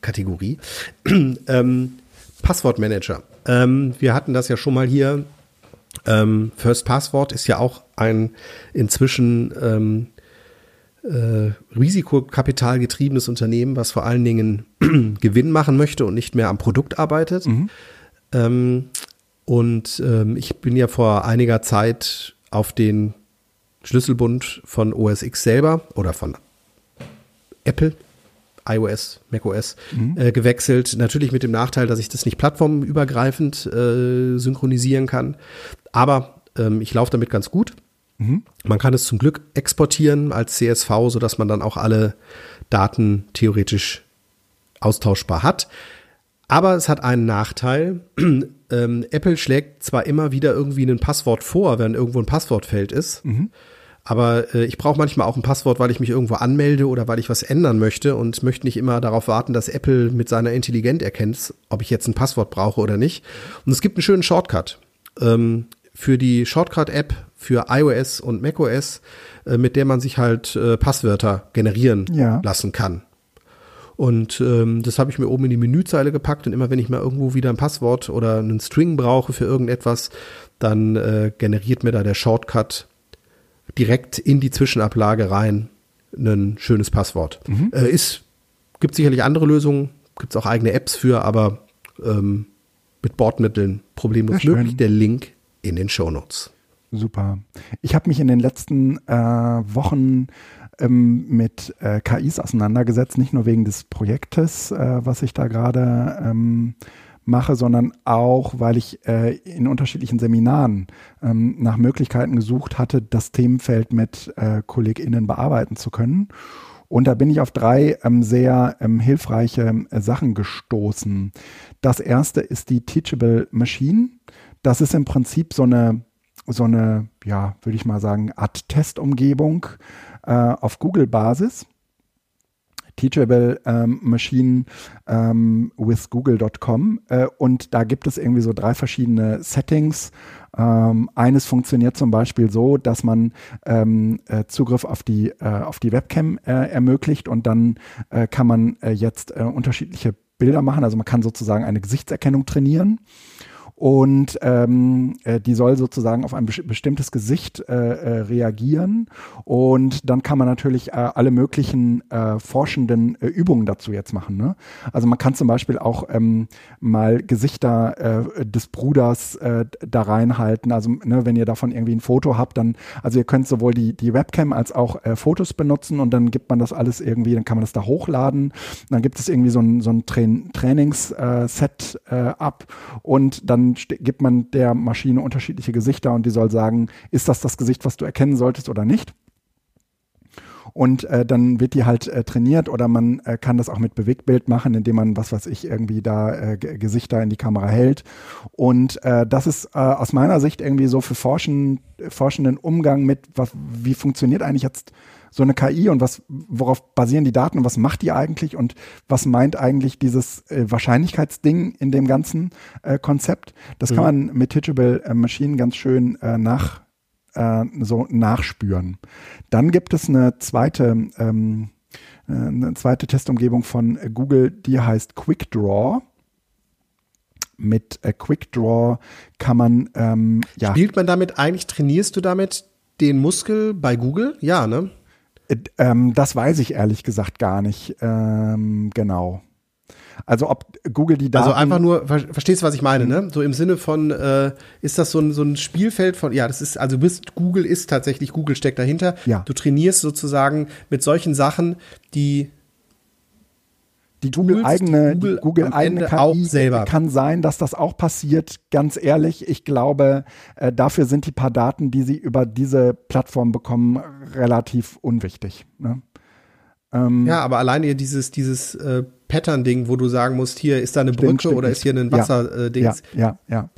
Speaker 2: Kategorie. ähm, Passwortmanager. Ähm, wir hatten das ja schon mal hier ähm, First Password ist ja auch ein inzwischen ähm, äh, risikokapitalgetriebenes Unternehmen, was vor allen Dingen Gewinn machen möchte und nicht mehr am Produkt arbeitet. Mhm. Ähm, und ähm, ich bin ja vor einiger Zeit auf den Schlüsselbund von OS X selber oder von Apple iOS, macOS mhm. äh, gewechselt. Natürlich mit dem Nachteil, dass ich das nicht plattformübergreifend äh, synchronisieren kann. Aber ähm, ich laufe damit ganz gut. Mhm. Man kann es zum Glück exportieren als CSV, sodass man dann auch alle Daten theoretisch austauschbar hat. Aber es hat einen Nachteil. ähm, Apple schlägt zwar immer wieder irgendwie ein Passwort vor, wenn irgendwo ein Passwortfeld ist. Mhm. Aber äh, ich brauche manchmal auch ein Passwort, weil ich mich irgendwo anmelde oder weil ich was ändern möchte und möchte nicht immer darauf warten, dass Apple mit seiner Intelligenz erkennt, ob ich jetzt ein Passwort brauche oder nicht. Und es gibt einen schönen Shortcut. Ähm, für die Shortcut-App für iOS und macOS, äh, mit der man sich halt äh, Passwörter generieren ja. lassen kann. Und ähm, das habe ich mir oben in die Menüzeile gepackt und immer wenn ich mal irgendwo wieder ein Passwort oder einen String brauche für irgendetwas, dann äh, generiert mir da der Shortcut direkt in die Zwischenablage rein ein schönes Passwort. Mhm. Äh, ist, gibt sicherlich andere Lösungen, gibt es auch eigene Apps für, aber ähm, mit Bordmitteln problemlos möglich. Der Link in den Show Notes.
Speaker 1: Super. Ich habe mich in den letzten äh, Wochen ähm, mit äh, KIs auseinandergesetzt, nicht nur wegen des Projektes, äh, was ich da gerade ähm, mache, sondern auch, weil ich äh, in unterschiedlichen Seminaren ähm, nach Möglichkeiten gesucht hatte, das Themenfeld mit äh, KollegInnen bearbeiten zu können. Und da bin ich auf drei ähm, sehr ähm, hilfreiche äh, Sachen gestoßen. Das erste ist die Teachable Machine. Das ist im Prinzip so eine, so eine, ja, würde ich mal sagen, Art Testumgebung äh, auf Google-Basis. Teachable ähm, Machine ähm, with Google.com äh, und da gibt es irgendwie so drei verschiedene Settings. Ähm, eines funktioniert zum Beispiel so, dass man ähm, äh, Zugriff auf die, äh, auf die Webcam äh, ermöglicht und dann äh, kann man äh, jetzt unterschiedliche Bilder machen. Also man kann sozusagen eine Gesichtserkennung trainieren und ähm, äh, die soll sozusagen auf ein bestimmtes Gesicht äh, äh, reagieren und dann kann man natürlich äh, alle möglichen äh, forschenden äh, Übungen dazu jetzt machen. Ne? Also man kann zum Beispiel auch ähm, mal Gesichter äh, des Bruders äh, da reinhalten. Also ne, wenn ihr davon irgendwie ein Foto habt, dann also ihr könnt sowohl die die Webcam als auch äh, Fotos benutzen und dann gibt man das alles irgendwie, dann kann man das da hochladen. Dann gibt es irgendwie so ein so ein Train Trainingsset äh, ab und dann gibt man der Maschine unterschiedliche Gesichter und die soll sagen, ist das das Gesicht, was du erkennen solltest oder nicht? Und äh, dann wird die halt äh, trainiert oder man äh, kann das auch mit Bewegtbild machen, indem man, was weiß ich, irgendwie da äh, Gesichter in die Kamera hält. Und äh, das ist äh, aus meiner Sicht irgendwie so für Forschen, forschenden Umgang mit, was, wie funktioniert eigentlich jetzt so eine KI und was, worauf basieren die Daten und was macht die eigentlich und was meint eigentlich dieses äh, Wahrscheinlichkeitsding in dem ganzen äh, Konzept? Das mhm. kann man mit Teachable äh, Machine ganz schön äh, nach, äh, so nachspüren. Dann gibt es eine zweite, ähm, äh, eine zweite Testumgebung von Google, die heißt QuickDraw mit äh, QuickDraw kann man ähm,
Speaker 2: ja. Spielt man damit eigentlich, trainierst du damit den Muskel bei Google? Ja, ne?
Speaker 1: Ähm, das weiß ich ehrlich gesagt gar nicht ähm, genau. Also ob Google die
Speaker 2: Daten. Also einfach nur, verstehst du, was ich meine, ne? So im Sinne von, äh, ist das so ein, so ein Spielfeld von, ja, das ist, also bist, Google ist tatsächlich, Google steckt dahinter. Ja. Du trainierst sozusagen mit solchen Sachen, die
Speaker 1: die Google eigene, Google, Google eigene KI auch selber. kann sein, dass das auch passiert. Ganz ehrlich, ich glaube, äh, dafür sind die paar Daten, die sie über diese Plattform bekommen, relativ unwichtig. Ne?
Speaker 2: Ähm, ja, aber alleine dieses, dieses äh, Pattern-Ding, wo du sagen musst, hier ist da eine Brücke stimmt, oder ist hier ein Wasser-Ding.
Speaker 1: Ja, äh, ja, ja,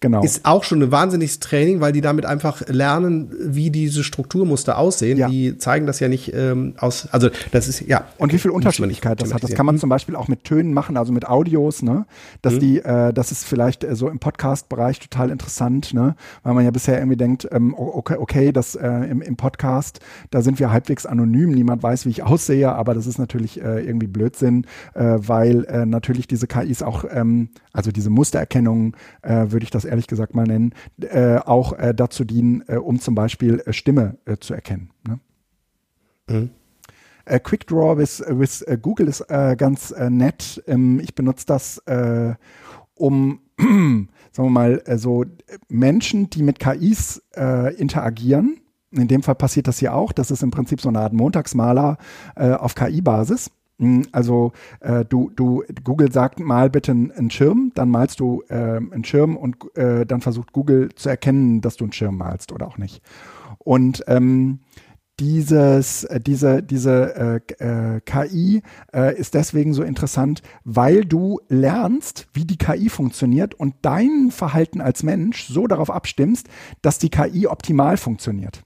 Speaker 1: genau.
Speaker 2: Ist auch schon ein wahnsinniges Training, weil die damit einfach lernen, wie diese Strukturmuster aussehen. Ja. Die zeigen das ja nicht ähm, aus, also das ist, ja.
Speaker 1: Und wie viel Unterschiedlichkeit das hat. Das kann man zum Beispiel auch mit Tönen machen, also mit Audios, ne? Dass mhm. die, äh, das ist vielleicht äh, so im Podcast-Bereich total interessant, ne? Weil man ja bisher irgendwie denkt, ähm, okay, okay, das äh, im, im Podcast, da sind wir halbwegs anonym, niemand weiß, wie ich aussehe, aber das ist natürlich äh, irgendwie Blödsinn äh, weil äh, natürlich diese KIs auch, ähm, also diese Mustererkennung, äh, würde ich das ehrlich gesagt mal nennen, äh, auch äh, dazu dienen, äh, um zum Beispiel äh, Stimme äh, zu erkennen. Ne? Mhm. Äh, QuickDraw with, with äh, Google ist äh, ganz äh, nett. Ähm, ich benutze das, äh, um, sagen wir mal, äh, so Menschen, die mit KIs äh, interagieren. In dem Fall passiert das hier auch. Das ist im Prinzip so eine Art Montagsmaler äh, auf KI-Basis. Hm, also äh, du, du, Google sagt, mal bitte einen Schirm, dann malst du äh, einen Schirm und äh, dann versucht Google zu erkennen, dass du einen Schirm malst oder auch nicht. Und ähm, dieses, äh, diese, diese äh, äh, KI äh, ist deswegen so interessant, weil du lernst, wie die KI funktioniert und dein Verhalten als Mensch so darauf abstimmst, dass die KI optimal funktioniert.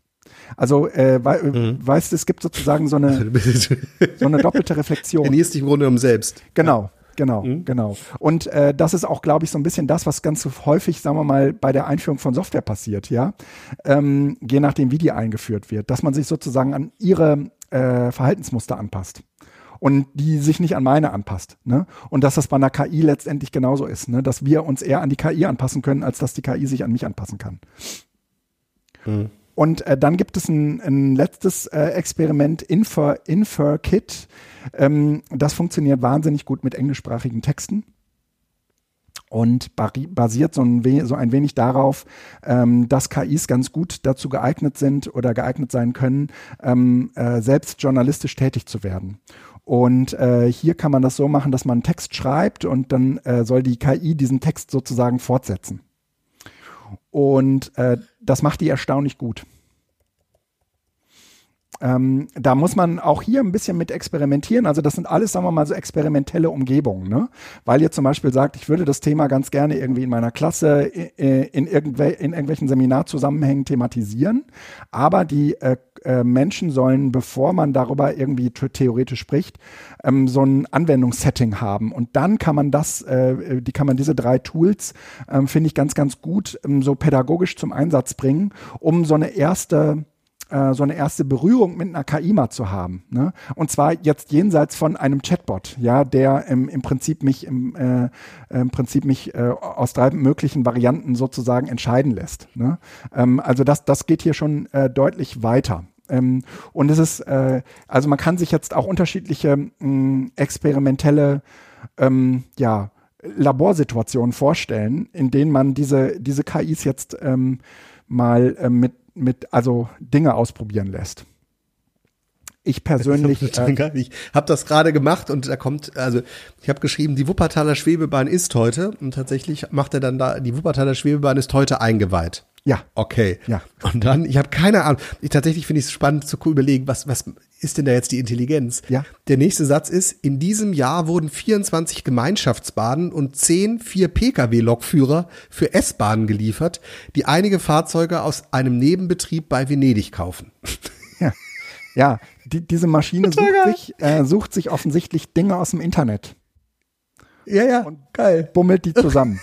Speaker 1: Also, äh, we mhm. weißt du, es gibt sozusagen so eine, so eine doppelte Reflexion.
Speaker 2: Trainierst dich im Grunde genommen selbst.
Speaker 1: Genau. Genau, mhm. genau. Und äh, das ist auch, glaube ich, so ein bisschen das, was ganz häufig, sagen wir mal, bei der Einführung von Software passiert, ja. Ähm, je nachdem, wie die eingeführt wird, dass man sich sozusagen an ihre äh, Verhaltensmuster anpasst und die sich nicht an meine anpasst. Ne? Und dass das bei einer KI letztendlich genauso ist, ne? dass wir uns eher an die KI anpassen können, als dass die KI sich an mich anpassen kann. Mhm. Und äh, dann gibt es ein, ein letztes äh, Experiment, Infer, InferKit. Ähm, das funktioniert wahnsinnig gut mit englischsprachigen Texten und basiert so ein, so ein wenig darauf, ähm, dass KIs ganz gut dazu geeignet sind oder geeignet sein können, ähm, äh, selbst journalistisch tätig zu werden. Und äh, hier kann man das so machen, dass man einen Text schreibt und dann äh, soll die KI diesen Text sozusagen fortsetzen. Und äh, das macht die erstaunlich gut. Ähm, da muss man auch hier ein bisschen mit experimentieren. Also das sind alles, sagen wir mal, so experimentelle Umgebungen. Ne? Weil ihr zum Beispiel sagt, ich würde das Thema ganz gerne irgendwie in meiner Klasse in, in, irgendwel in irgendwelchen Seminarzusammenhängen thematisieren. Aber die äh, äh, Menschen sollen, bevor man darüber irgendwie theoretisch spricht, ähm, so ein Anwendungssetting haben. Und dann kann man das, äh, die kann man diese drei Tools, ähm, finde ich ganz, ganz gut ähm, so pädagogisch zum Einsatz bringen, um so eine erste äh, so eine erste Berührung mit einer KI mal zu haben. Ne? Und zwar jetzt jenseits von einem Chatbot, ja, der im, im Prinzip mich im, äh, im Prinzip mich äh, aus drei möglichen Varianten sozusagen entscheiden lässt. Ne? Ähm, also das, das geht hier schon äh, deutlich weiter. Ähm, und es ist, äh, also man kann sich jetzt auch unterschiedliche mh, experimentelle, ähm, ja, Laborsituationen vorstellen, in denen man diese, diese KIs jetzt ähm, mal äh, mit mit, also Dinge ausprobieren lässt. Ich persönlich.
Speaker 2: Äh, ich habe das gerade gemacht und da kommt, also ich habe geschrieben, die Wuppertaler Schwebebahn ist heute und tatsächlich macht er dann da, die Wuppertaler Schwebebahn ist heute eingeweiht.
Speaker 1: Ja.
Speaker 2: Okay.
Speaker 1: Ja.
Speaker 2: Und dann, ich habe keine Ahnung. Ich tatsächlich finde ich es spannend zu überlegen, was, was ist denn da jetzt die Intelligenz?
Speaker 1: Ja.
Speaker 2: Der nächste Satz ist, in diesem Jahr wurden 24 Gemeinschaftsbahnen und 10 vier Pkw-Lokführer für S-Bahnen geliefert, die einige Fahrzeuge aus einem Nebenbetrieb bei Venedig kaufen.
Speaker 1: Ja. Ja, die, diese Maschine sucht sich, äh, sucht sich offensichtlich Dinge aus dem Internet.
Speaker 2: Ja, ja,
Speaker 1: und geil. Bummelt die zusammen.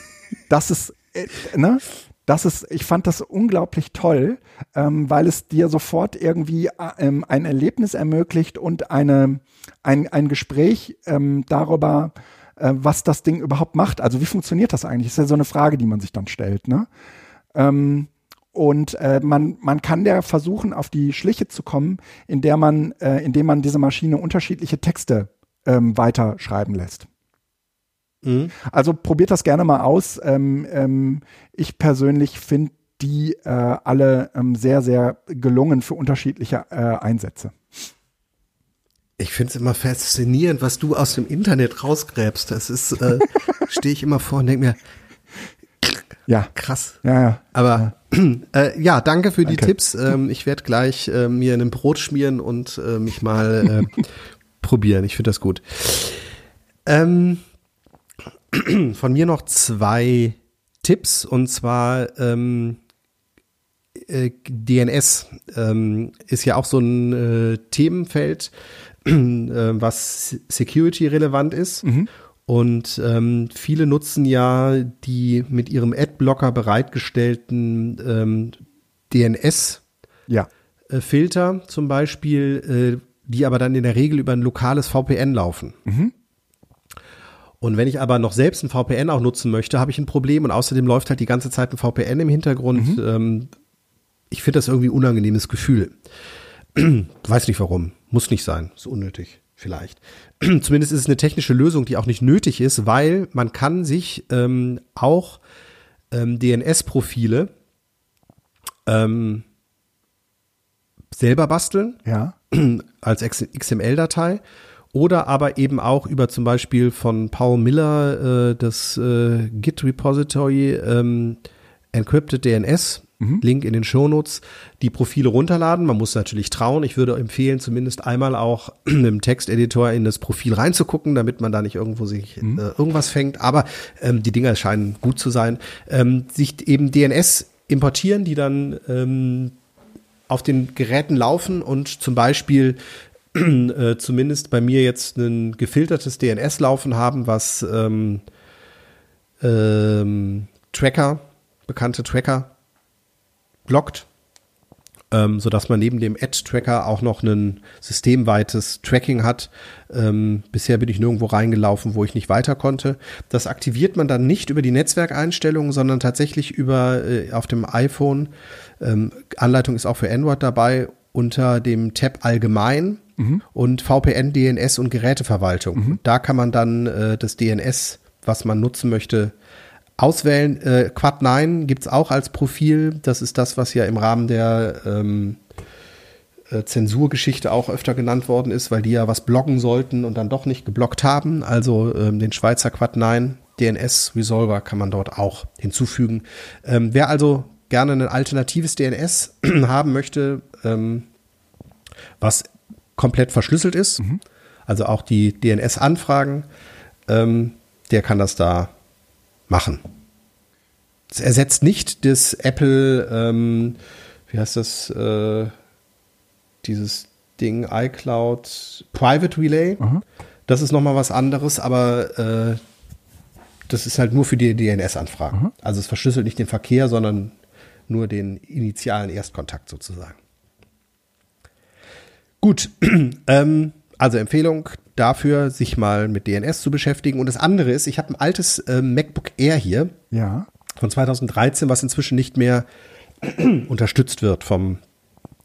Speaker 1: Das ist, äh, ne? Das ist, ich fand das unglaublich toll, ähm, weil es dir sofort irgendwie äh, ähm, ein Erlebnis ermöglicht und eine, ein, ein Gespräch ähm, darüber, äh, was das Ding überhaupt macht. Also wie funktioniert das eigentlich? Ist ja so eine Frage, die man sich dann stellt. Ne? Ähm, und äh, man, man kann der versuchen, auf die Schliche zu kommen, in der man, äh, indem man diese Maschine unterschiedliche Texte ähm, weiterschreiben lässt. Mhm. Also probiert das gerne mal aus. Ähm, ähm, ich persönlich finde die äh, alle ähm, sehr, sehr gelungen für unterschiedliche äh, Einsätze.
Speaker 2: Ich finde es immer faszinierend, was du aus dem Internet rausgräbst. Das ist, äh, stehe ich immer vor und denke mir,
Speaker 1: ja.
Speaker 2: Krass.
Speaker 1: Ja, ja.
Speaker 2: Aber ja, äh, ja danke für danke. die Tipps. Ähm, ich werde gleich äh, mir ein Brot schmieren und äh, mich mal äh, probieren. Ich finde das gut. Ähm, von mir noch zwei Tipps und zwar ähm, äh, DNS ähm, ist ja auch so ein äh, Themenfeld, äh, was Security relevant ist. Mhm. Und ähm, viele nutzen ja die mit ihrem Adblocker bereitgestellten ähm, DNS-Filter ja. äh, zum Beispiel, äh, die aber dann in der Regel über ein lokales VPN laufen. Mhm. Und wenn ich aber noch selbst ein VPN auch nutzen möchte, habe ich ein Problem und außerdem läuft halt die ganze Zeit ein VPN im Hintergrund. Mhm. Ähm, ich finde das irgendwie ein unangenehmes Gefühl. Weiß nicht warum. Muss nicht sein. Ist unnötig. Vielleicht. Zumindest ist es eine technische Lösung, die auch nicht nötig ist, weil man kann sich ähm, auch ähm, DNS-Profile ähm, selber basteln.
Speaker 1: Ja.
Speaker 2: Als XML-Datei oder aber eben auch über zum Beispiel von Paul Miller äh, das äh, Git-Repository ähm, Encrypted DNS. Mhm. Link in den Shownotes, die Profile runterladen. Man muss natürlich trauen. Ich würde empfehlen, zumindest einmal auch im Texteditor in das Profil reinzugucken, damit man da nicht irgendwo sich mhm. äh, irgendwas fängt. Aber ähm, die Dinger scheinen gut zu sein. Ähm, sich eben DNS importieren, die dann ähm, auf den Geräten laufen und zum Beispiel äh, zumindest bei mir jetzt ein gefiltertes DNS laufen haben, was ähm, ähm, Tracker, bekannte Tracker blockt, ähm, sodass man neben dem Ad-Tracker auch noch ein systemweites Tracking hat. Ähm, bisher bin ich nirgendwo reingelaufen, wo ich nicht weiter konnte. Das aktiviert man dann nicht über die Netzwerkeinstellungen, sondern tatsächlich über äh, auf dem iPhone. Ähm, Anleitung ist auch für Android dabei unter dem Tab Allgemein mhm. und VPN, DNS und Geräteverwaltung. Mhm. Da kann man dann äh, das DNS, was man nutzen möchte, auswählen. Äh, Quad 9 gibt es auch als Profil. Das ist das, was ja im Rahmen der ähm, äh, Zensurgeschichte auch öfter genannt worden ist, weil die ja was bloggen sollten und dann doch nicht geblockt haben. Also ähm, den Schweizer Quad 9 DNS Resolver kann man dort auch hinzufügen. Ähm, wer also gerne ein alternatives DNS haben möchte, ähm, was komplett verschlüsselt ist, mhm. also auch die DNS-Anfragen, ähm, der kann das da machen. Es ersetzt nicht das Apple, ähm, wie heißt das, äh, dieses Ding iCloud Private Relay. Mhm. Das ist nochmal was anderes, aber äh, das ist halt nur für die DNS-Anfragen. Mhm. Also es verschlüsselt nicht den Verkehr, sondern nur den initialen Erstkontakt sozusagen. Gut, ähm, also Empfehlung dafür, sich mal mit DNS zu beschäftigen. Und das andere ist, ich habe ein altes äh, MacBook Air hier
Speaker 1: ja.
Speaker 2: von 2013, was inzwischen nicht mehr unterstützt wird vom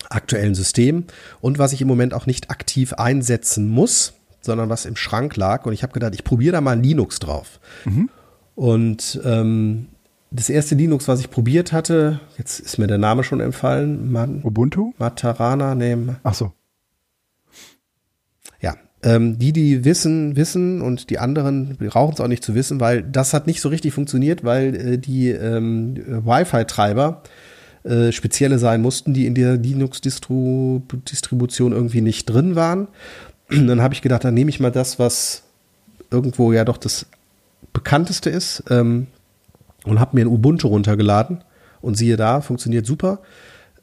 Speaker 2: aktuellen System und was ich im Moment auch nicht aktiv einsetzen muss, sondern was im Schrank lag. Und ich habe gedacht, ich probiere da mal Linux drauf. Mhm. Und ähm, das erste Linux, was ich probiert hatte, jetzt ist mir der Name schon entfallen.
Speaker 1: Man, Ubuntu?
Speaker 2: Matarana, nee.
Speaker 1: Ach so.
Speaker 2: Ähm, die, die wissen, wissen und die anderen brauchen es auch nicht zu wissen, weil das hat nicht so richtig funktioniert, weil äh, die ähm, Wi-Fi-Treiber äh, spezielle sein mussten, die in der Linux-Distribution irgendwie nicht drin waren. dann habe ich gedacht, dann nehme ich mal das, was irgendwo ja doch das bekannteste ist. Ähm, und habe mir ein Ubuntu runtergeladen und siehe da, funktioniert super.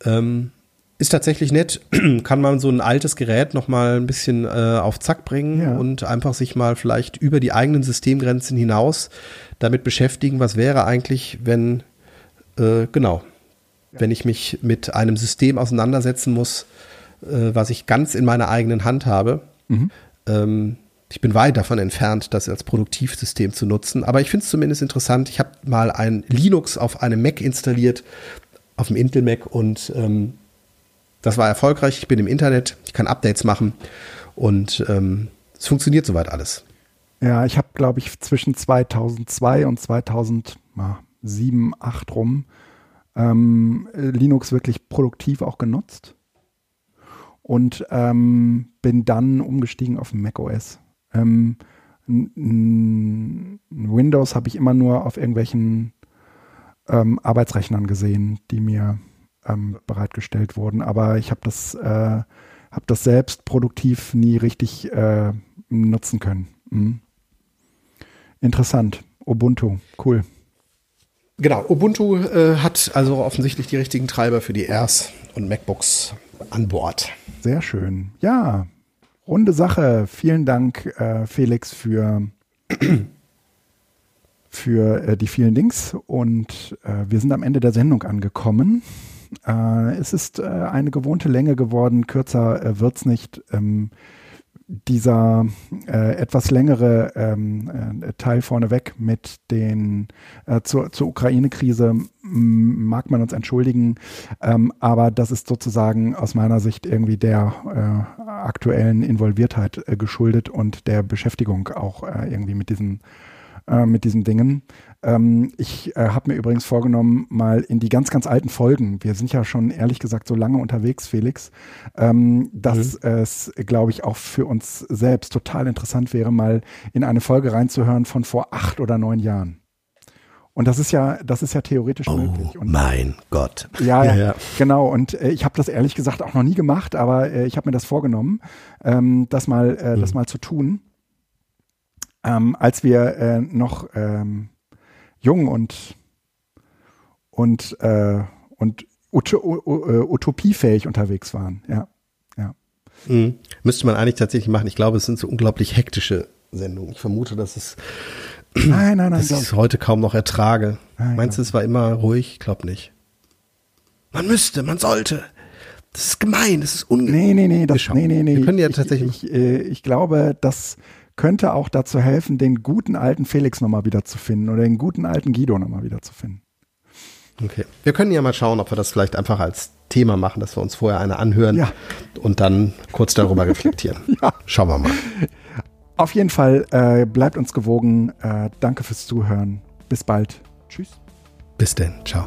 Speaker 2: Ähm, ist tatsächlich nett, kann man so ein altes Gerät noch mal ein bisschen äh, auf Zack bringen ja. und einfach sich mal vielleicht über die eigenen Systemgrenzen hinaus damit beschäftigen, was wäre eigentlich, wenn, äh, genau, ja. wenn ich mich mit einem System auseinandersetzen muss, äh, was ich ganz in meiner eigenen Hand habe. Mhm. Ähm, ich bin weit davon entfernt, das als Produktivsystem zu nutzen, aber ich finde es zumindest interessant. Ich habe mal ein Linux auf einem Mac installiert, auf dem Intel Mac und ähm, das war erfolgreich. Ich bin im Internet, ich kann Updates machen und ähm, es funktioniert soweit alles.
Speaker 1: Ja, ich habe, glaube ich, zwischen 2002 und 2007, 2008 rum ähm, Linux wirklich produktiv auch genutzt und ähm, bin dann umgestiegen auf macOS. Ähm, Windows habe ich immer nur auf irgendwelchen ähm, Arbeitsrechnern gesehen, die mir ähm, bereitgestellt wurden. Aber ich habe das, äh, hab das selbst produktiv nie richtig äh, nutzen können. Mhm. Interessant. Ubuntu, cool.
Speaker 2: Genau, Ubuntu äh, hat also offensichtlich die richtigen Treiber für die Airs und MacBooks an Bord.
Speaker 1: Sehr schön. Ja, runde Sache. Vielen Dank, äh, Felix, für, für äh, die vielen Links. Und äh, wir sind am Ende der Sendung angekommen. Äh, es ist äh, eine gewohnte Länge geworden. Kürzer äh, wird es nicht. Ähm, dieser äh, etwas längere ähm, äh, Teil vorneweg mit den äh, zur, zur Ukraine-Krise mag man uns entschuldigen, ähm, aber das ist sozusagen aus meiner Sicht irgendwie der äh, aktuellen Involviertheit äh, geschuldet und der Beschäftigung auch äh, irgendwie mit diesen mit diesen Dingen. Ähm, ich äh, habe mir übrigens vorgenommen, mal in die ganz, ganz alten Folgen, wir sind ja schon ehrlich gesagt so lange unterwegs, Felix, ähm, dass mhm. es, glaube ich, auch für uns selbst total interessant wäre, mal in eine Folge reinzuhören von vor acht oder neun Jahren. Und das ist ja, das ist ja theoretisch
Speaker 2: oh,
Speaker 1: möglich. Und,
Speaker 2: mein Gott.
Speaker 1: Ja, ja, ja. genau. Und äh, ich habe das ehrlich gesagt auch noch nie gemacht, aber äh, ich habe mir das vorgenommen, ähm, das mal, äh, mhm. das mal zu tun. Ähm, als wir äh, noch ähm, jung und und äh, und ut äh, utopiefähig unterwegs waren. Ja, ja.
Speaker 2: Mhm. Müsste man eigentlich tatsächlich machen. Ich glaube, es sind so unglaublich hektische Sendungen. Ich vermute, dass es
Speaker 1: nein, nein, nein,
Speaker 2: dass ich es heute kaum noch ertrage. Nein, Meinst du, es war immer ruhig? Ich glaube nicht. Man müsste, man sollte. Das ist gemein, das ist ungemein.
Speaker 1: Nee, nee, nee, das, nee, nee, nee.
Speaker 2: Wir können ja tatsächlich.
Speaker 1: Ich, ich, äh, ich glaube, das könnte auch dazu helfen, den guten alten Felix nochmal wieder zu finden oder den guten alten Guido nochmal wieder zu finden.
Speaker 2: Okay. Wir können ja mal schauen, ob wir das vielleicht einfach als Thema machen, dass wir uns vorher eine anhören
Speaker 1: ja.
Speaker 2: und dann kurz darüber reflektieren. ja. Schauen wir mal.
Speaker 1: Auf jeden Fall äh, bleibt uns gewogen. Äh, danke fürs Zuhören. Bis bald. Tschüss.
Speaker 2: Bis denn. Ciao.